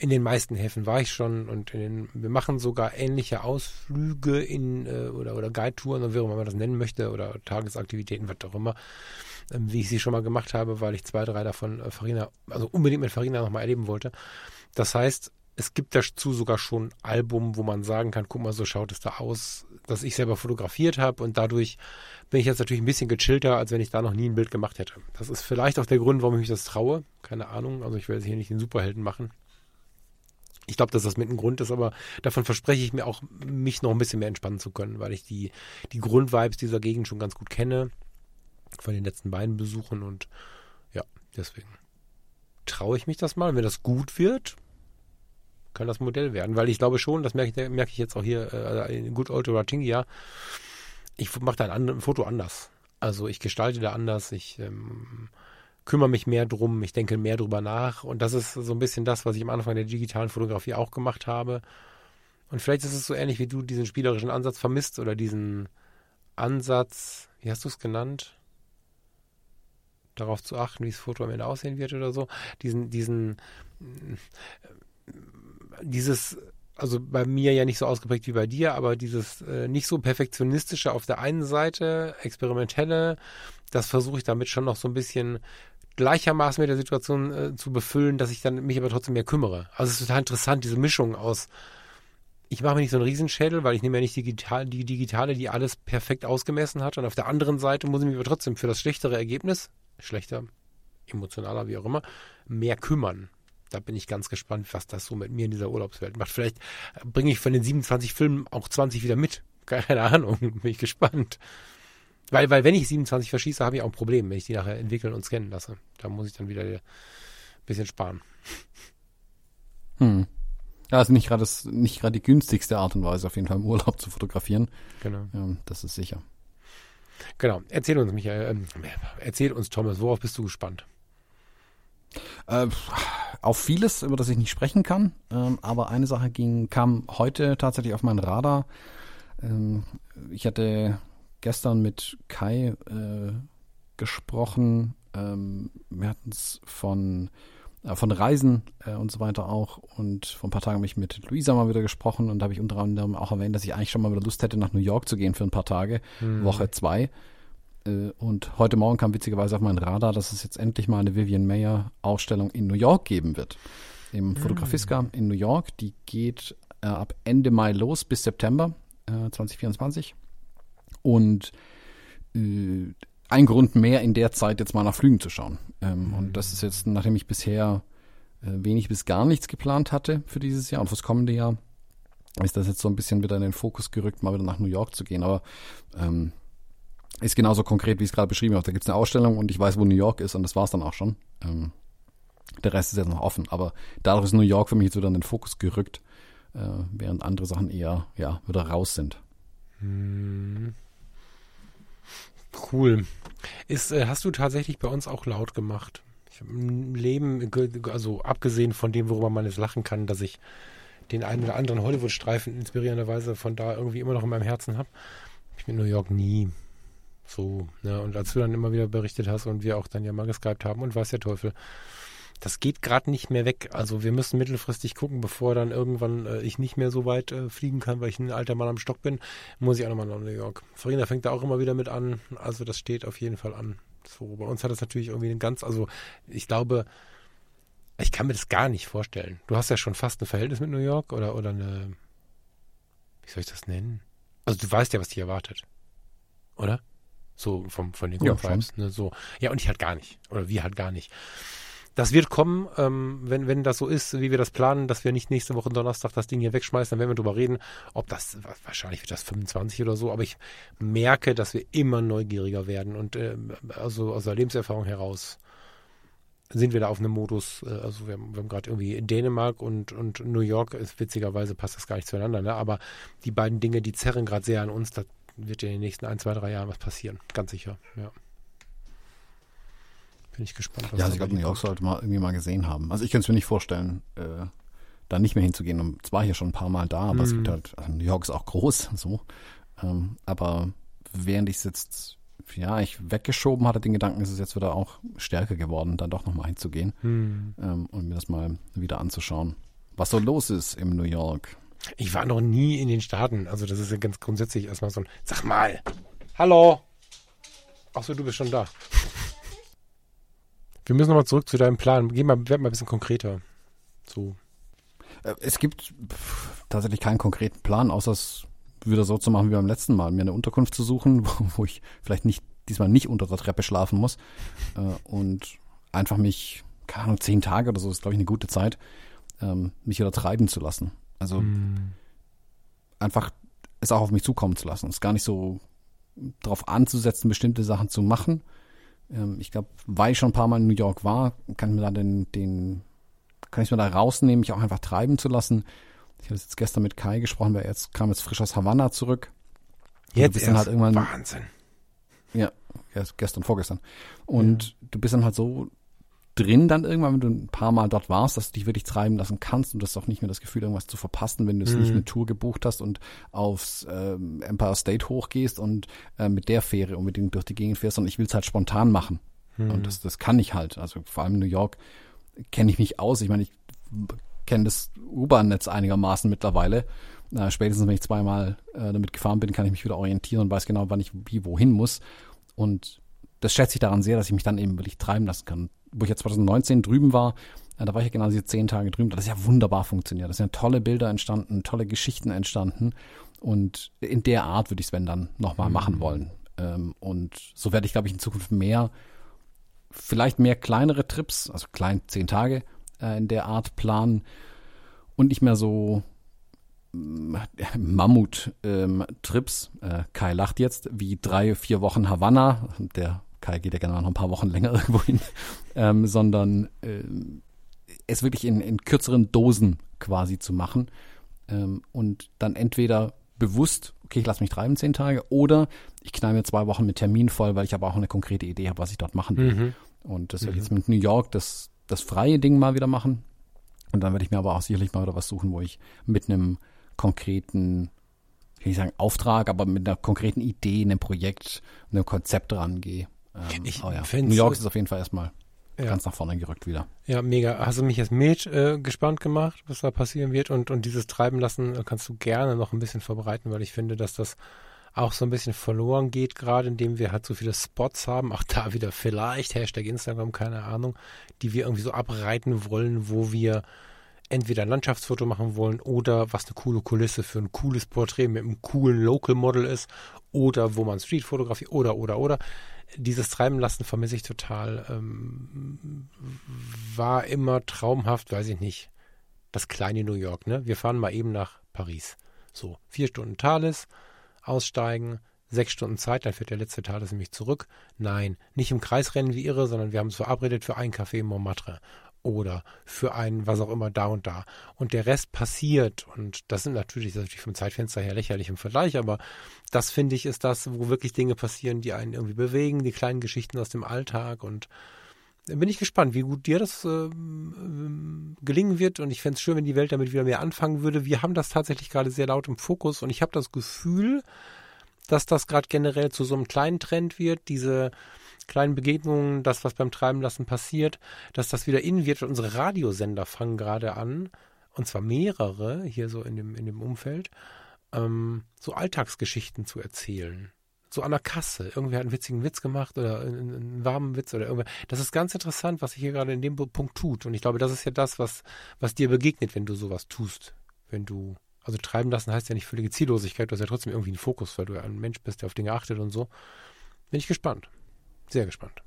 in den meisten Häfen war ich schon und den, wir machen sogar ähnliche Ausflüge in äh, oder, oder Guide-Touren, oder wie man das nennen möchte, oder Tagesaktivitäten, was auch immer, ähm, wie ich sie schon mal gemacht habe, weil ich zwei, drei davon äh, Farina, also unbedingt mit Farina nochmal erleben wollte. Das heißt, es gibt dazu sogar schon Album, wo man sagen kann, guck mal, so schaut es da aus, dass ich selber fotografiert habe und dadurch bin ich jetzt natürlich ein bisschen gechillter, als wenn ich da noch nie ein Bild gemacht hätte. Das ist vielleicht auch der Grund, warum ich mich das traue. Keine Ahnung, also ich will jetzt hier nicht den Superhelden machen. Ich glaube, dass das mit ein Grund ist, aber davon verspreche ich mir auch, mich noch ein bisschen mehr entspannen zu können, weil ich die, die Grundvibes dieser Gegend schon ganz gut kenne, von den letzten beiden Besuchen und ja, deswegen traue ich mich das mal. Wenn das gut wird, kann das Modell werden, weil ich glaube schon, das merke ich, merke ich jetzt auch hier äh, in Good Old Ratingia, ich mache da ein, ein, Foto anders. Also ich gestalte da anders, ich ähm, kümmere mich mehr drum, ich denke mehr drüber nach. Und das ist so ein bisschen das, was ich am Anfang der digitalen Fotografie auch gemacht habe. Und vielleicht ist es so ähnlich wie du diesen spielerischen Ansatz vermisst oder diesen Ansatz, wie hast du es genannt? Darauf zu achten, wie das Foto am Ende aussehen wird oder so. Diesen, diesen, dieses, also bei mir ja nicht so ausgeprägt wie bei dir, aber dieses äh, nicht so perfektionistische auf der einen Seite, experimentelle, das versuche ich damit schon noch so ein bisschen gleichermaßen mit der Situation äh, zu befüllen, dass ich dann mich aber trotzdem mehr kümmere. Also es ist total interessant, diese Mischung aus, ich mache mir nicht so einen Riesenschädel, weil ich nehme ja nicht digital, die Digitale, die alles perfekt ausgemessen hat. Und auf der anderen Seite muss ich mich aber trotzdem für das schlechtere Ergebnis, schlechter, emotionaler, wie auch immer, mehr kümmern. Da bin ich ganz gespannt, was das so mit mir in dieser Urlaubswelt macht. Vielleicht bringe ich von den 27 Filmen auch 20 wieder mit. (laughs) Keine Ahnung, bin ich gespannt. Weil, weil wenn ich 27 verschieße, habe ich auch ein Problem, wenn ich die nachher entwickeln und scannen lasse. Da muss ich dann wieder ein bisschen sparen. Hm. Ja, also nicht gerade nicht gerade die günstigste Art und Weise, auf jeden Fall im Urlaub zu fotografieren. Genau. Ja, das ist sicher. Genau. Erzähl uns, Michael, äh, erzähl uns, Thomas, worauf bist du gespannt? Äh, auf vieles, über das ich nicht sprechen kann, ähm, aber eine Sache ging, kam heute tatsächlich auf meinen Radar. Ähm, ich hatte gestern mit Kai äh, gesprochen. Ähm, wir hatten es von, äh, von Reisen äh, und so weiter auch. Und vor ein paar Tagen habe ich mit Luisa mal wieder gesprochen und da habe ich unter anderem auch erwähnt, dass ich eigentlich schon mal wieder Lust hätte, nach New York zu gehen für ein paar Tage, Hm. Woche zwei. Äh, Und heute Morgen kam witzigerweise auf meinen Radar, dass es jetzt endlich mal eine Vivian Mayer Ausstellung in New York geben wird. Im Fotografiska in New York. Die geht äh, ab Ende Mai los bis September äh, 2024. Und äh, ein Grund mehr in der Zeit jetzt mal nach Flügen zu schauen. Ähm, Und das ist jetzt, nachdem ich bisher äh, wenig bis gar nichts geplant hatte für dieses Jahr und fürs kommende Jahr, ist das jetzt so ein bisschen wieder in den Fokus gerückt, mal wieder nach New York zu gehen. Aber ähm, ist genauso konkret, wie ich es gerade beschrieben habe. Da gibt es eine Ausstellung und ich weiß, wo New York ist und das war es dann auch schon. Ähm, der Rest ist jetzt noch offen. Aber dadurch ist New York für mich jetzt wieder in den Fokus gerückt, äh, während andere Sachen eher ja, wieder raus sind. Cool. Ist, äh, hast du tatsächlich bei uns auch laut gemacht? Ich habe im Leben, also abgesehen von dem, worüber man jetzt lachen kann, dass ich den einen oder anderen Hollywood-Streifen inspirierenderweise von da irgendwie immer noch in meinem Herzen habe, ich mit New York nie so. Ne? Und als du dann immer wieder berichtet hast und wir auch dann ja mal geskypt haben und weiß der Teufel, das geht gerade nicht mehr weg. Also wir müssen mittelfristig gucken, bevor dann irgendwann äh, ich nicht mehr so weit äh, fliegen kann, weil ich ein alter Mann am Stock bin, muss ich auch nochmal nach New York. Farina fängt da auch immer wieder mit an. Also das steht auf jeden Fall an. So, bei uns hat es natürlich irgendwie ein ganz, also ich glaube, ich kann mir das gar nicht vorstellen. Du hast ja schon fast ein Verhältnis mit New York oder, oder eine, wie soll ich das nennen? Also du weißt ja, was dich erwartet. Oder? So vom, von den Ja, Grundvibes. ne, so. Ja, und ich halt gar nicht. Oder wir halt gar nicht. Das wird kommen, ähm, wenn, wenn das so ist, wie wir das planen, dass wir nicht nächste Woche Donnerstag das Ding hier wegschmeißen, dann werden wir drüber reden, ob das, wa- wahrscheinlich wird das 25 oder so, aber ich merke, dass wir immer neugieriger werden und ähm, also aus der Lebenserfahrung heraus sind wir da auf einem Modus, äh, also wir haben, wir haben gerade irgendwie Dänemark und, und New York, ist, witzigerweise passt das gar nicht zueinander, ne? aber die beiden Dinge, die zerren gerade sehr an uns, da wird in den nächsten ein, zwei, drei Jahren was passieren, ganz sicher, ja. Bin ich gespannt. was Ja, also ich glaube, New York sollte man irgendwie mal gesehen haben. Also ich könnte es mir nicht vorstellen, äh, da nicht mehr hinzugehen. Und es war hier schon ein paar Mal da, aber es Mhm. gibt halt, also New York ist auch groß, (laughs) so. Ähm, aber während ich es jetzt, ja, ich weggeschoben hatte den Gedanken, ist es jetzt wieder auch stärker geworden, dann doch nochmal hinzugehen Hm. ähm, und mir das mal wieder anzuschauen. Was so los ist im New York. Ich war noch nie in den Staaten. Also das ist ja ganz grundsätzlich erstmal so ein, sag mal, hallo. Ach so, du bist schon da. (laughs) Wir müssen nochmal zurück zu deinem Plan. Geh mal, werd mal ein bisschen konkreter. So. Äh, Es gibt tatsächlich keinen konkreten Plan, außer es wieder so zu machen wie beim letzten Mal, mir eine Unterkunft zu suchen, (laughs) wo, wo ich vielleicht nicht diesmal nicht unter der Treppe schlafen muss äh, und einfach mich, keine Ahnung, zehn Tage oder so ist, glaube ich, eine gute Zeit, ähm, mich wieder treiben zu lassen. Also Hm. einfach es auch auf mich zukommen zu lassen. Es gar nicht so darauf anzusetzen, bestimmte Sachen zu machen. Ähm, ich glaube, weil ich schon ein paar Mal in New York war, kann ich mir da den, den kann ich mir da rausnehmen, mich auch einfach treiben zu lassen. Ich habe jetzt gestern mit Kai gesprochen, weil er jetzt kam jetzt frisch aus Havanna zurück. Jetzt erst. halt irgendwann Wahnsinn. ja, erst gestern, vorgestern. Und du bist dann halt so drin dann irgendwann, wenn du ein paar Mal dort warst, dass du dich wirklich treiben lassen kannst und du hast auch nicht mehr das Gefühl, irgendwas zu verpassen, wenn du es Mhm. nicht eine Tour gebucht hast und aufs ähm, Empire State hochgehst und äh, mit der Fähre unbedingt durch die Gegend fährst, sondern ich will es halt spontan machen. Mhm. Und das, das kann ich halt. Also vor allem in New York kenne ich mich aus. Ich meine, ich kenne das U-Bahn-Netz einigermaßen mittlerweile. Äh, spätestens, wenn ich zweimal äh, damit gefahren bin, kann ich mich wieder orientieren und weiß genau, wann ich wie wohin muss. Und das schätze ich daran sehr, dass ich mich dann eben wirklich treiben lassen kann. Wo ich jetzt 2019 drüben war, äh, da war ich ja genau diese zehn Tage drüben. Das ist ja wunderbar funktioniert. Da sind ja tolle Bilder entstanden, tolle Geschichten entstanden. Und in der Art würde ich es, wenn dann, nochmal machen wollen. Ähm, und so werde ich, glaube ich, in Zukunft mehr, vielleicht mehr kleinere Trips, also klein, zehn Tage äh, in der Art planen und nicht mehr so (laughs) Mammut-Trips. äh, Kai lacht jetzt, wie drei, vier Wochen Havanna. Der Kai geht ja gerne noch ein paar Wochen länger (laughs) irgendwo hin. Ähm, sondern ähm, es wirklich in, in kürzeren Dosen quasi zu machen. Ähm, und dann entweder bewusst, okay, ich lasse mich treiben zehn Tage, oder ich knall mir zwei Wochen mit Termin voll, weil ich aber auch eine konkrete Idee habe, was ich dort machen will. Mhm. Und das wird jetzt mit New York, das das freie Ding mal wieder machen. Und dann werde ich mir aber auch sicherlich mal wieder was suchen, wo ich mit einem konkreten, ich will nicht sagen Auftrag, aber mit einer konkreten Idee, einem Projekt, einem Konzept rangehe. Ähm, Ich oh ja. New York ist auf jeden Fall erstmal Ja. ganz nach vorne gerückt wieder. Ja, mega. Hast du mich jetzt mit äh, gespannt gemacht, was da passieren wird? Und, und dieses Treiben lassen äh, kannst du gerne noch ein bisschen verbreiten, weil ich finde, dass das auch so ein bisschen verloren geht, gerade indem wir halt so viele Spots haben, auch da wieder vielleicht, Hashtag Instagram, keine Ahnung, die wir irgendwie so abreiten wollen, wo wir entweder ein Landschaftsfoto machen wollen oder was eine coole Kulisse für ein cooles Porträt mit einem coolen Local Model ist oder wo man Streetfotografie oder oder oder. Dieses Treiben lassen vermisse ich total. Ähm, war immer traumhaft, weiß ich nicht. Das kleine New York, ne? Wir fahren mal eben nach Paris. So, vier Stunden Thales, aussteigen, sechs Stunden Zeit, dann fährt der letzte Thales nämlich zurück. Nein, nicht im Kreis rennen wie irre, sondern wir haben uns verabredet für einen Café in Montmartre oder für ein was auch immer da und da. Und der Rest passiert. Und das sind natürlich, das ist natürlich vom Zeitfenster her lächerlich im Vergleich, aber das finde ich ist das, wo wirklich Dinge passieren, die einen irgendwie bewegen, die kleinen Geschichten aus dem Alltag und bin ich gespannt, wie gut dir das ähm, gelingen wird. Und ich fände es schön, wenn die Welt damit wieder mehr anfangen würde. Wir haben das tatsächlich gerade sehr laut im Fokus und ich habe das Gefühl, dass das gerade generell zu so einem kleinen Trend wird, diese kleinen Begegnungen, das, was beim Treiben lassen passiert, dass das wieder in wird. Unsere Radiosender fangen gerade an, und zwar mehrere hier so in dem, in dem Umfeld, ähm, so Alltagsgeschichten zu erzählen. So an der Kasse. Irgendwer hat einen witzigen Witz gemacht oder einen, einen warmen Witz oder irgendwer. Das ist ganz interessant, was sich hier gerade in dem Punkt tut. Und ich glaube, das ist ja das, was, was dir begegnet, wenn du sowas tust. Wenn du, also treiben lassen heißt ja nicht völlige Ziellosigkeit, du hast ja trotzdem irgendwie einen Fokus, weil du ja ein Mensch bist, der auf Dinge achtet und so. Bin ich gespannt. Sehr gespannt.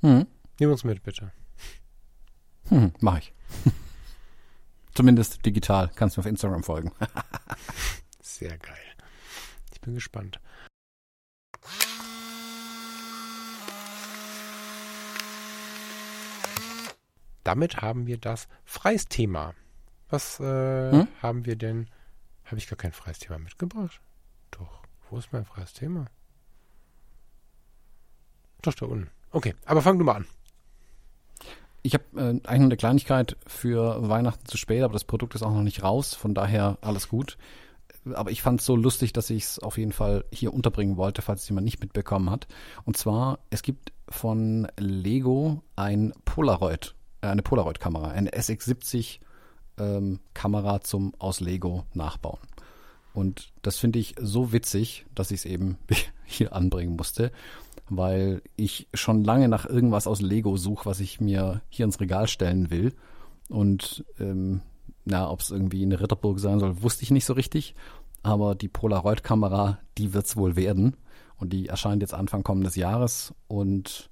Hm. Nimm uns mit, bitte. Hm, mach ich. (laughs) Zumindest digital. Kannst du mir auf Instagram folgen. (laughs) Sehr geil. Ich bin gespannt. Damit haben wir das freies Thema. Was äh, Hm? haben wir denn? Habe ich gar kein freies Thema mitgebracht? Doch. Wo ist mein freies Thema? Doch, da unten. Okay, aber fang du mal an. Ich habe äh, eigentlich nur eine Kleinigkeit für Weihnachten zu spät, aber das Produkt ist auch noch nicht raus, von daher alles gut. Aber ich fand es so lustig, dass ich es auf jeden Fall hier unterbringen wollte, falls es jemand nicht mitbekommen hat. Und zwar, es gibt von Lego ein Polaroid, äh, eine Polaroid-Kamera, eine SX70 ähm, Kamera zum aus Lego nachbauen. Und das finde ich so witzig, dass ich es eben (laughs) hier anbringen musste, weil ich schon lange nach irgendwas aus Lego suche, was ich mir hier ins Regal stellen will. Und ähm, na, ob es irgendwie eine Ritterburg sein soll, wusste ich nicht so richtig. Aber die Polaroid-Kamera, die wird's wohl werden. Und die erscheint jetzt Anfang kommendes Jahres und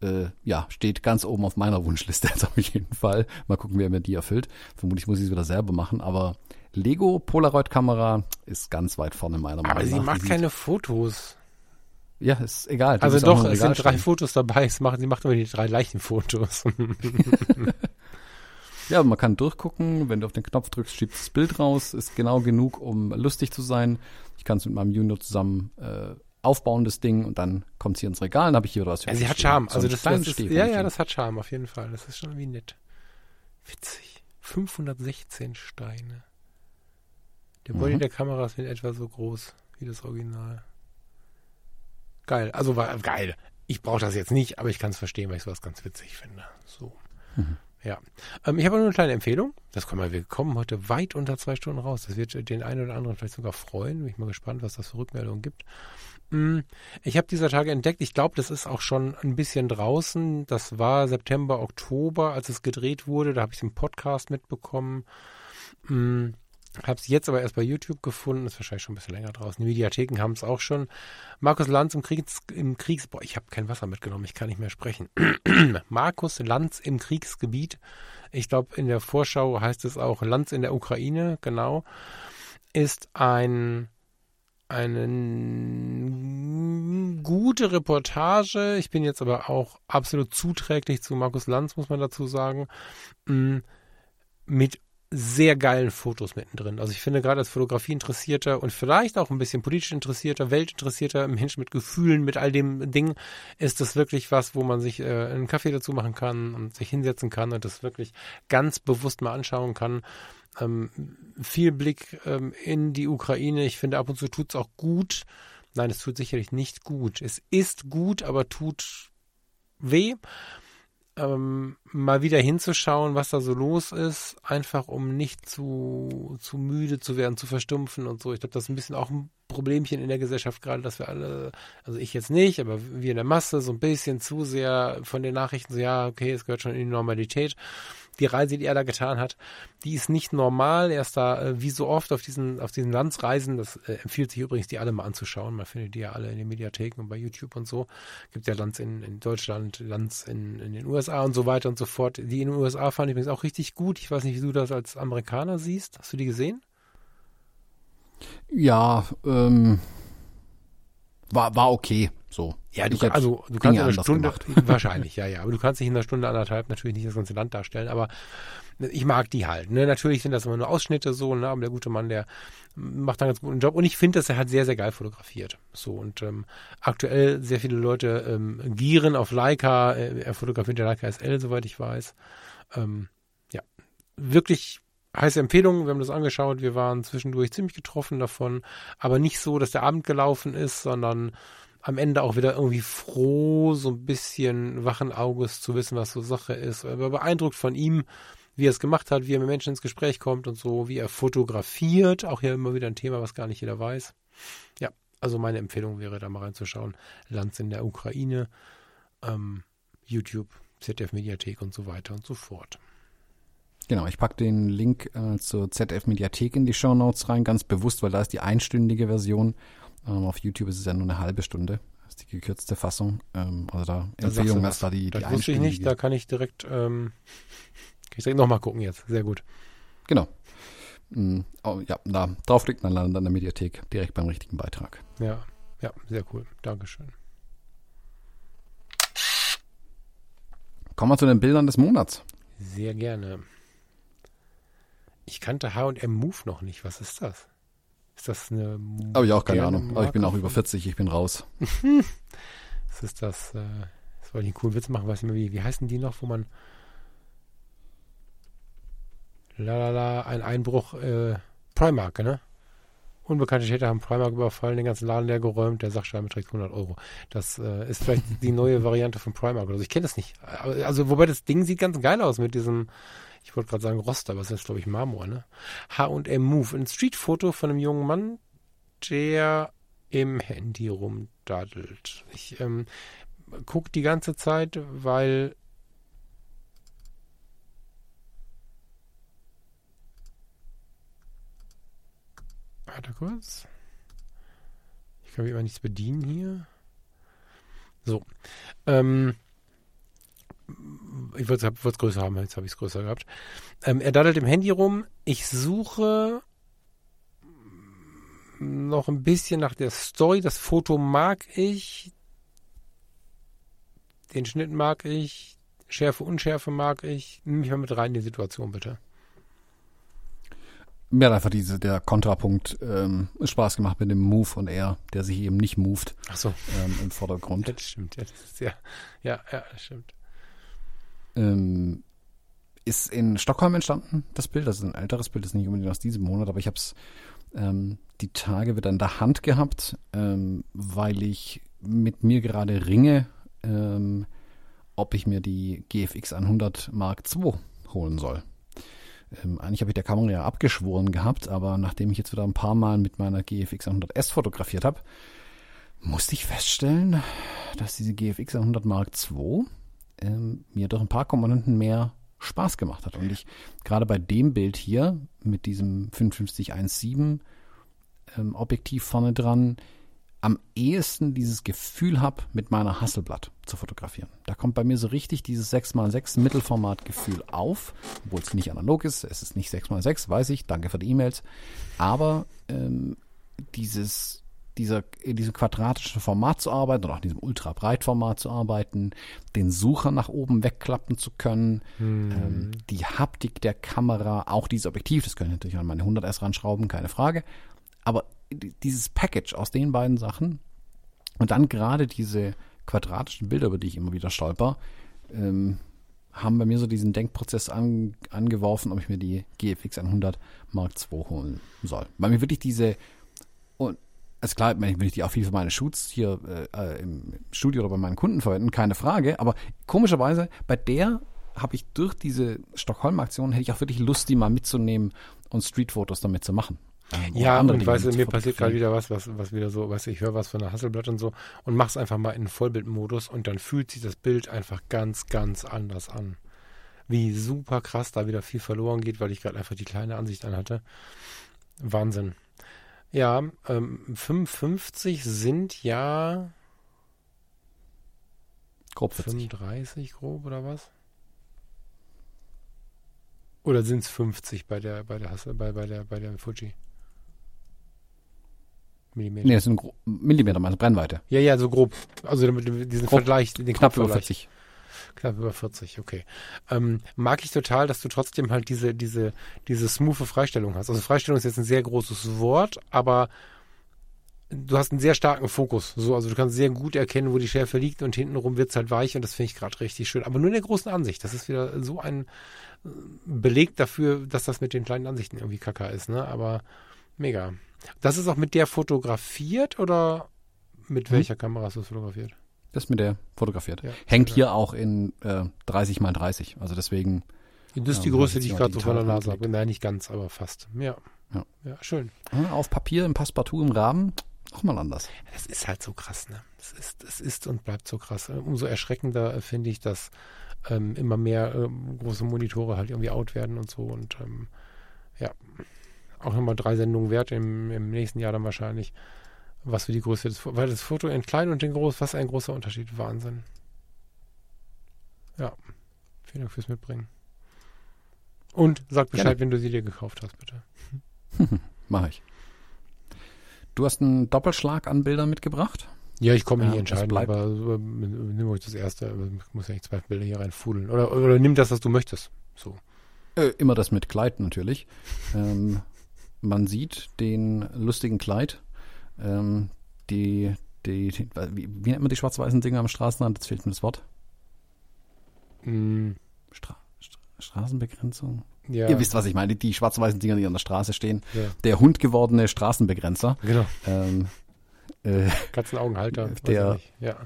äh, ja, steht ganz oben auf meiner Wunschliste (laughs) jetzt auf jeden Fall. Mal gucken, wer mir die erfüllt. Vermutlich muss ich es wieder selber machen, aber Lego Polaroid-Kamera ist ganz weit vorne meiner Meinung nach. Aber sie macht keine Fotos. Ja, ist egal. die Also doch, es sind drei. Fotos dabei. Es macht, sie macht immer die drei Leichenfotos. (laughs) Ja, man kann durchgucken. Wenn du auf den Knopf drückst, schiebt das Bild raus. Ist genau genug, um lustig zu sein. Ich kann es mit meinem Junior zusammen äh, aufbauen, das Ding, und dann kommt es hier ins Regal. Dann habe ich hier was. Ja, sie hat. Charme. So Also das, das ist, ja, ja, das hat Charme auf jeden Fall. Das ist schon irgendwie nett. Witzig. 516 Steine. Der Body Mhm. der Kamera ist in etwa so groß wie das Original. Geil. Also war geil. Ich brauche das jetzt nicht, aber ich kann es verstehen, weil ich sowas ganz witzig finde. So. Mhm. Ja. Ähm, ich habe nur eine kleine Empfehlung. Das kommen wir, wir kommen heute weit unter zwei Stunden raus. Das wird den einen oder anderen vielleicht sogar freuen. Bin ich mal gespannt, was das für Rückmeldungen gibt. Mm, Ich habe dieser Tage entdeckt, ich glaube, das ist auch schon ein bisschen draußen. Das war September, Oktober, als es gedreht wurde. Da habe ich im Podcast mitbekommen. Habe es jetzt aber erst bei YouTube gefunden. Ist wahrscheinlich schon ein bisschen länger draußen. Die Mediatheken haben es auch schon. Markus Lanz im Kriegs, im Kriegs, boah, ich habe kein Wasser mitgenommen, ich kann nicht mehr sprechen. (clears throat) Markus Lanz im Kriegsgebiet. Ich glaube, in der Vorschau heißt es auch Lanz in der Ukraine, genau. Ist ein eine gute Reportage. Ich bin jetzt aber auch absolut zuträglich zu Markus Lanz, muss man dazu sagen. Mm, Mit sehr geilen Fotos mittendrin. Also ich finde gerade als Fotografie interessierter und vielleicht auch ein bisschen politisch interessierter, weltinteressierter Mensch mit Gefühlen, mit all dem Ding, ist das wirklich was, wo man sich äh, einen Kaffee dazu machen kann und sich hinsetzen kann und das wirklich ganz bewusst mal anschauen kann. Ähm, viel Blick ähm, in die Ukraine. Ich finde, ab und zu tut es auch gut. Nein, es tut sicherlich nicht gut. Es ist gut, aber tut weh ähm, mal wieder hinzuschauen, was da so los ist, einfach um nicht zu, zu müde zu werden, zu verstumpfen und so. Ich glaube, das ist ein bisschen auch ein Problemchen in der Gesellschaft gerade, dass wir alle, also ich jetzt nicht, aber wir in der Masse so ein bisschen zu sehr von den Nachrichten so, ja, okay, es gehört schon in die Normalität die Reise, die er da getan hat, die ist nicht normal. Er ist da äh, wie so oft auf diesen, auf diesen Landsreisen. Das äh, empfiehlt sich übrigens, die alle mal anzuschauen. Man findet die ja alle in den Mediatheken und bei YouTube und so. Gibt ja Lands in, in Deutschland, Lands in, in den USA und so weiter und so fort. Die in den USA fand ich übrigens auch richtig gut. Ich weiß nicht, wie du das als Amerikaner siehst. Hast du die gesehen? Ja, ähm, war, war okay. So. Ja, du, also du kannst in einer Stunde, gemacht. (laughs) wahrscheinlich, ja, ja, aber du kannst dich in einer Stunde, anderthalb natürlich nicht das ganze Land darstellen, aber ich mag die halt. Ne? Natürlich sind das immer nur Ausschnitte so, ne? aber der gute Mann, der macht einen ganz guten Job und ich finde, dass er hat sehr, sehr geil fotografiert. So und ähm, aktuell sehr viele Leute ähm, gieren auf Leica, äh, er fotografiert der Leica SL, soweit ich weiß. Ähm, ja, wirklich heiße Empfehlung, wir haben das angeschaut, wir waren zwischendurch ziemlich getroffen davon, aber nicht so, dass der Abend gelaufen ist, sondern am Ende auch wieder irgendwie froh, so ein bisschen wachen Auges zu wissen, was so Sache ist. Aber beeindruckt von ihm, wie er es gemacht hat, wie er mit Menschen ins Gespräch kommt und so, wie er fotografiert. Auch hier immer wieder ein Thema, was gar nicht jeder weiß. Ja, also meine Empfehlung wäre, da mal reinzuschauen. Lands in der Ukraine, ähm, YouTube, ZDF Mediathek und so weiter und so fort. Genau, ich packe den Link äh, zur ZDF Mediathek in die Show Notes rein, ganz bewusst, weil da ist die einstündige Version ähm, auf YouTube ist es ja nur eine halbe Stunde. Das ist die gekürzte Fassung. Ähm, also da Empfehlung, dass da die, das die wusste ich nicht, da kann ich direkt, ähm, kann ich direkt nochmal gucken jetzt. Sehr gut. Genau. Mhm. Oh, ja, da draufklicken, dann landet an der Mediathek direkt beim richtigen Beitrag. Ja, ja, sehr cool. Dankeschön. Kommen wir zu den Bildern des Monats. Sehr gerne. Ich kannte H&M Move noch nicht. Was ist das? Ist das eine. Habe ich auch keine Ahnung. Marke? Aber ich bin auch über 40, ich bin raus. (laughs) das ist das. Äh, das wollte ich einen coolen Witz machen, weiß nicht mehr wie. Wie heißen die noch, wo man. Lalala, ein Einbruch. Äh, Primark, ne? Unbekannte Täter haben Primark überfallen, den ganzen Laden leer geräumt, der Sachschreiber trägt 100 Euro. Das äh, ist vielleicht die neue Variante von Primark oder so. Ich kenne das nicht. Also, wobei das Ding sieht ganz geil aus mit diesem ich wollte gerade sagen Rost, aber es ist, glaube ich, Marmor, ne? H&M Move. Ein Streetfoto von einem jungen Mann, der im Handy rumdaddelt. Ich ähm, gucke die ganze Zeit, weil Warte kurz. Ich kann mich immer nichts bedienen hier. So. Ähm, ich wollte es größer haben, jetzt habe ich es größer gehabt. Ähm, er daddelt im Handy rum. Ich suche noch ein bisschen nach der Story. Das Foto mag ich. Den Schnitt mag ich. Schärfe, Unschärfe mag ich. Nimm mich mal mit rein in die Situation, bitte. Mir hat einfach diese, der Kontrapunkt ähm, Spaß gemacht mit dem Move und er, der sich eben nicht moved. Ach so. Ähm, Im Vordergrund. (laughs) Das stimmt. Ja, das ist ja, ja, ja, das stimmt. Ähm, ist in Stockholm entstanden, das Bild. Das ist ein älteres Bild, das ist nicht unbedingt aus diesem Monat, aber ich habe es ähm, die Tage wieder in der Hand gehabt, ähm, weil ich mit mir gerade ringe, ähm, ob ich mir die GFX 100 Mark II holen soll. Ähm, eigentlich habe ich der Kamera ja abgeschworen gehabt, aber nachdem ich jetzt wieder ein paar Mal mit meiner GFX 100S fotografiert habe, musste ich feststellen, dass diese GFX 100 Mark II ähm, mir doch ein paar Komponenten mehr Spaß gemacht hat. Und ich gerade bei dem Bild hier mit diesem 5517 ähm, Objektiv vorne dran am ehesten dieses Gefühl habe, mit meiner Hasselblatt zu fotografieren. Da kommt bei mir so richtig dieses 6x6 Mittelformat-Gefühl auf, obwohl es nicht analog ist. Es ist nicht 6x6, weiß ich. Danke für die E-Mails. Aber ähm, dieses dieser, in diesem quadratischen Format zu arbeiten oder auch in diesem Ultra-Breitformat zu arbeiten, den Sucher nach oben wegklappen zu können, ähm, die Haptik der Kamera, auch dieses Objektiv, das können ich natürlich an meine 100S ranschrauben, keine Frage. Aber die- dieses Package aus den beiden Sachen und dann gerade diese quadratischen Bilder, über die ich immer wieder stolper, ähm, haben bei mir so diesen Denkprozess an, angeworfen, ob ich mir die GFX 100 Mark II holen soll. Weil mir wirklich diese, ist klar, wenn ich, wenn ich die auch viel für meine Shoots hier äh, äh, im Studio oder bei meinen Kunden verwenden, keine Frage, aber komischerweise, bei der habe ich durch diese Stockholm-Aktion, hätte ich auch wirklich Lust, die mal mitzunehmen und Streetfotos damit zu machen. Ähm, Ja, andere und weißt du, mir passiert gerade wieder was, was, was wieder so, weißt du, ich höre was von der Hasselblatt und so und mach's einfach mal in Vollbildmodus und dann fühlt sich das Bild einfach ganz, ganz anders an. Wie super krass da wieder viel verloren geht, weil ich gerade einfach die kleine Ansicht anhatte. Wahnsinn. Ja, ähm, 55 sind ja Grob 40. 35 grob oder was? Oder sind es 50 bei der bei der bei, bei der bei der Fuji? Millimeter. Nee, das sind Millimeter, meine Brennweite. Ja, ja, so grob. Also damit du diesen Grob. Vergleich, den Knapp über Vergleich. 40. Knapp über 40, okay. Ähm, mag ich total, dass du trotzdem halt diese, diese, diese smoothe Freistellung hast. Also Freistellung ist jetzt ein sehr großes Wort, aber du hast einen sehr starken Fokus. So, also du kannst sehr gut erkennen, wo die Schärfe liegt und hintenrum wird's halt weich und das finde ich gerade richtig schön. Aber nur in der großen Ansicht. Das ist wieder so ein äh, Beleg dafür, dass das mit den kleinen Ansichten irgendwie kacker ist, ne? Aber mega. Das ist auch mit der fotografiert oder mit Mhm. welcher Kamera hast du es fotografiert? Das mit der fotografiert. Ja, Hängt sehr hier auch in äh, 30 mal 30. Also deswegen Das ist die Ja, Größe, die ich gerade so von der Nase habe. Nein, nicht ganz, aber fast. Ja. Ja. Ja, schön. äh, auf Papier im Passepartout im Rahmen auch mal anders. Das ist halt so krass, ne? Das ist, das ist und bleibt so krass. Umso erschreckender äh, finde ich, dass ähm, immer mehr ähm, große Monitore halt irgendwie out werden und so. Und ähm, ja, auch nochmal drei Sendungen wert im, im nächsten Jahr dann wahrscheinlich. Was für die Größe des Fotos. Weil das Foto in klein und in groß, was ein großer Unterschied. Wahnsinn. Ja. Vielen Dank fürs Mitbringen. Und sag Bescheid, Gerne. wenn du sie dir gekauft hast, bitte. (laughs) Mache ich. Du hast einen Doppelschlag an Bildern mitgebracht. Ja, ich komme Ja, nicht entscheiden, aber so, ähm, nimm euch das erste. Ich muss ja nicht zwei Bilder hier reinfudeln. Oder, oder nimm das, was du möchtest. So. Äh, immer das mit Kleid natürlich. Ähm, man sieht den lustigen Kleid. Ähm, die, die, die wie, wie nennt man die schwarz-weißen Dinger am Straßenrand? Jetzt fehlt mir das Wort. Mm, Stra Stra Straßenbegrenzung? ja, Ihr wisst, was ich meine. Die, die schwarz-weißen Dinger, die an der Straße stehen. ja, Der hundgewordene Straßenbegrenzer. genau. Ähm, äh, Katzenaugenhalter. Der-. Ja.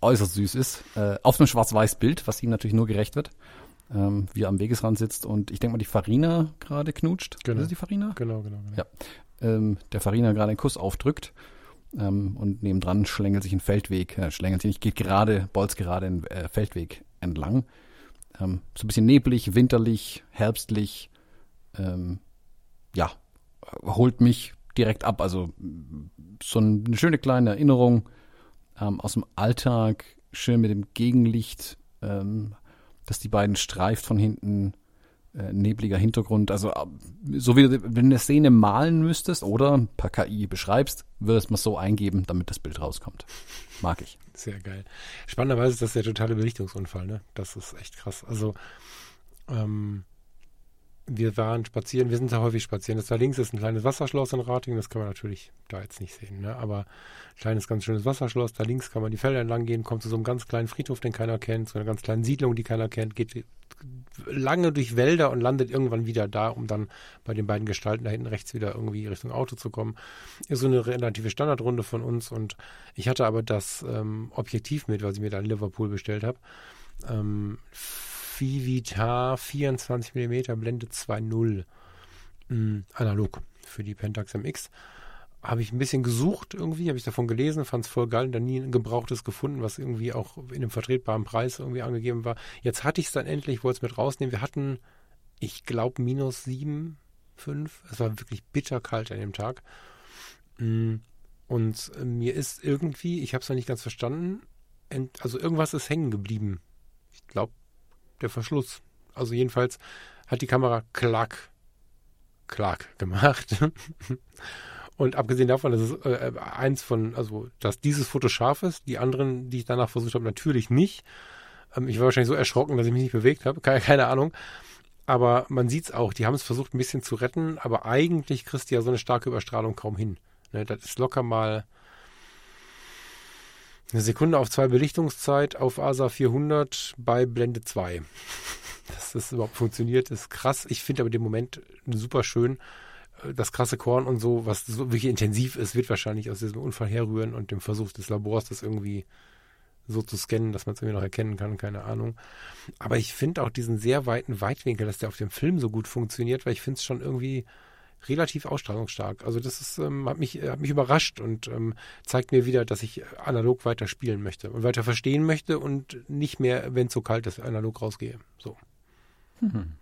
äußerst süß ist. Äh, auf einem schwarz-weiß Bild, was ihm natürlich nur gerecht wird. Ähm, wie er am Wegesrand sitzt und ich denke mal, die Farina gerade knutscht. Genau. Ist die Farina? Genau, genau, genau. Ja. Ähm, der Farina gerade einen Kuss aufdrückt. Ähm, und nebendran schlängelt sich ein Feldweg, äh, schlängelt sich nicht, geht gerade, bolz gerade einen äh, Feldweg entlang. Ähm, so ein bisschen neblig, winterlich, herbstlich. Ähm, ja, holt mich direkt ab. Also so eine schöne kleine Erinnerung ähm, aus dem Alltag, schön mit dem Gegenlicht, ähm, dass die beiden streift von hinten, äh, nebliger Hintergrund. Also äh, so wie wenn du eine Szene malen müsstest oder per KI beschreibst, würdest man es so eingeben, damit das Bild rauskommt. Mag ich. Sehr geil. Spannenderweise ist das der totale Belichtungsunfall, ne? Das ist echt krass. Also, ähm, wir waren spazieren, wir sind da häufig spazieren. Das da links ist ein kleines Wasserschloss in Rating, das kann man natürlich da jetzt nicht sehen, ne? Aber kleines, ganz schönes Wasserschloss, da links kann man die Felder entlang gehen, kommt zu so einem ganz kleinen Friedhof, den keiner kennt, zu einer ganz kleinen Siedlung, die keiner kennt, geht lange durch Wälder und landet irgendwann wieder da, um dann bei den beiden Gestalten da hinten rechts wieder irgendwie Richtung Auto zu kommen. Ist so eine relative Standardrunde von uns und ich hatte aber das ähm, Objektiv mit, was ich mir da in Liverpool bestellt habe. Ähm, Vivitar 24 mm Blende 2.0 mm, analog für die Pentax MX. Habe ich ein bisschen gesucht irgendwie, habe ich davon gelesen, fand es voll geil und dann nie ein gebrauchtes gefunden, was irgendwie auch in einem vertretbaren Preis irgendwie angegeben war. Jetzt hatte ich es dann endlich, wollte es mit rausnehmen. Wir hatten, ich glaube, minus 7, 5. Es war wirklich bitterkalt an dem Tag. Mm, Und äh, mir ist irgendwie, ich habe es noch nicht ganz verstanden, also irgendwas ist hängen geblieben. Ich glaube, der Verschluss. Also jedenfalls hat die Kamera klack, klack gemacht. (laughs) Und abgesehen davon, dass es äh, eins von, also dass dieses Foto scharf ist, die anderen, die ich danach versucht habe, natürlich nicht. Ähm, ich war wahrscheinlich so erschrocken, dass ich mich nicht bewegt habe, (laughs) keine, keine Ahnung. Aber man sieht es auch, die haben es versucht ein bisschen zu retten, aber eigentlich kriegst du ja so eine starke Überstrahlung kaum hin. Ne, das ist locker mal eine Sekunde auf zwei Belichtungszeit auf ASA 400 bei Blende 2. Dass das überhaupt funktioniert, ist krass. Ich finde aber den Moment super schön. Das krasse Korn und so, was so wirklich intensiv ist, wird wahrscheinlich aus diesem Unfall herrühren und dem Versuch des Labors, das irgendwie so zu scannen, dass man es irgendwie noch erkennen kann, keine Ahnung. Aber ich finde auch diesen sehr weiten Weitwinkel, dass der auf dem Film so gut funktioniert, weil ich finde es schon irgendwie relativ ausstrahlungsstark. Also das ist, ähm, hat, mich, hat mich überrascht und ähm, zeigt mir wieder, dass ich analog weiter spielen möchte und weiter verstehen möchte und nicht mehr, wenn es so kalt ist, analog rausgehe. So. Mhm.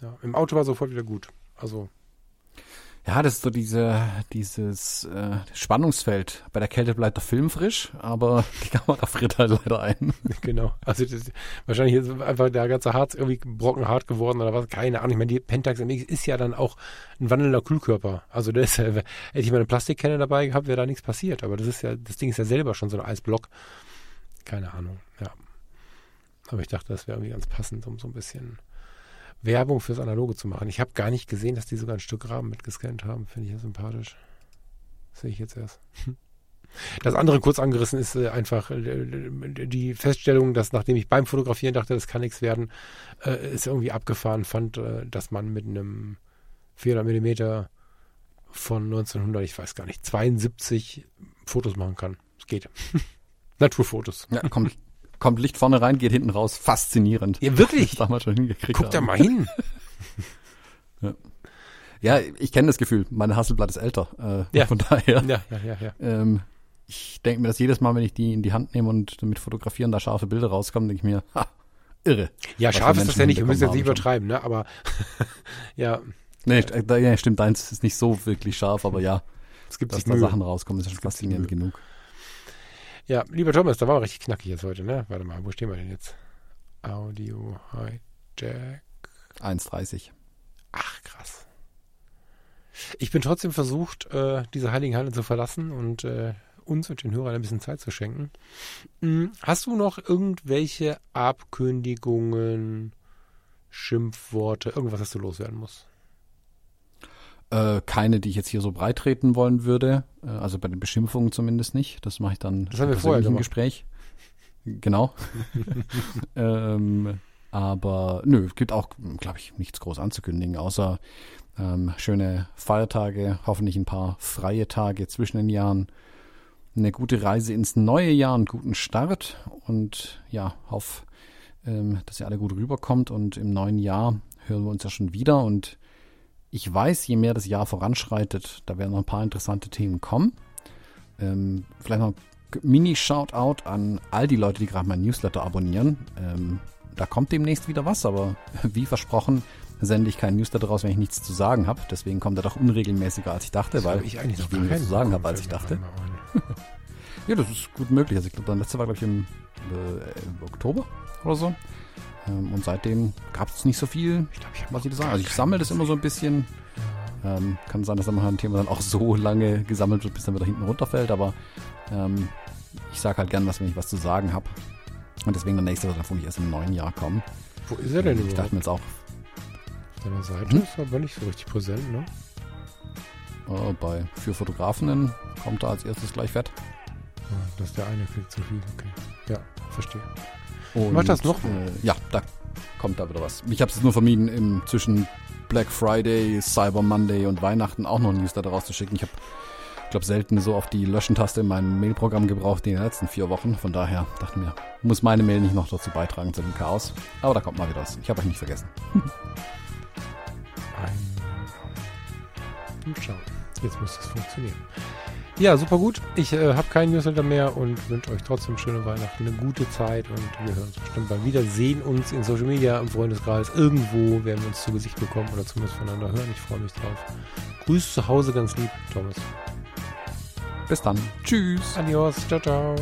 Ja, Im Auto war sofort wieder gut. Also ja, das ist so diese, dieses äh, Spannungsfeld. Bei der Kälte bleibt der Film frisch, aber (laughs) die Kamera friert halt leider ein. (laughs) Genau. Also das, wahrscheinlich ist einfach der ganze Harz irgendwie brockenhart geworden oder was. Keine Ahnung. Ich meine, die Pentax MX ist ja dann auch ein wandelnder Kühlkörper. Also das, (laughs) äh, hätte ich mal eine Plastikkenne dabei gehabt, wäre da nichts passiert. Aber das ist ja, das Ding ist ja selber schon so ein Eisblock. Keine Ahnung. Ja. Aber ich dachte, das wäre irgendwie ganz passend, um so ein bisschen Werbung fürs Analoge zu machen. Ich habe gar nicht gesehen, dass die sogar ein Stück Rahmen mitgescannt haben. Finde ich ja sympathisch. Sehe ich jetzt erst. (laughs) Das andere kurz angerissen ist äh, einfach äh, die Feststellung, dass nachdem ich beim Fotografieren dachte, das kann nichts werden, äh, ist irgendwie abgefahren fand, äh, dass man mit einem 400 Millimeter von 1900, ich weiß gar nicht, 72 Fotos machen kann. Es geht. (laughs) Naturfotos. Ja, kommt, kommt Licht vorne rein, geht hinten raus. Faszinierend. Ja, wirklich? (laughs) Das haben wir schon hingekriegt. Guck da mal hin. (laughs) (laughs) ja. ja. ich kenne das Gefühl. Meine Hasselblatt ist älter. Äh, ja. Von daher. Ja, ja, ja. ja. Ähm, ich denke mir das jedes Mal, wenn ich die in die Hand nehme und damit fotografieren, da scharfe Bilder rauskommen, denke ich mir, ha, irre. Ja, scharf ist das ja nicht, wir müssen jetzt nicht übertreiben, ne? Aber ja. Nee, ja, stimmt, deins ist nicht so wirklich scharf, aber ja. Es gibt dass da Mühe. Sachen rauskommen, ist schon faszinierend genug. Ja, lieber Thomas, da war wir richtig knackig jetzt heute, ne? Warte mal, wo stehen wir denn jetzt? Audio Hijack. 1,30. Ach, krass. Ich bin trotzdem versucht, äh, diese heiligen Halle zu verlassen und äh, uns und den Hörern ein bisschen Zeit zu schenken. Hm, hast du noch irgendwelche Abkündigungen, Schimpfworte, irgendwas, das du loswerden musst? Äh, keine, die ich jetzt hier so breit treten wollen würde. Äh, also bei den Beschimpfungen zumindest nicht. Das mache ich dann das haben wir vorher im Gespräch. Genau. (laughs) ähm, aber nö, gibt auch, glaube ich, nichts groß anzukündigen, außer ähm, schöne Feiertage, hoffentlich ein paar freie Tage zwischen den Jahren, eine gute Reise ins neue Jahr, einen guten Start und ja, hoffe, ähm, dass ihr alle gut rüberkommt und im neuen Jahr hören wir uns ja schon wieder und ich weiß, je mehr das Jahr voranschreitet, da werden noch ein paar interessante Themen kommen. Ähm, vielleicht noch ein Mini-Shoutout an all die Leute, die gerade mein Newsletter abonnieren. Ähm, da kommt demnächst wieder was, aber (laughs) wie versprochen sende ich keinen Newsletter raus, wenn ich nichts zu sagen habe. Deswegen kommt er doch unregelmäßiger, als ich dachte, das weil ich, eigentlich ich weniger zu sagen habe, als ich dachte. (laughs) ja, das ist gut möglich. Also ich glaube, der letzte war, glaube ich, im äh, Oktober oder so. Ähm, und seitdem gab es nicht so viel, ich glaub, ich was ich da sagen. Also ich sammle das immer so ein bisschen. Ähm, kann sein, dass dann mal ein Thema dann auch so lange gesammelt wird, bis dann wieder hinten runterfällt, aber ähm, ich sage halt gern was, wenn ich was zu sagen habe. Und deswegen der nächste wird dann vermutlich erst im neuen Jahr kommen. Wo ist er denn Ich dachte mir jetzt auch. Auf deiner Seite hm? ist aber nicht so richtig präsent, ne? Uh, bei für Fotografinnen kommt er als erstes gleich fett. Ah, das ist der eine Klick zu viel, okay. Ja, verstehe. Und, Macht das noch? Äh, ja, da kommt da wieder was. Ich habe es nur vermieden, im, zwischen Black Friday, Cyber Monday und Weihnachten auch noch ein Newsletter rauszuschicken. Ich habe, glaube selten so auf die Löschen-Taste in meinem Mailprogramm gebraucht wie in den letzten vier Wochen. Von daher dachte mir, muss meine Mail nicht noch dazu beitragen zu dem Chaos. Aber da kommt mal wieder was. Ich habe euch nicht vergessen. (laughs) Ein Schau. Jetzt muss das funktionieren. Ja, super gut. Ich äh, habe keinen Newsletter mehr und wünsche euch trotzdem schöne Weihnachten, eine gute Zeit und wir hören uns bestimmt bald wieder. Sehen uns in Social Media, im Freundeskreis. Irgendwo werden wir uns zu Gesicht bekommen oder zumindest voneinander hören. Ich freue mich drauf. Grüß zu Hause ganz lieb, Thomas. Bis dann. Tschüss. Adios. Ciao, ciao.